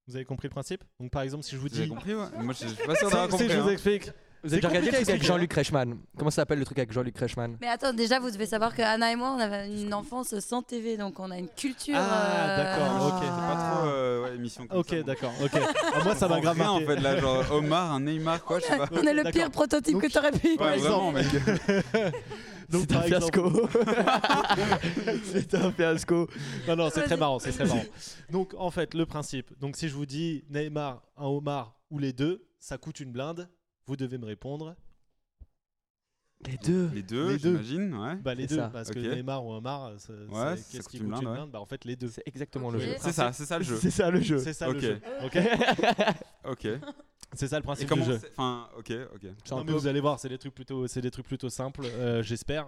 S2: Vous avez compris le principe? Donc par exemple, si je vous dis
S3: compris ouais Moi, je suis pas sûr *laughs* d'avoir compris.
S2: je vous
S3: hein.
S2: explique.
S1: Vous avez déjà regardé le truc avec. Jean-Luc Reichmann? Comment ça s'appelle le truc avec Jean-Luc Reichmann?
S4: Mais attends, déjà, vous devez savoir que Anna et moi, on avait une enfance sans TV, donc on a une culture.
S2: Ah,
S4: euh,
S2: d'accord, ok.
S3: C'est pas trop euh, ouais, émission comme
S2: Ok, d'accord. Ok. Ah, moi, ça m'a grave marqué.
S3: en fait là, genre Omar, un Neymar, quoi, je sais pas.
S4: On est le pire prototype
S2: Donc-
S4: que t'aurais pu.
S3: Ouais, vraiment, mec. *laughs*
S1: C'est un fiasco. *laughs* C'est un fiasco.
S2: Non, non, c'est très marrant, c'est très marrant. Donc, en fait, le principe. Donc, si je vous dis Neymar, un homard ou les deux, ça coûte une blinde. Vous devez me répondre.
S1: Les deux.
S3: Les deux,
S2: Les deux.
S3: j'imagine, ouais.
S2: Bah, les deux.
S1: ça.
S2: Parce
S3: Ok.
S2: que Neymar ou
S3: Ouais,
S2: c'est-
S3: ça
S2: qu'est-ce qui coûte une
S3: blinde, ouais.
S2: blinde Bah, en fait, les deux.
S1: C'est exactement le jeu.
S3: C'est ça, c'est ça le jeu. *laughs*
S1: C'est ça le jeu.
S2: C'est ça
S3: Ok.
S2: le jeu. Ok. *laughs*
S3: Ok. *laughs*
S2: C'est ça le principe du jeu.
S3: Enfin, ok, ok.
S2: Non, mais vous allez voir, c'est des trucs plutôt, c'est des trucs plutôt simples, euh, j'espère,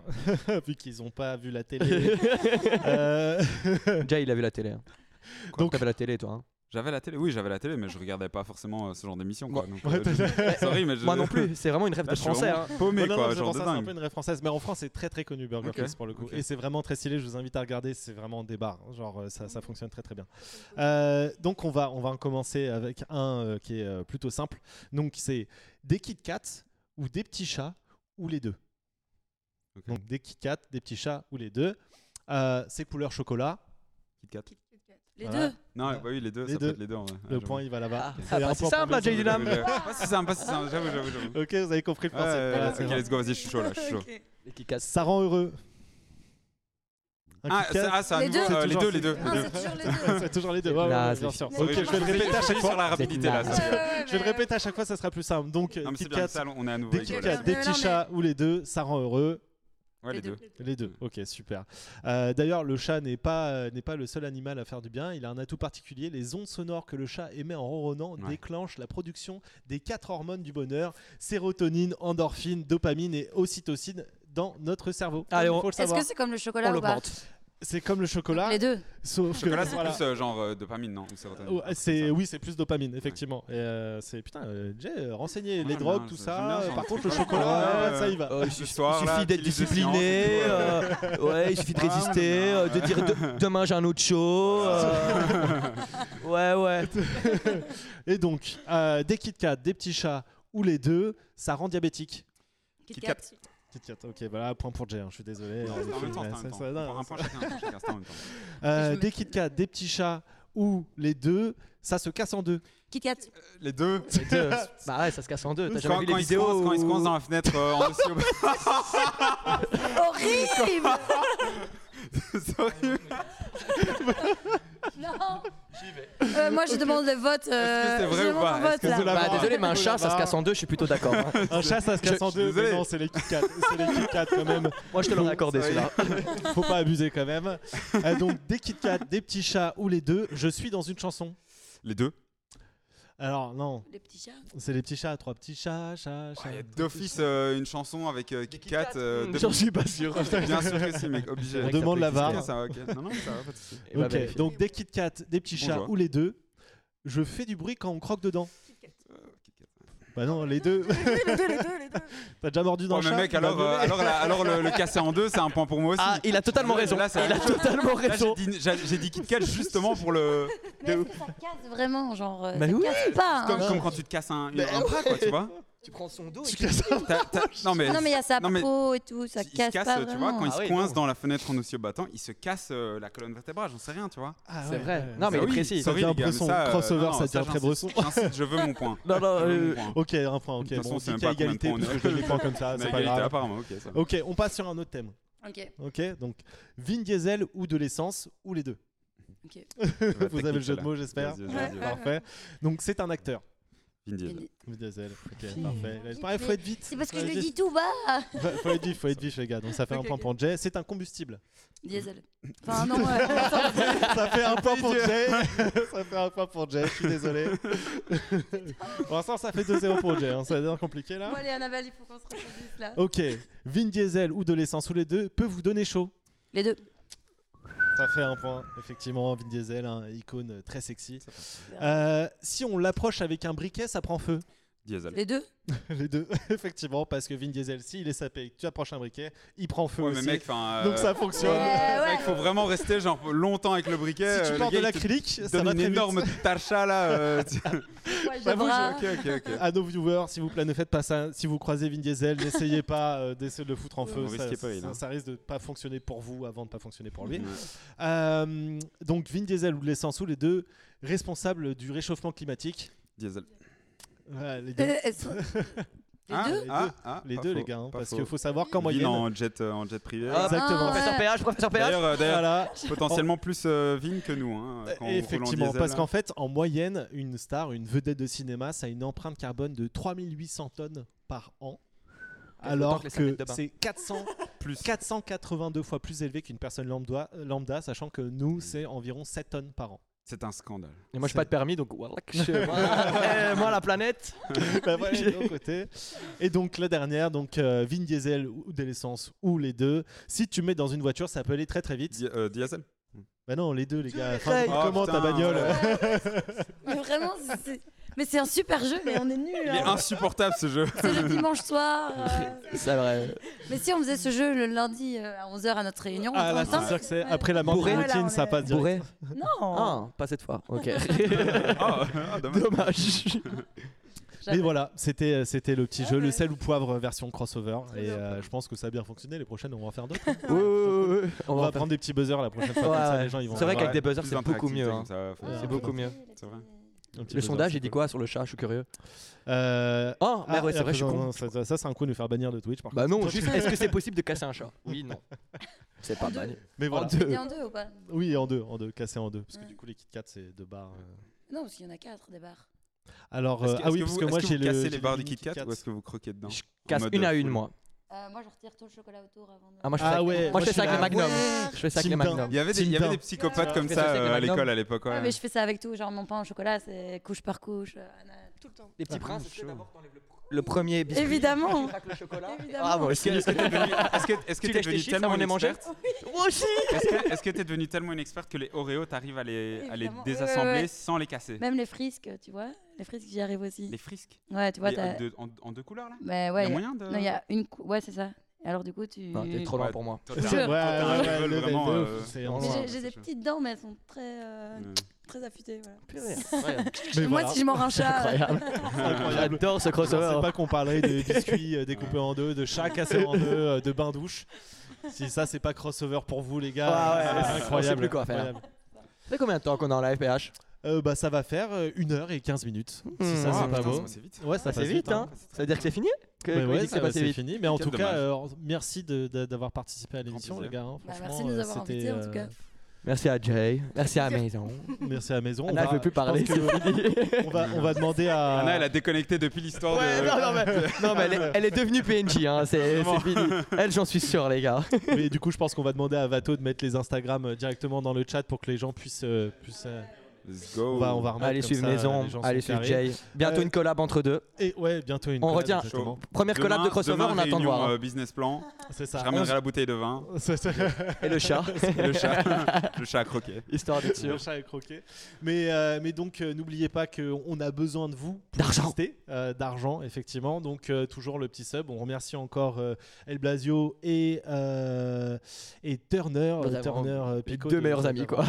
S2: vu qu'ils n'ont pas vu la télé. Euh,
S1: Déjà, il a vu la télé. hein.
S2: Donc-
S1: T'avais la télé, toi. hein.
S3: J'avais la télé, oui, j'avais la télé, mais je regardais pas forcément euh, ce genre d'émission, quoi. Donc,
S2: Ouais,
S3: euh, je- *laughs* Sorry, mais je...
S1: Moi non plus. C'est vraiment une rêve
S3: Là,
S1: de
S3: je suis
S1: français.
S3: vraiment
S1: hein.
S3: paumé,
S2: Ouais, non,
S3: quoi,
S2: non, c'est
S3: genre
S2: pour
S3: de
S2: ça, c'est un
S3: dingue.
S2: peu une rêve française, mais en France c'est très très connu Burger
S3: Ok,
S2: pour le coup,
S3: ok.
S2: et c'est vraiment très stylé. Je vous invite à regarder, c'est vraiment des bars, genre euh, ça, ça fonctionne très très bien. Euh, donc on va on va commencer avec un euh, qui est euh, plutôt simple. Donc c'est des Kit Kat ou des petits chats ou les deux.
S3: Ok.
S2: Donc des Kit Kat, des petits chats ou les deux. Euh, c'est couleur chocolat.
S3: Kit Kat.
S4: Les
S2: Voilà.
S4: deux.
S3: Non, bah oui, les deux,
S2: Les
S3: ça
S2: deux.
S3: peut être les deux en vrai.
S2: Le
S3: Ouais,
S2: point il va là-bas.
S1: Ah,
S2: Et
S1: ah,
S2: un
S1: c'est
S2: pour
S1: simple,
S3: j'avoue, j'avoue. Pas si simple, pas si simple, j'avoue, j'avoue.
S2: Ok, vous avez compris le
S3: Ouais,
S2: principe.
S3: ouais,
S2: Voilà,
S3: ouais,
S2: c'est
S3: ok, let's go, vas-y, je suis chaud là, je suis chaud.
S4: Ok.
S1: Les qui cassent.
S2: Ça rend heureux. Un
S3: Ah,
S2: Kit
S3: c'est ah, c'est à
S4: Les
S3: nouveau,
S4: deux
S3: euh, les
S2: C'est
S3: deux, les deux.
S4: Ah,
S3: les deux.
S4: c'est toujours les *laughs* deux.
S2: c'est toujours les deux. Ouais, ouais, bien sûr. Ok, je vais le répéter à chaque
S3: sur
S2: fois.
S3: la rapidité là.
S4: Ouais,
S2: Je vais le répéter à chaque fois, ça sera plus simple. Donc,
S3: Non,
S2: Kit
S3: c'est
S2: Kat, des Kit Kat, des petits
S4: non,
S2: chats ou les deux, ça rend heureux.
S3: Ouais, les
S4: Les
S3: deux.
S4: deux.
S2: Les deux, ok, super. Euh, D'ailleurs, le chat n'est pas, euh, n'est pas le seul animal à faire du bien. Il a un atout particulier. Les ondes sonores que le chat émet en ronronnant
S3: Ouais.
S2: déclenchent la production des quatre hormones du bonheur sérotonine, endorphine, dopamine et ocytocine dans notre cerveau.
S1: Allez, on-
S4: Est-ce que c'est comme le
S1: On
S4: chocolat ou pas.
S2: C'est comme le chocolat,
S4: Les deux.
S2: sauf que
S3: Chocolat, c'est
S2: voilà.
S3: plus euh, genre euh, dopamine, non Ou
S2: Ouais, c'est oui, c'est plus dopamine effectivement. Et euh, c'est putain, euh, Jay, euh, renseigné les
S3: Ah,
S2: drogues,
S3: non,
S2: tout ça.
S3: bien ce genre
S2: Par contre, le chocolat,
S3: Ouais,
S2: ouais, ça y va.
S1: Euh, il suffit, d'être discipliné. euh, ouais, il suffit de
S3: Ah,
S1: résister, euh, de
S3: ouais.
S1: dire de- demain j'ai un autre show. euh, ouais, ouais. *laughs*
S2: Et donc, euh, des Kit Kat, des petits chats ou les deux, ça rend diabétique.
S4: Kit Kat.
S3: Kat.
S2: Kit Kat, ok, voilà, point pour Jay, hein, je suis désolé.
S3: Non,
S2: euh,
S3: en même temps, un point chacun, chacun, c'était en même temps.
S2: Euh, Des Kit Kat, des petits chats ou les deux, ça se casse en deux.
S4: Kit Kat.
S3: Les deux.
S1: Les deux. *laughs* *laughs* Bah ouais, ça se casse en deux. T'as jamais vu les vidéos
S3: coincent, quand ils se
S1: où-
S3: coincent dans la fenêtre euh, en dessus.
S4: Horrible *laughs*
S3: c'est horrible.
S4: Non Euh, Moi, je demande le vote. euh,
S3: c'est vrai
S4: je
S3: ou
S4: demande
S3: pas Est-ce
S4: vote,
S3: que
S4: là.
S1: Bah désolé, mais un chat, ça se casse en deux, je suis plutôt d'accord. hein. *laughs*
S2: Un chat, ça se casse en deux, mais
S3: désolé.
S2: non, c'est les Kit Kat. C'est les Kit Kat quand même.
S1: Moi, je te l'aurais accordé celui-là. *laughs*
S2: Faut pas abuser quand même. Euh, donc, des Kit Kat, des petits chats ou les deux, je suis dans une chanson.
S3: Les deux.
S2: Alors, non,
S4: Les petits chats.
S2: c'est les petits chats, trois petits chats, chats, chats.
S3: Il y a d'office euh, une chanson avec euh, Kit Kat. euh,
S1: Mmh,
S3: de-
S1: J'en suis pas sûr. *laughs*
S3: Bien sûr que si, mec, obligé.
S2: On demande la.
S3: Ok, ça va, ok. Non, non, ça va, pas de
S1: bah,
S2: Ok,
S1: vérifier.
S2: donc des Kit Kat, des petits chats
S3: Bonjour.
S2: ou les deux, je fais du bruit quand on croque dedans. Bah non, *laughs* les deux.
S5: les deux, les deux, les deux. *laughs*
S2: T'as déjà mordu dans
S3: Oh,
S2: le chat
S3: mec, alors, euh, alors, la- alors le, le *laughs* casser en deux, c'est un point pour moi aussi.
S1: Ah, il a totalement raison.
S3: Là,
S1: Il a totalement
S3: Là,
S1: raison.
S3: j'ai dit, j'ai- j'ai dit Kit Kat justement pour le.
S4: Mais est-ce que ça casse vraiment Genre, euh,
S1: Mais
S4: ça
S1: oui.
S4: casse pas. hein.
S3: Comme, comme quand tu te casses un, un bras, quoi, tu vois.
S1: Tu prends son dos
S2: Tu casses un- *laughs*
S3: T'as- t'as- *laughs* Non, mais.
S4: Non, mais il y a sa
S3: Non, mais-
S4: peau et tout, ça
S3: il se
S4: casse
S3: casse,
S4: pas
S3: tu vois, quand il
S1: Ah
S3: se
S1: oui,
S3: coince
S1: non.
S3: dans la fenêtre en oscillobattant, il se casse euh, la colonne vertébrale, j'en sais rien, tu vois.
S2: Ah
S1: C'est
S2: ouais,
S1: vrai.
S2: ouais.
S1: Non, mais
S3: Bah
S1: il
S3: oui,
S1: précis.
S2: Ça
S3: sorry,
S2: devient
S3: les gars,
S2: bresson.
S3: mais ça, euh,
S2: Crossover,
S3: non, non,
S2: ça devient très bresson.
S3: je veux mon point. *laughs*
S1: Non, non, euh.
S2: Ok, un point, ok. Bon,
S3: c'est de
S2: égalité
S3: est.
S2: je les points comme ça,
S3: Mais
S2: c'est pas grave.
S3: apparemment, ok,
S2: on passe sur un autre thème.
S4: Ok,
S2: Ok, donc Vin Diesel ou de l'essence ou les deux.
S4: ok.
S2: Vous avez le jeu de mots, j'espère. Parfait. Donc c'est un acteur.
S3: Vin Diesel.
S2: Vin Diesel. Ok, parfait. Pareil, faut être vite.
S4: C'est parce que je le dis tout bas. *laughs*
S2: Faut faut être vite, faut être vite, les gars. Donc ça fait un point pour Jay. C'est un combustible.
S4: Diesel. *laughs* Enfin, non, *laughs*
S2: ça fait un point pour Jay. ça fait un point pour Jay. Je suis désolé. pour l'instant, ça fait 2-0 pour Jay. hein. Ça va devenir compliqué là.
S4: Bon, allez, Annabelle, il faut qu'on se reproduise là.
S2: Ok. Vin Diesel ou de l'essence ou les deux peut vous donner chaud.
S4: Les deux.
S2: Ça fait un point. Effectivement, Vin Diesel, un icône très sexy. Euh, si on l'approche avec un briquet, ça prend feu.
S3: Diesel.
S4: Les deux *laughs*
S2: Les deux, *laughs* effectivement, parce que Vin Diesel, s'il est sapé et que tu approches un briquet, il prend feu
S3: Ouais, mais mec, enfin.
S2: Donc
S3: euh,
S2: ça fonctionne.
S4: Ouais, ouais.
S3: Mec, faut vraiment rester genre longtemps avec le briquet.
S2: Si tu
S3: euh,
S2: pars de l'acrylique, ça
S3: donne
S2: va
S3: une
S2: très vite.
S3: énorme tarcha là. euh, *laughs*
S2: J'avoue,
S4: bras.
S3: ok, ok, ok.
S2: À nos viewers, s'il vous plaît, ne faites pas ça. Si vous croisez Vin Diesel, n'essayez pas euh, d'essayer de le foutre en feu. Ça,
S3: pas,
S2: ça-
S3: hein.
S2: ça risque de pas fonctionner pour vous avant de pas fonctionner pour lui. Euh, donc Vin Diesel ou de l'essence ou les deux responsables du réchauffement climatique.
S3: Diesel.
S2: Ouais, les deux.
S4: Euh, elles sont- *laughs* Les
S3: Ah,
S4: deux
S2: Les
S3: ah,
S2: deux.
S3: ah,
S2: Les
S3: pas
S2: deux,
S3: faux,
S2: les gars, hein,
S3: pas
S2: parce
S3: faux.
S2: qu'il faut savoir qu'en
S3: Vin
S2: moyenne.
S3: en jet, euh, en jet privé.
S1: Ah,
S2: Exactement.
S4: Ah,
S1: Professeur. PH, professeur PH.
S3: D'ailleurs, euh, d'ailleurs,
S2: Voilà.
S3: potentiellement plus euh, Vin que nous. Hein, quand on roule en
S2: Effectivement,
S3: diesel,
S2: parce
S3: là.
S2: qu'en fait, en moyenne, une star, une vedette de cinéma, ça a une empreinte carbone de 3800 tonnes par an.
S1: autant
S2: Alors
S1: que les
S2: que
S1: de bain.
S2: c'est 400, *laughs*
S3: plus.
S2: 482 fois plus élevé qu'une personne lambda, lambda, sachant que nous, c'est environ 7 tonnes par an.
S3: C'est un scandale.
S1: Et moi, je pas de permis, donc voilà. que je- *laughs* moi, *laughs* eh, moi, la planète. *laughs*
S2: Bah voilà, les deux côtés. Et donc la dernière, donc euh, Vin Diesel ou de l'essence ou les deux. Si tu mets dans une voiture, ça peut aller très très vite.
S3: Di- euh, diesel.
S2: Bah non, les deux les gars. Enfin, comment
S3: Oh,
S2: ta bagnole
S3: ouais.
S4: Mais vraiment, c'est- mais c'est un super jeu, mais on est nuls.
S3: Il est
S4: hein.
S3: insupportable ce jeu.
S4: C'est le dimanche soir. euh. *laughs*
S1: C'est vrai.
S4: Mais si on faisait ce jeu le lundi euh, à 11h à notre réunion,
S2: Ah
S4: on
S2: là, c'est sûr que c'est après la
S1: Bourré.
S2: morning routine,
S4: Voilà, on
S2: ça
S4: est-
S2: passe direct.
S1: Bourré
S4: Non.
S1: Ah, pas cette fois. Ok. *laughs*
S3: Ah, ah, dommage.
S1: Dommage. *laughs*
S2: Mais voilà, c'était euh, c'était le petit
S4: Ah
S2: jeu, le sel ou poivre version crossover.
S4: Très
S2: Et euh, je pense que ça a bien fonctionné. Les prochaines, on va en faire d'autres.
S1: Ouais, ouais, ouais, ouais.
S2: On, va prendre des petits buzzers la prochaine fois.
S1: Ouais,
S2: comme ça,
S1: ouais.
S2: les gens, ils vont
S1: C'est vrai qu'avec des buzzers,
S3: Plus
S1: c'est beaucoup mieux.
S3: comme
S1: hein.
S3: ça, faut-
S2: Ouais,
S1: C'est beaucoup mieux.
S3: C'est vrai.
S1: Le sondage, il dit quoi sur le chat? Je suis curieux.
S2: Euh,
S1: Oh,
S2: ah,
S1: merde, ouais,
S2: et
S1: c'est vrai, je suis con.
S2: ça, ça, ça, c'est un coup de nous faire bannir de Twitch. Par
S1: Bah
S2: contre.
S1: non, juste, est-ce que c'est possible de casser un chat? Oui, non. *laughs* C'est pas mal.
S2: Mais voilà.
S1: En deux.
S4: Et en deux ou pas?
S2: Oui, en deux, en deux, cassé en deux. Parce que
S4: Ouais.
S2: du coup, les Kit Kat, c'est deux barres. euh.
S4: Non, parce qu'il y en a quatre des bars.
S2: Alors,
S3: Est-ce
S2: euh,
S3: que-
S2: ah oui,
S3: que
S2: parce
S3: vous-
S2: que moi j'ai
S3: vous
S2: le.
S3: cassez
S2: j'ai
S3: les
S2: le
S3: barres des Kit Kat ou est-ce que vous croquez dedans?
S1: Je casse une à une, moi.
S4: Euh, moi, je retire tout le chocolat autour avant de.
S1: Ah, moi, je fais
S2: Ah
S1: ça avec-
S2: ouais,
S1: moi, je fais ça avec
S2: fais
S1: les
S2: la-
S1: magnums.
S4: Ouais.
S1: Je fais ça avec les
S2: Team
S1: magnums.
S3: Il y avait des, il y avait des psychopathes
S1: Ouais.
S3: comme
S1: ça
S3: euh, à
S1: Magnum.
S3: l'école à l'époque.
S4: Ouais,
S3: ouais.
S4: mais je fais ça avec tout. Genre, mon pain au chocolat, c'est couche par couche. euh,
S5: Tout le temps.
S1: Les petits
S2: Ah,
S1: princes, le premier biscuit
S4: Évidemment.
S1: Le chocolat. Ah,
S3: Est-ce que est-ce que t'es devenu, est-ce que, est-ce que
S1: Tu
S3: t'es
S1: lèches tes
S3: devenu
S1: chiffres
S3: tellement une experte? *laughs*
S1: Moi aussi
S3: Est-ce que est-ce que t'es devenu tellement une experte que les Oreos t'arrives à les, à les
S4: Évidemment. Ouais, ouais,
S3: désassembler
S4: ouais.
S3: sans les casser?
S4: Même les frisques, tu vois. Les frisques, j'y arrive aussi.
S3: Les frisques?
S4: Ouais, tu vois.
S3: Les-
S4: t'as-
S3: de- en, en deux couleurs là?
S4: Mais
S3: Il
S4: ouais.
S3: y a
S4: y a-
S3: moyen de.
S4: Non, il y a une. cou- Ouais, c'est ça. Et alors, du coup, tu.
S1: Non, t'es trop loin pour moi.
S3: Toi, toi, un level vraiment, euh,
S2: c'est
S4: Mais j'ai- j'ai des
S3: c'est
S4: petites dents, mais elles sont très, euh, très affûtées. Voilà. Et *laughs* Moi,
S2: voilà.
S4: si je mords un chat.
S1: Incroyable. *laughs*
S2: Incroyable.
S1: J'adore ce
S2: Je pensais
S1: crossover.
S2: pas qu'on parlerait de biscuits euh, découpés en deux, de chats cassés en deux, euh, de bains douche. Si ça c'est pas crossover pour vous les gars,
S1: Ah ouais,
S2: c'est
S1: ouais, on sait plus quoi faire.
S2: incroyable.
S1: Ça fait combien de temps qu'on est en live, PH
S2: Euh, bah ça va faire 1h et 15 minutes. Si
S1: Hmm.
S2: ça
S3: Ah,
S2: c'est pas
S3: putain,
S2: beau.
S3: ça passe vite.
S2: Ouais, ça passe
S1: c'est vite, hein Ça veut dire que c'est fini? Que,
S2: Mais
S1: qu'on
S2: ouais,
S1: c'est passé vite.
S2: fini. Mais en tout cas, euh, merci d'avoir participé à l'émission, les gars. hein.
S4: Bah, merci de nous
S2: euh,
S4: avoir invités, en tout
S2: euh,
S4: cas.
S1: Merci à Jay. Merci à *laughs* Maison.
S2: Merci à la maison.
S1: Anna,
S2: on
S1: elle
S2: va,
S1: veut plus parler.
S2: on, va, on va demander à.
S3: Anna, elle a déconnecté depuis l'histoire
S1: Ouais,
S3: de.
S1: non, non, mais, *laughs* non, mais elle, est, elle est devenue PNJ, hein, c'est fini. Elle, j'en suis sûr, les gars.
S2: Mais du coup, je pense qu'on va demander à Vato de mettre les Instagram euh, directement dans le chat pour que les gens puissent. euh, puissent, euh,
S3: Let's go.
S2: on va, on va remettre
S1: Allez
S2: comme
S1: suivre
S2: ça,
S1: Maison,
S2: les gens
S1: allez
S2: sont
S1: suivre
S2: carrés.
S1: Jay. Bientôt
S2: Euh,
S1: une collab entre deux.
S2: Et ouais, bientôt une.
S1: On
S2: collab,
S1: retient.
S2: exactement.
S1: Première collab de crossover,
S3: demain,
S1: on attend de
S3: réunion,
S1: voir.
S3: euh, business plan.
S2: C'est ça.
S3: Je ramènerai la bouteille de vin. *laughs*
S2: C'est ça.
S1: Et le chat, *laughs*
S3: Et le chat. *laughs* le chat à croquer.
S1: histoire d'être sûr.
S2: Le chat est croqué. Mais, euh, mais donc, euh, n'oubliez pas qu'on a besoin de vous. pour
S1: D'argent.
S2: exister, euh, D'argent, effectivement. Donc, euh, toujours le petit sub. On remercie encore euh, El Blasio et, euh, et Turner. euh, Turner euh,
S1: deux
S2: de-
S1: meilleurs amis, quoi.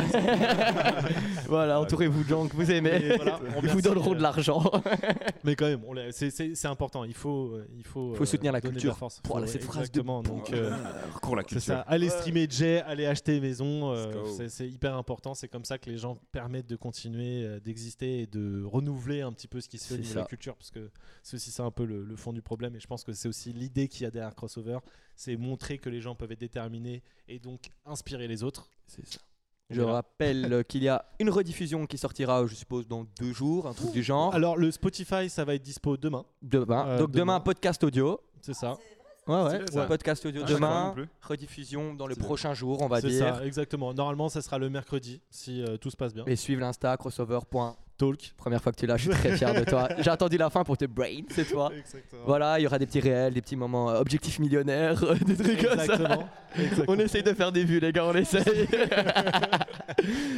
S1: voilà, entourez-vous de gens que vous aimez.
S2: Voilà, on
S1: Ils vous donneront
S2: euh,
S1: de l'argent. *laughs*
S2: Mais quand même, l'a- c'est- c'est c'est important. Il faut, euh, il faut,
S1: Faut soutenir la
S2: donner de
S1: culture.
S2: force.
S1: Voilà,
S2: Faut-
S1: cette phrase de.
S2: Donc, euh,
S3: Recours la
S2: c'est
S3: culture.
S2: ça. Allez streamer Jay, allez acheter maison. euh, c'est- c'est hyper important. C'est comme ça que les gens permettent de continuer euh, d'exister et de renouveler un petit peu ce qui se fait au
S1: C'est
S2: niveau de la culture. Parce que c'est aussi ça un peu le, le fond du problème. Et je pense que c'est aussi l'idée qu'il y a derrière Crossover. C'est montrer que les gens peuvent être déterminés et donc inspirer les autres.
S1: C'est ça. Je rappelle euh, qu'il y a une rediffusion qui sortira, je suppose, dans deux jours, un truc du genre.
S2: Alors, le Spotify, ça va être dispo demain.
S1: Demain.
S2: Euh,
S1: Donc demain,
S2: demain.
S1: podcast audio.
S2: C'est ça.
S1: Ouais, ouais.
S3: Ça.
S1: Podcast audio
S3: Ah,
S1: demain. Rediffusion dans le prochain jour, on va
S2: C'est
S1: dire.
S2: ça, exactement. Normalement, ça sera le mercredi, si euh, tout se passe bien.
S1: Et suivre l'Insta, crossover.
S2: Talk.
S1: Première fois que tu là, je suis très fier de toi. *laughs* J'ai attendu la fin pour te brain, c'est toi.
S2: Exactement.
S1: Voilà, il y aura des petits réels, des petits moments euh, objectifs millionnaires, euh, des trucs comme ça. On essaye de faire des vues, les gars, on essaye. *laughs*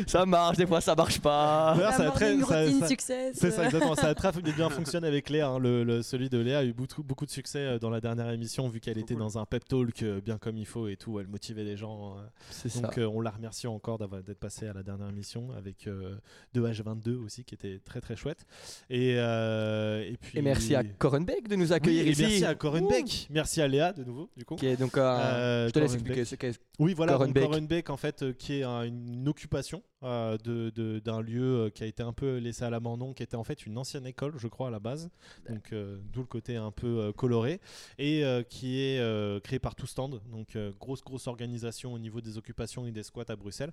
S1: ça marche, des fois ça marche pas.
S2: D'ailleurs, ça a très-
S4: morning
S2: ça-
S4: routine
S2: ça-
S4: success.
S2: C'est ça, exactement. Ça a très *laughs* bien fonctionné avec Léa. hein. Le, le- celui de Léa a eu beaucoup, beaucoup de succès euh, dans la dernière émission, vu qu'elle était
S3: cool.
S2: dans un pep talk euh, bien comme il faut et tout. Elle motivait les gens. euh.
S1: Ça.
S2: Donc, euh, on la remercie encore d'avoir- d'être passée à la dernière émission avec euh, 2H22 aussi, qui était très très chouette. Et, euh, et puis.
S1: Et merci à Coren Beck de nous
S2: Oui,
S1: accueillir
S2: et
S1: ici.
S2: Merci à Corinne
S1: Ouh.
S2: Beck. Merci à Léa de nouveau, du coup.
S1: Qui est donc un-
S2: Euh,
S1: Je te laisse expliquer ce qu'est.
S2: Oui, voilà,
S1: Coren
S2: donc
S1: Beck.
S2: Coren Beck, en fait, euh, qui est un- une occupation euh, d'un lieu euh, qui a été un peu laissé à l'abandon, qui était en fait une ancienne école, je crois, à la base. Donc, euh, d'où le côté un peu coloré. Et qui est créé par Tout Stand. Donc, grosse, grosse organisation au niveau des occupations et des squats à Bruxelles,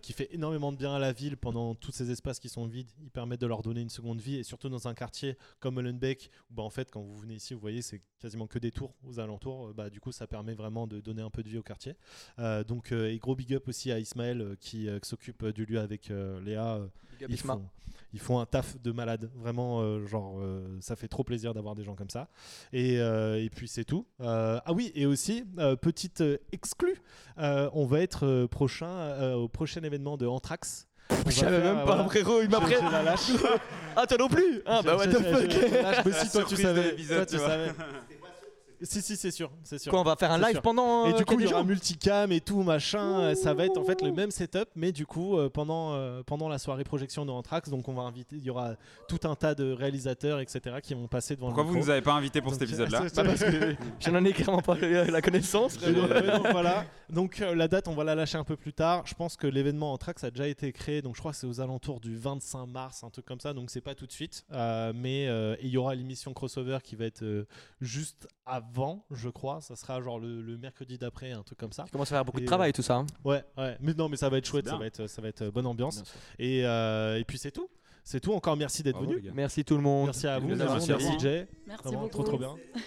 S2: qui fait énormément de bien à la ville pendant tous ces espaces qui sont vides. Ils permettent de leur donner une seconde vie, et surtout dans un quartier comme Molenbeek, où bah, en fait, quand vous venez ici, vous voyez, c'est quasiment que des tours aux alentours. Bah, du coup, ça permet vraiment de donner un peu de vie au quartier. Donc, et gros big up aussi à Ismaël qui, s'occupe euh, du lieu avec euh, Léa. euh, ils, font, ils font un taf de malade. Vraiment, euh, genre, euh, ça fait trop plaisir d'avoir des gens comme ça. Et, euh, et puis, c'est tout. Euh, ah oui, et aussi, euh, petite euh, exclue, euh, on va être euh, prochain euh, au prochain événement de Anthrax. On
S1: Je savais même pas,
S2: voilà.
S1: frérot, il m'a pris. *laughs* Ah, toi non plus Ah, bah, what the fuck
S2: je- si, *laughs*
S3: La
S2: toi, tu savais. Toi,
S3: tu
S2: savais. Si, si, c'est sûr. C'est sûr.
S1: Quoi, on va faire un live
S2: sûr.
S1: pendant.
S2: Et
S1: euh,
S2: du coup, il y aura multicam et tout, machin. euh, Ça va être en fait le même setup, mais du coup, euh, pendant, pendant la soirée projection de Anthrax, donc on va inviter, il y aura tout un tas de réalisateurs, etc., qui vont passer devant
S3: Pourquoi
S2: le
S3: vous
S2: micro.
S3: nous avez pas invités pour
S2: Donc,
S3: cet épisode-là *laughs*
S1: Je n'en ai clairement pas la connaissance.
S2: Donc, voilà. Donc la date, on va la lâcher un peu plus tard. Je pense que l'événement Anthrax a déjà été créé, donc je crois que c'est aux alentours du 25 mars, un truc comme ça. Donc c'est pas tout de suite, Euh, mais euh, il y aura l'émission crossover qui va être euh, juste avant, je crois. Ça sera genre le, le mercredi d'après, un truc comme ça.
S1: Je commence à faire beaucoup de travail, tout ça. hein.
S2: Ouais, ouais. Mais non, mais ça va être chouette, ça
S3: bien.
S2: va être, ça va être euh, bonne ambiance. Et, euh, et puis c'est tout. C'est tout. Encore merci d'être venu.
S1: Merci tout le monde.
S2: Merci à vous.
S3: Merci
S2: Merci,
S3: à vous.
S2: merci Jay.
S4: Merci
S2: Vraiment,
S4: beaucoup.
S2: trop trop bien. *laughs*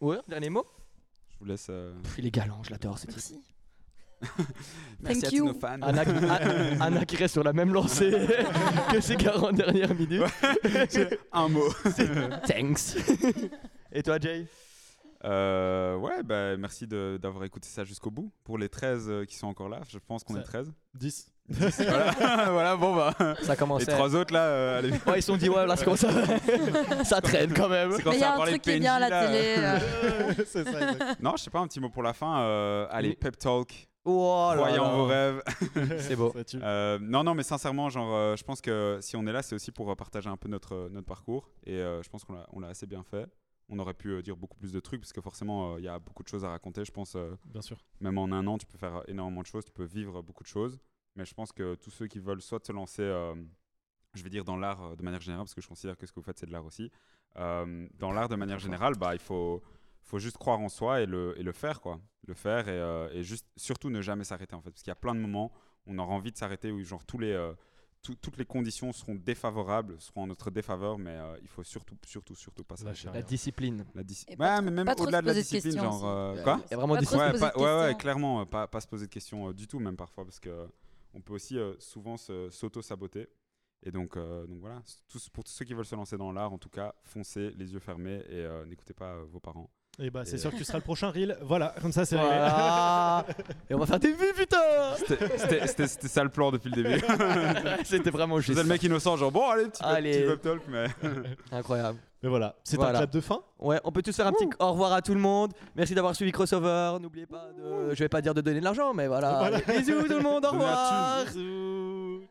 S1: Ouais, dernier mot
S3: Je vous laisse. euh,
S1: Pff, Il est galant, je l'adore ce type.
S4: Merci. *laughs*
S3: Merci
S4: Thank
S3: à tous
S4: you.
S3: nos fans.
S1: Anna, *laughs* Anna- Anna qui reste sur la même lancée que ses 40 dernières minutes.
S3: Un mot.
S1: Thanks. Et toi, Jay?
S3: Euh, ouais, bah, merci d'avoir écouté ça jusqu'au bout. Pour les 13 euh, qui sont encore là, je pense qu'on
S2: Ça-
S3: est 13.
S2: 10.
S3: voilà. *laughs* voilà, bon bah.
S1: Ça commence
S3: Les trois autres là, euh, allez.
S1: Ouais, ils se sont dit, ouais, là, ça commence *laughs* à... ça traîne quand même.
S3: C'est quand
S4: Mais il y
S3: ça
S4: a un truc qui est bien à la
S3: là.
S4: télé. euh, *laughs*
S2: c'est ça.
S3: Non, je sais pas, un petit mot pour la fin. euh, allez,
S1: Oui.
S3: pep talk.
S1: Oh là là.
S3: vos rêves.
S1: C'est beau.
S2: Ça.
S3: Euh, non, non, mais sincèrement, genre, euh, je pense que si on est là, c'est aussi pour partager un peu notre, notre parcours. Et euh, je pense qu'on l'a on l'a assez bien fait. On aurait pu euh, dire beaucoup plus de trucs, parce que forcément, euh, il y a beaucoup de choses à raconter. Je pense, euh,
S2: Bien sûr.
S3: même en un an, tu peux faire énormément de choses, tu peux vivre beaucoup de choses. Mais je pense que tous ceux qui veulent soit se lancer, je vais dire dans l'art de manière générale, parce que je considère que ce que vous faites, c'est de l'art aussi. Dans l'art de manière générale, bah, il faut, faut juste croire en soi et le, et le faire, quoi. Le faire et, et juste, surtout ne jamais s'arrêter, en fait. Parce qu'il y a plein de moments où on aura envie de s'arrêter, où genre tous les, tout- toutes les conditions seront défavorables, seront en notre défaveur, mais euh, il faut surtout, surtout, surtout pas
S2: Lâcher
S3: s'arrêter.
S1: La discipline.
S3: La ouais, mais même au-delà de la
S4: de
S3: discipline,
S4: questions
S3: genre. euh, quoi?
S1: Il y a vraiment
S4: Pas
S1: des
S3: ouais, pas, ouais, ouais,
S4: questions.
S3: clairement, euh, pas, pas se poser de questions euh, du tout, même parfois, parce que euh, on peut aussi euh, souvent s'auto-saboter. Et donc, euh, donc voilà, tous, pour tous ceux qui veulent se lancer dans l'art, en tout cas, foncez les yeux fermés et euh, n'écoutez pas euh, vos parents.
S2: Et bah, c'est sûr que tu seras le prochain reel. Voilà, comme ça, c'est réglé.
S1: Voilà. Et on va faire des vues, putain
S3: C'était- ça le plan depuis le début. *laughs*
S1: C'était vraiment juste.
S3: faisais le mec innocent, genre bon, allez, petit,
S1: Allez.
S3: petit talk, mais. *laughs*
S1: Incroyable.
S2: Mais voilà, c'est
S1: Voilà.
S2: un clap de fin.
S1: Ouais, on peut tous faire un petit au revoir à tout le monde. Merci d'avoir suivi Crossover. N'oubliez pas de. Je vais pas dire de donner de l'argent, mais voilà.
S2: Voilà.
S1: Bisous tout le monde, au revoir.
S2: Bisous.